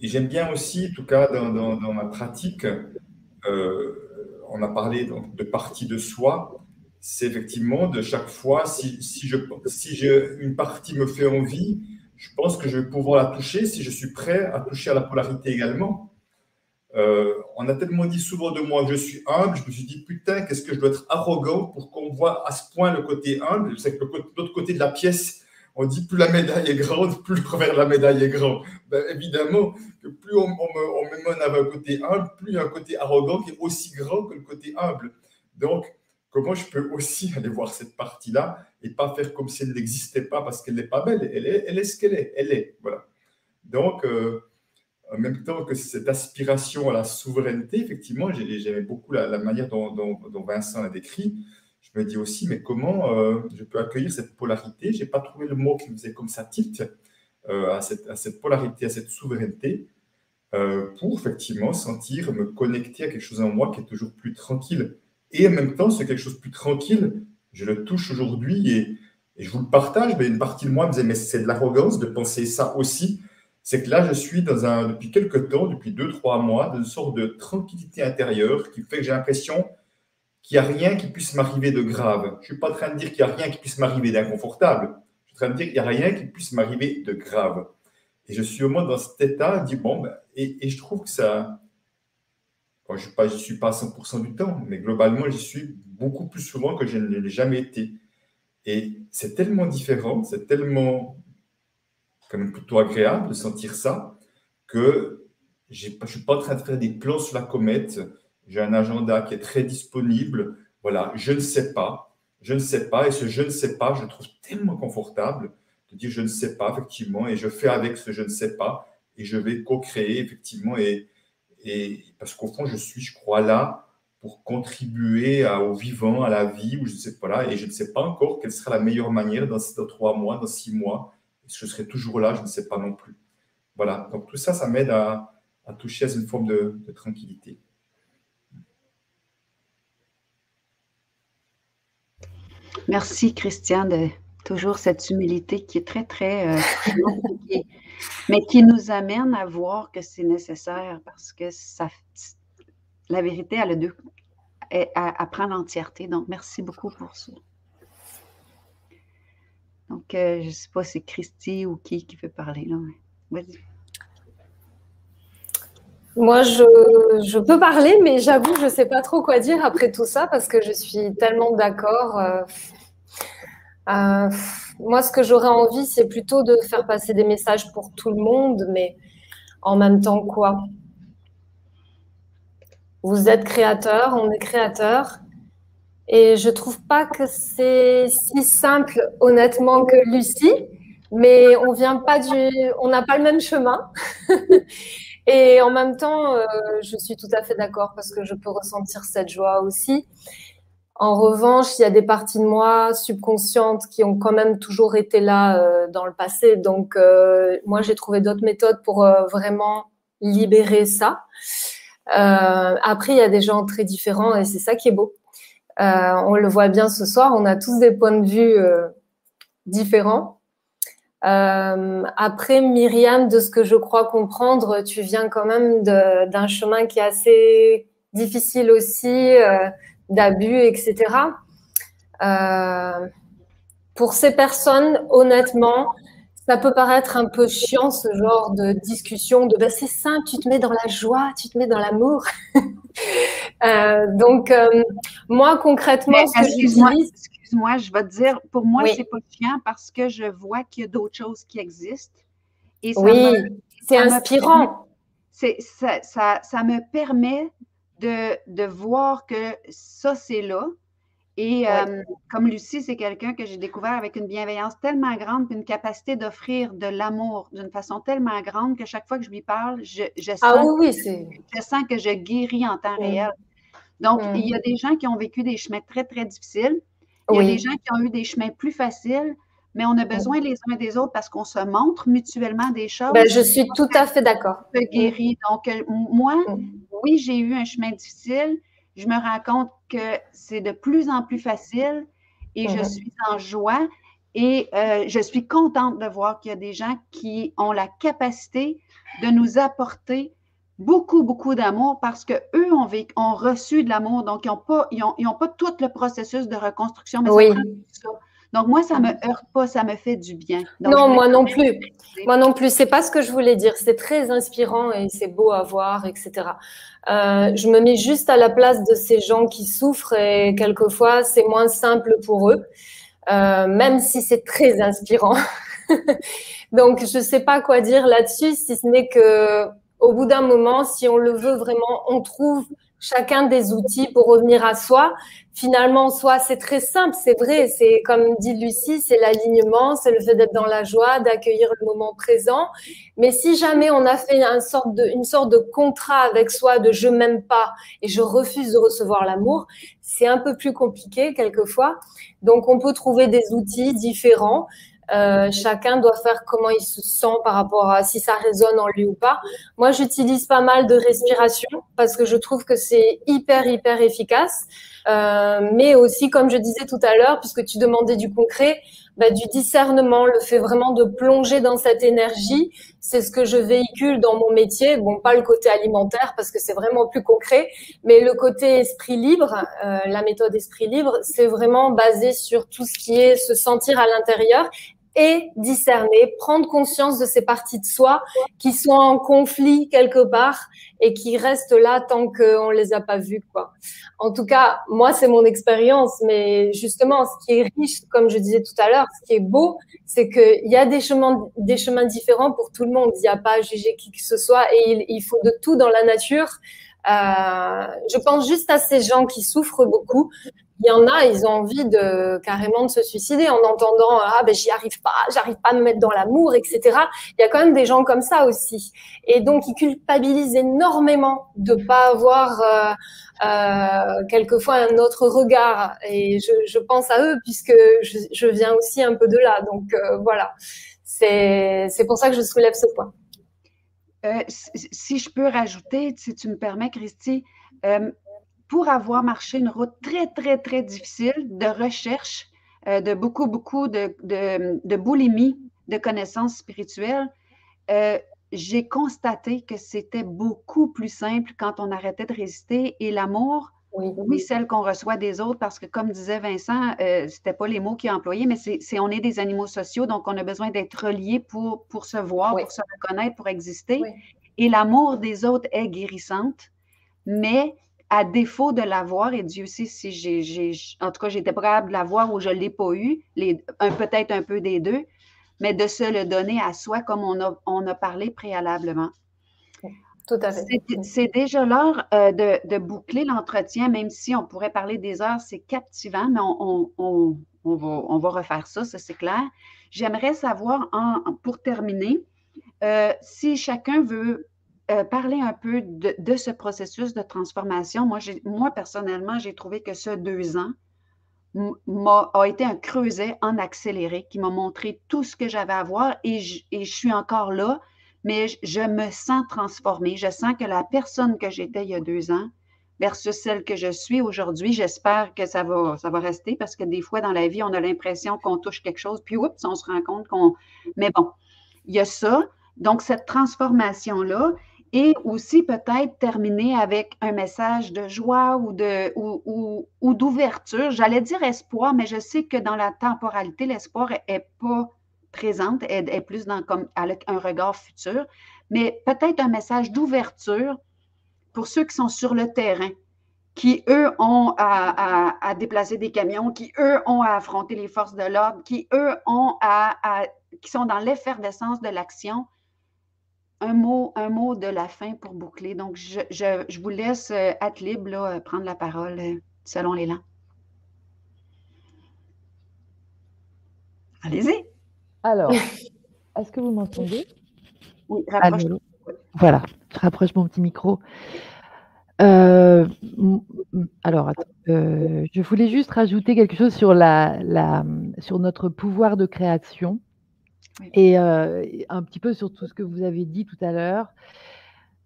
j'aime bien aussi, en tout cas, dans, ma pratique, on a parlé de partie de soi, c'est effectivement de chaque fois, si, une partie me fait envie, je pense que je vais pouvoir la toucher si je suis prêt à toucher à la polarité également. Euh, on a tellement dit souvent de moi que je suis humble, je me suis dit putain, qu'est-ce que je dois être arrogant pour qu'on voit à ce point le côté humble? C'est que l'autre côté de la pièce, on dit plus la médaille est grande, plus le revers de la médaille est grand. Ben, évidemment que plus on, on avec un côté humble, plus un côté arrogant qui est aussi grand que le côté humble. Donc, comment je peux aussi aller voir cette partie-là et pas faire comme si elle n'existait pas parce qu'elle n'est pas belle? Elle est, elle est ce qu'elle est. Elle est. Voilà. Donc, euh, en même temps que cette aspiration à la souveraineté, effectivement, j'aimais beaucoup la, manière dont, Vincent l'a décrit. Je me dis aussi, mais comment euh, je peux accueillir cette polarité? Je n'ai pas trouvé le mot qui faisait comme ça tilt euh, à, cette, à, cette, polarité, à cette souveraineté, pour effectivement sentir me connecter à quelque chose en moi qui est toujours plus tranquille et en même temps, c'est quelque chose de plus tranquille. Je le touche aujourd'hui et, je vous le partage. Mais une partie de moi me disait, mais c'est de l'arrogance de penser ça aussi. C'est que là, je suis dans un, depuis quelques temps, depuis deux, trois mois, dans une sorte de tranquillité intérieure qui fait que j'ai l'impression qu'il n'y a rien qui puisse m'arriver de grave. Je ne suis pas en train de dire qu'il n'y a rien qui puisse m'arriver d'inconfortable. Je suis en train de dire qu'il n'y a rien qui puisse m'arriver de grave. Et je suis au moins dans cet état, dit bon, ben, et, je trouve que ça, je ne suis pas à 100% du temps, mais globalement, j'y suis beaucoup plus souvent que je ne l'ai jamais été. Et c'est tellement différent, c'est tellement quand même plutôt agréable de sentir ça que je ne suis pas en train de faire des plans sur la comète. J'ai un agenda qui est très disponible. Voilà, je ne sais pas. je ne sais pas. Et ce je ne sais pas, je trouve tellement confortable de dire je ne sais pas, effectivement, et je fais avec ce je ne sais pas, et je vais co-créer, effectivement, et parce qu'au fond, je suis, je crois, là pour contribuer au vivant, à la vie, ou je ne sais pas là, et je ne sais pas encore quelle sera la meilleure manière dans, dans trois mois, dans six mois. Est-ce que je serai toujours là Je ne sais pas non plus. Voilà, donc tout ça, ça m'aide à, toucher à une forme de, tranquillité. Merci, Christian, de toujours cette humilité qui est très, très... Euh, mais qui nous amène à voir que c'est nécessaire parce que ça, la vérité, elle a deux, elle, prend l'entièreté. Donc, merci beaucoup pour ça. Donc, euh, je ne sais pas si c'est Christy ou qui qui veut parler. Là. Vas-y. Moi, je, peux parler, mais j'avoue, je ne sais pas trop quoi dire après tout ça parce que je suis tellement d'accord. Euh, euh, moi, ce que j'aurais envie, c'est plutôt de faire passer des messages pour tout le monde, mais en même temps, quoi? Vous êtes créateur, on est créateur. Et je trouve pas que c'est si simple, honnêtement, que Lucie, mais on vient pas du, on n'a pas le même chemin. Et en même temps, euh, je suis tout à fait d'accord parce que je peux ressentir cette joie aussi. En revanche, il y a des parties de moi subconscientes qui ont quand même toujours été là euh, dans le passé. Donc, euh, moi, j'ai trouvé d'autres méthodes pour vraiment libérer ça. après, il y a des gens très différents et c'est ça qui est beau. on le voit bien ce soir, on a tous des points de vue différents. Euh, après, Myriam, de ce que je crois comprendre, tu viens quand même d'un chemin qui est assez difficile aussi, euh, d'abus, etc. Euh, pour ces personnes, honnêtement, ça peut paraître un peu chiant ce genre de discussion de bah, c'est simple, tu te mets dans la joie, tu te mets dans l'amour. euh, donc, euh, moi concrètement, ce que j'utilise moi je vais te dire, pour moi, c'est pas chiant parce que je vois qu'il y a d'autres choses qui existent. Et oui, c'est inspirant. ça, ça, ça, me permet de, de, voir que ça, c'est là. Et euh, comme Lucie, c'est quelqu'un que j'ai découvert avec une bienveillance tellement grande, une capacité d'offrir de l'amour d'une façon tellement grande que chaque fois que je lui parle, je, je, ah sens, oui, je sens que je guéris en temps réel. Donc, il y a des gens qui ont vécu des chemins très, très difficiles. Il y a des gens qui ont eu des chemins plus faciles, mais on a besoin les uns des autres parce qu'on se montre mutuellement des choses. Ben, je suis tout à fait d'accord. Guérir. Donc, euh, moi, mm. oui, j'ai eu un chemin difficile. Je me rends compte que c'est de plus en plus facile et je mm-hmm. suis en joie. Et euh, je suis contente de voir qu'il y a des gens qui ont la capacité de nous apporter beaucoup, beaucoup d'amour parce qu'eux ont, ont reçu de l'amour, donc ils n'ont pas, ils ont, pas tout le processus de reconstruction, mais oui. ça. Donc, moi, ça ne me heurte pas, ça me fait du bien. non, moi non plus. Moi non plus. C'est pas ce que je voulais dire. C'est très inspirant et c'est beau à voir, etc. Euh, je me mets juste à la place de ces gens qui souffrent et quelquefois, c'est moins simple pour eux, euh, même si c'est très inspirant. Donc, je ne sais pas quoi dire là-dessus, si ce n'est que au bout d'un moment, si on le veut vraiment, on trouve chacun des outils pour revenir à soi. Finalement, soi, c'est très simple, c'est vrai. C'est comme dit Lucie, c'est l'alignement, c'est le fait d'être dans la joie, d'accueillir le moment présent. Mais si jamais on a fait une sorte de, une sorte de contrat avec soi de je m'aime pas et je refuse de recevoir l'amour, c'est un peu plus compliqué quelquefois. Donc, on peut trouver des outils différents. Euh, chacun doit faire comment il se sent par rapport à si ça résonne en lui ou pas. Moi, j'utilise pas mal de respiration parce que je trouve que c'est hyper, hyper efficace. Euh, mais aussi, comme je disais tout à l'heure, puisque tu demandais du concret, bah, du discernement, le fait vraiment de plonger dans cette énergie, c'est ce que je véhicule dans mon métier. Bon, pas le côté alimentaire parce que c'est vraiment plus concret, mais le côté esprit libre, euh, la méthode esprit libre, c'est vraiment basé sur tout ce qui est se sentir à l'intérieur et discerner, prendre conscience de ces parties de soi qui sont en conflit quelque part et qui restent là tant qu'on ne les a pas vues. Quoi. En tout cas, moi, c'est mon expérience, mais justement, ce qui est riche, comme je disais tout à l'heure, ce qui est beau, c'est qu'il y a des chemins, des chemins différents pour tout le monde. Il n'y a pas à juger qui que ce soit et il, il faut de tout dans la nature. Euh, je pense juste à ces gens qui souffrent beaucoup. Il y en a, ils ont envie de carrément de se suicider en entendant ah ben j'y arrive pas, j'arrive pas à me mettre dans l'amour, etc. Il y a quand même des gens comme ça aussi, et donc ils culpabilisent énormément de pas avoir euh, euh, quelquefois un autre regard. Et je, pense à eux puisque je, viens aussi un peu de là. Donc euh, voilà, c'est pour ça que je soulève ce point. Si je peux rajouter, si tu me permets, Christy, pour avoir marché une route très, très, très difficile de recherche, euh, de beaucoup, beaucoup de, de, de, boulimie de connaissances spirituelles, j'ai constaté que c'était beaucoup plus simple quand on arrêtait de résister et l'amour, oui, celle qu'on reçoit des autres, parce que comme disait Vincent, euh, c'était pas les mots qu'il a employés, mais c'est on est des animaux sociaux, donc on a besoin d'être reliés pour, pour se voir, pour se reconnaître, pour exister. Et l'amour des autres est guérissante, mais à défaut de l'avoir, et Dieu sait si j'ai, en tout cas, j'étais prête de l'avoir ou je ne l'ai pas eu, peut-être un peu des deux, mais de se le donner à soi comme on a, on a parlé préalablement. Tout à fait. C'est déjà l'heure euh, de, boucler l'entretien, même si on pourrait parler des heures, c'est captivant, mais on, on, va, refaire ça, ça c'est clair. J'aimerais savoir, en, pour terminer, euh, si chacun veut euh, parler un peu de, ce processus de transformation. Moi, personnellement, j'ai trouvé que ce deux ans, a, été un creuset en accéléré qui m'a montré tout ce que j'avais à voir et je, je suis encore là, mais je, me sens transformée. Je sens que la personne que j'étais il y a deux ans versus celle que je suis aujourd'hui, j'espère que ça va, ça va rester parce que des fois dans la vie, on a l'impression qu'on touche quelque chose, puis oups, on se rend compte qu'on. Mais bon, il y a ça. Donc, cette transformation-là, et aussi peut-être terminer avec un message de joie ou de ou, ou, d'ouverture. J'allais dire espoir, mais je sais que dans la temporalité, l'espoir n'est pas présente, elle est plus dans comme avec un regard futur, mais peut-être un message d'ouverture pour ceux qui sont sur le terrain, qui eux ont à, à, déplacer des camions, qui eux ont à affronter les forces de l'ordre, qui eux ont à, qui sont dans l'effervescence de l'action un mot, un mot de la fin pour boucler. Donc, je, je, vous laisse, euh, libre, là, prendre la parole euh, selon l'élan. Allez-y. Alors, est-ce que vous m'entendez? Oui, rapproche. Voilà, je rapproche mon petit micro. Euh, alors, euh, je voulais juste rajouter quelque chose sur, la, la, sur notre pouvoir de création. Et un petit peu sur tout ce que vous avez dit tout à l'heure,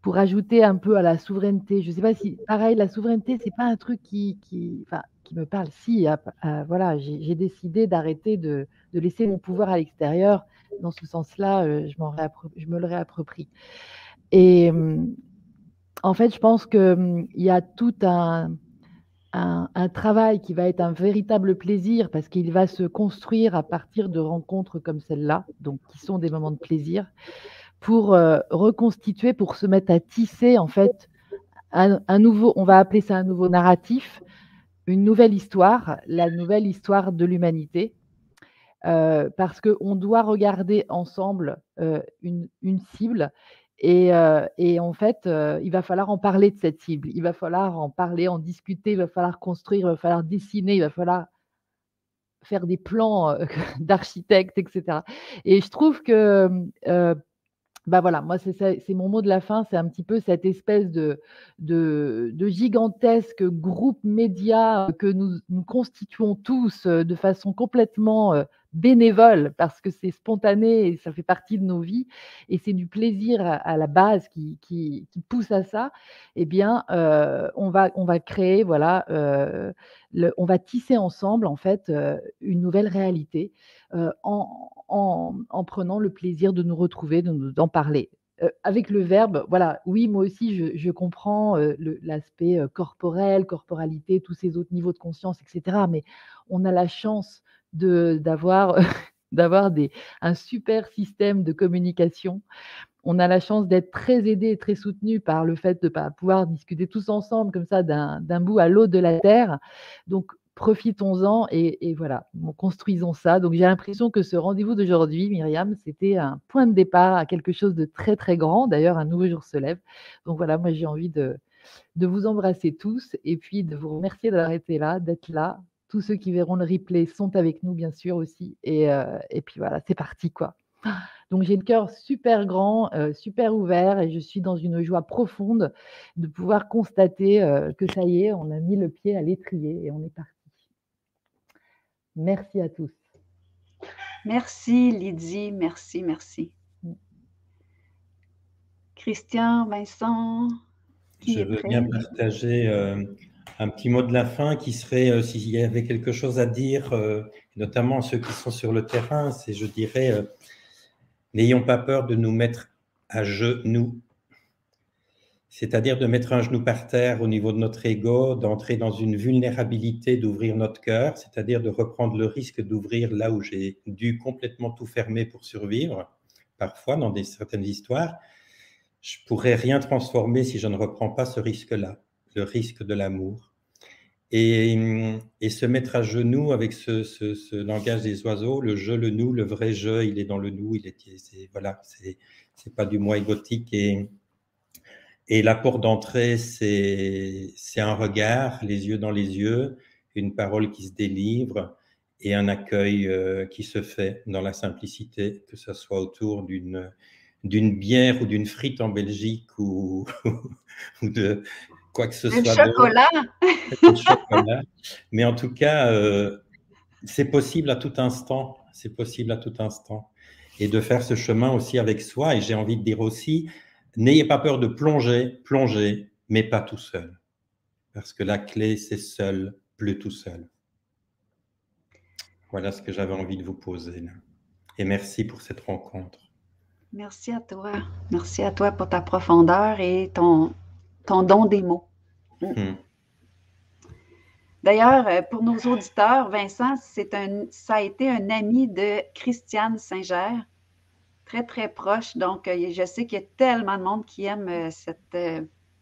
pour ajouter un peu à la souveraineté. Je ne sais pas si, pareil, la souveraineté, c'est pas un truc qui, qui, qui me parle. Si, voilà, j'ai décidé d'arrêter de, de, laisser mon pouvoir à l'extérieur. Dans ce sens-là, je, je me le réapproprie. Et en fait, je pense qu'il y a tout un, un, travail qui va être un véritable plaisir parce qu'il va se construire à partir de rencontres comme celle-là, donc qui sont des moments de plaisir, pour euh, reconstituer, pour se mettre à tisser en fait un, nouveau, on va appeler ça un nouveau narratif, une nouvelle histoire, la nouvelle histoire de l'humanité. Euh, parce qu'on doit regarder ensemble euh, une, une cible euh, et, en fait, euh, il va falloir en parler de cette cible. Il va falloir en parler, en discuter, il va falloir construire, il va falloir dessiner, il va falloir faire des plans euh, d'architecte, etc. Et je trouve que, bah voilà, moi, c'est mon mot de la fin, c'est un petit peu cette espèce de, gigantesque groupe média que nous constituons tous de façon complètement bénévole parce que c'est spontané et ça fait partie de nos vies et c'est du plaisir à, la base qui, pousse à ça, eh bien, euh, on, va, on va créer, voilà, euh, on va tisser ensemble, en fait, euh, une nouvelle réalité en, en, en, prenant le plaisir de nous retrouver, d'en parler. avec le verbe, voilà, oui, moi aussi, je comprends l'aspect corporel, corporalité, tous ces autres niveaux de conscience, etc. Mais on a la chance d'avoir d'avoir un super système de communication. On a la chance d'être très aidé et très soutenu par le fait de pouvoir discuter tous ensemble comme ça d'un bout à l'autre de la Terre. Donc, profitons-en et, voilà, construisons ça. Donc, j'ai l'impression que ce rendez-vous d'aujourd'hui, Myriam, c'était un point de départ à quelque chose de très, très grand. D'ailleurs, un nouveau jour se lève. Donc, voilà, moi, j'ai envie de, de vous embrasser tous et puis de vous remercier d'avoir été là, d'être là. Tous ceux qui verront le replay sont avec nous, bien sûr, aussi. Et, euh, et puis voilà, c'est parti, quoi. Donc j'ai le cœur super grand, euh, super ouvert et je suis dans une joie profonde de pouvoir constater euh, que ça y est, on a mis le pied à l'étrier et on est parti. Merci à tous. Merci Lydie, merci, merci. Christian, Vincent. je veux bien partager euh, un petit mot de la fin qui serait, s'il y avait quelque chose à dire, notamment ceux qui sont sur le terrain, c'est, je dirais, N'ayons pas peur de nous mettre à genoux, c'est-à-dire de mettre un genou par terre au niveau de notre ego, d'entrer dans une vulnérabilité, d'ouvrir notre cœur, c'est-à-dire de reprendre le risque d'ouvrir là où j'ai dû complètement tout fermer pour survivre, parfois dans certaines histoires. Je pourrais rien transformer si je ne reprends pas ce risque-là, le risque de l'amour. Et, se mettre à genoux avec ce, langage des oiseaux, le je, le nous, le vrai je, il est dans le nous, il est, voilà, c'est, c'est pas du moi égotique. Et, et la porte d'entrée, c'est, c'est un regard, les yeux dans les yeux, une parole qui se délivre et un accueil euh, qui se fait dans la simplicité, que ce soit autour d'une, d'une bière ou d'une frite en Belgique ou, ou de, quoi que ce soit. Chocolat. chocolat. Mais en tout cas, euh, c'est possible à tout instant. C'est possible à tout instant. Et de faire ce chemin aussi avec soi. Et j'ai envie de dire aussi, n'ayez pas peur de plonger, plonger, mais pas tout seul. Parce que la clé, c'est seul, plus tout seul. Voilà ce que j'avais envie de vous poser. Et merci pour cette rencontre. Merci à toi. Merci à toi pour ta profondeur et ton, ton don des mots. Mm. Hmm. D'ailleurs, euh, pour nos auditeurs, Vincent, c'est un, ça a été un ami de Christiane Singer, très, très proche. Donc, euh, je sais qu'il y a tellement de monde qui aime euh, cette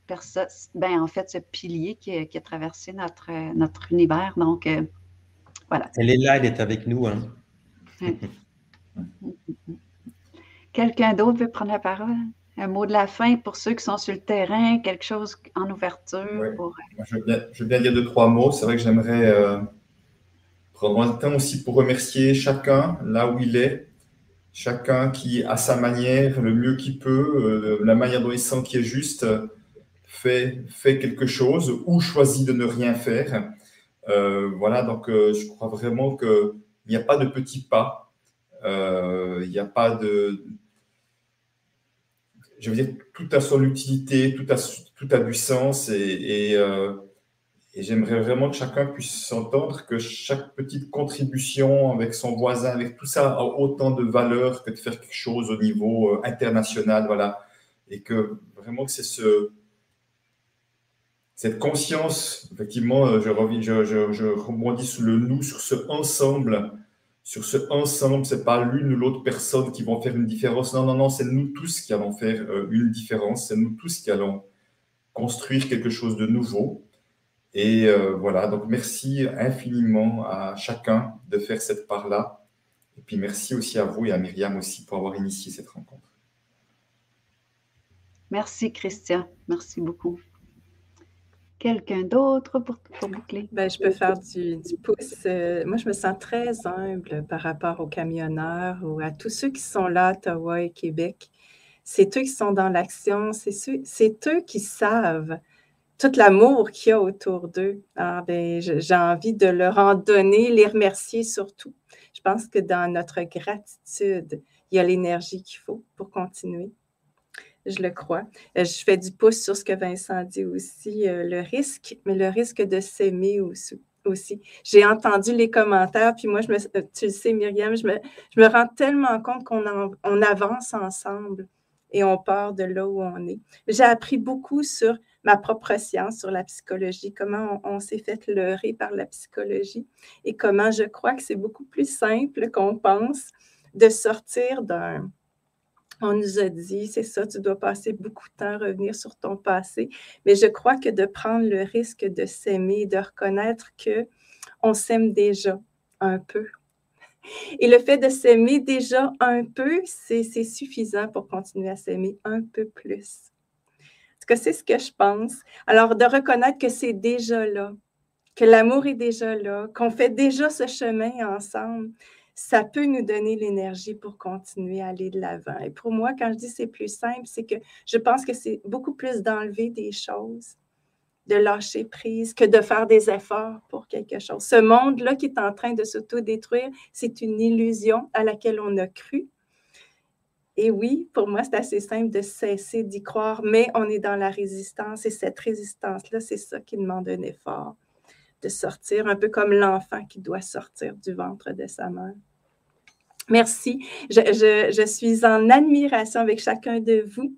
personne, ben, en fait, ce pilier qui, a traversé notre, notre univers. Donc, voilà. Elle est là, elle est avec nous. Hein. Quelqu'un d'autre veut prendre la parole? Un mot de la fin pour ceux qui sont sur le terrain, quelque chose en ouverture. je, veux bien, dire deux, trois mots. C'est vrai que j'aimerais euh, prendre un temps aussi pour remercier chacun là où il est, chacun qui, à sa manière, le mieux qu'il peut, euh, la manière dont il sent qui est juste, fait, fait quelque chose ou choisit de ne rien faire. Euh, voilà, donc je crois vraiment qu'il n'y a pas de petits pas. Il n'y a pas de je veux dire, tout a son utilité, tout a, tout a du sens et, euh, et, j'aimerais vraiment que chacun puisse s'entendre que chaque petite contribution avec son voisin, avec tout ça, a autant de valeur que de faire quelque chose au niveau euh, international, voilà. Et que vraiment que c'est ce, cette conscience, effectivement, euh, je, reviens, je rebondis sur le nous, sur ce ensemble sur ce ensemble, c'est pas l'une ou l'autre personne qui vont faire une différence. Non, non, non, c'est nous tous qui allons faire euh, une différence. C'est nous tous qui allons construire quelque chose de nouveau. Et euh, voilà, donc merci infiniment à chacun de faire cette part-là. Et puis merci aussi à vous et à Myriam aussi pour avoir initié cette rencontre. Merci Christian, merci beaucoup quelqu'un d'autre pour, boucler? Ben, je peux faire du, pouce. Euh, moi, je me sens très humble par rapport aux camionneurs ou à tous ceux qui sont là, Ottawa et Québec. C'est eux qui sont dans l'action, c'est eux qui savent tout l'amour qu'il y a autour d'eux. Ah, ben, j'ai envie de leur en donner, les remercier surtout. Je pense que dans notre gratitude, il y a l'énergie qu'il faut pour continuer je le crois. Euh, je fais du pouce sur ce que Vincent dit aussi, euh, le risque, mais le risque de s'aimer aussi. J'ai entendu les commentaires, puis moi, euh, tu le sais, Myriam, je me, je me rends tellement compte qu'on on avance ensemble et on part de là où on est. J'ai appris beaucoup sur ma propre science, sur la psychologie, comment on, on s'est fait leurrer par la psychologie et comment je crois que c'est beaucoup plus simple qu'on pense de sortir d'un on nous a dit, c'est ça, tu dois passer beaucoup de temps à revenir sur ton passé. Mais je crois que de prendre le risque de s'aimer, de reconnaître que on s'aime déjà un peu. Et le fait de s'aimer déjà un peu, c'est suffisant pour continuer à s'aimer un peu plus. tout cas, c'est ce que je pense. Alors, de reconnaître que c'est déjà là, que l'amour est déjà là, qu'on fait déjà ce chemin ensemble, ça peut nous donner l'énergie pour continuer à aller de l'avant. Et pour moi, quand je dis c'est plus simple, c'est que je pense que c'est beaucoup plus d'enlever des choses, de lâcher prise, que de faire des efforts pour quelque chose. Ce monde-là qui est en train de s'autodétruire, c'est une illusion à laquelle on a cru. Et oui, pour moi, c'est assez simple de cesser d'y croire, mais on est dans la résistance et cette résistance-là, c'est ça qui demande un effort de sortir, un peu comme l'enfant qui doit sortir du ventre de sa mère. Merci. Je, suis en admiration avec chacun de vous,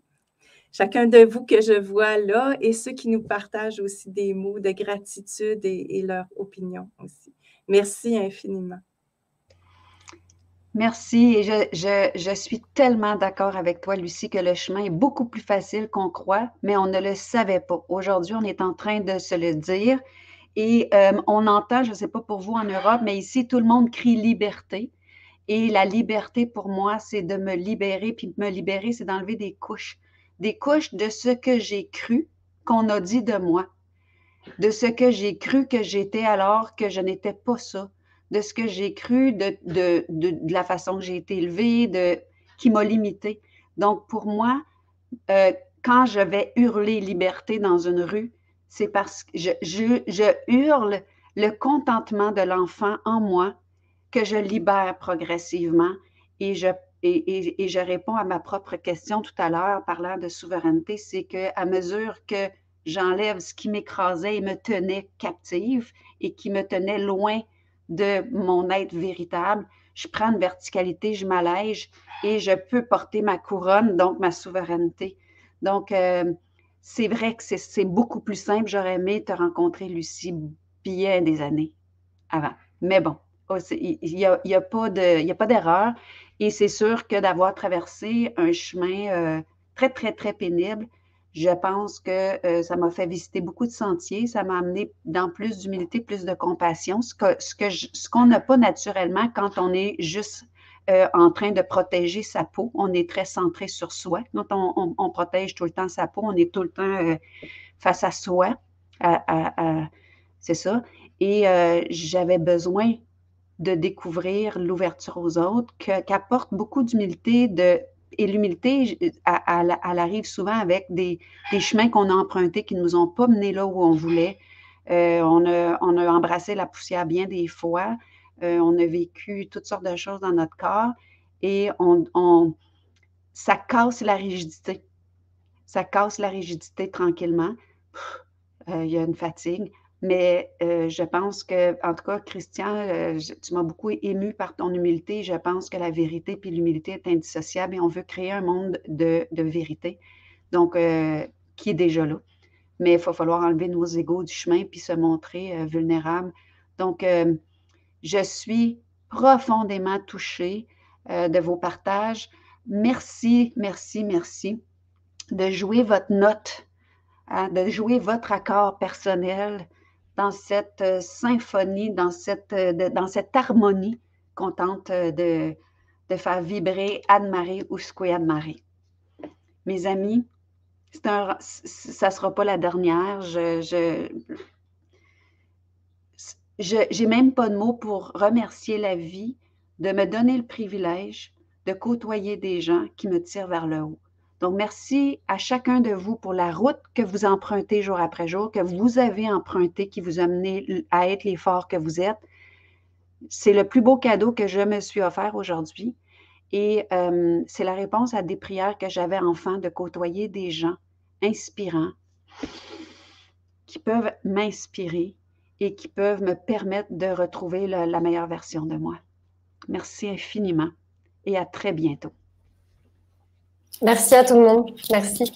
chacun de vous que je vois là et ceux qui nous partagent aussi des mots de gratitude et, leur opinion aussi. Merci infiniment. Merci. Et je, je, suis tellement d'accord avec toi, Lucie, que le chemin est beaucoup plus facile qu'on croit, mais on ne le savait pas. Aujourd'hui, on est en train de se le dire et euh, on entend, je ne sais pas pour vous en Europe, mais ici, tout le monde crie liberté. Et la liberté, pour moi, c'est de me libérer. Puis me libérer, c'est d'enlever des couches. Des couches de ce que j'ai cru qu'on a dit de moi. De ce que j'ai cru que j'étais alors que je n'étais pas ça. De ce que j'ai cru, de, de, de, la façon que j'ai été élevée, de, qui m'a limité. Donc, pour moi, euh, quand je vais hurler liberté dans une rue, c'est parce que je, hurle le contentement de l'enfant en moi que je libère progressivement et je, réponds à ma propre question tout à l'heure, parlant de souveraineté, c'est qu'à mesure que j'enlève ce qui m'écrasait et me tenait captive et qui me tenait loin de mon être véritable, je prends une verticalité, je m'allège et je peux porter ma couronne, donc ma souveraineté. Donc, euh, c'est vrai que c'est beaucoup plus simple. J'aurais aimé te rencontrer, Lucie, bien des années avant. Mais bon, oh, il n'y a, y a, pas d'erreur. Et c'est sûr que d'avoir traversé un chemin euh, très, très, très pénible, je pense que euh, ça m'a fait visiter beaucoup de sentiers. Ça m'a amené dans plus d'humilité, plus de compassion, ce qu'on ce qu'on n'a pas naturellement quand on est juste euh, en train de protéger sa peau. On est très centré sur soi. Quand on, protège tout le temps sa peau, on est tout le temps euh, face à soi. c'est ça. Et euh, j'avais besoin de découvrir l'ouverture aux autres, qu'apporte beaucoup d'humilité. Et l'humilité, elle, arrive souvent avec des, chemins qu'on a empruntés qui ne nous ont pas menés là où on voulait. on, a, on, a, embrassé la poussière bien des fois. Euh, on a vécu toutes sortes de choses dans notre corps et on, ça casse la rigidité. Ça casse la rigidité tranquillement. Euh, il y a une fatigue. Mais euh, je pense que, en tout cas, Christian, tu m'as beaucoup ému par ton humilité. Je pense que la vérité puis l'humilité est indissociable et on veut créer un monde de, vérité, donc qui est déjà là. Mais il va falloir enlever nos égaux du chemin puis se montrer vulnérable. Donc, je suis profondément touchée euh, de vos partages. Merci, merci, merci de jouer votre note, hein, de jouer votre accord personnel dans cette euh, symphonie, dans cette, euh, dans cette harmonie qu'on tente de, faire vibrer Anne-Marie ou Anne-Marie. Mes amis, ça ne sera pas la dernière. je n'ai même pas de mots pour remercier la vie de me donner le privilège de côtoyer des gens qui me tirent vers le haut. Donc, merci à chacun de vous pour la route que vous empruntez jour après jour, que vous avez emprunté, qui vous a mené à être l'effort que vous êtes. C'est le plus beau cadeau que je me suis offert aujourd'hui. Et euh, c'est la réponse à des prières que j'avais enfant de côtoyer des gens inspirants qui peuvent m'inspirer et qui peuvent me permettre de retrouver la, meilleure version de moi. Merci infiniment et à très bientôt. Merci à tout le monde. Merci.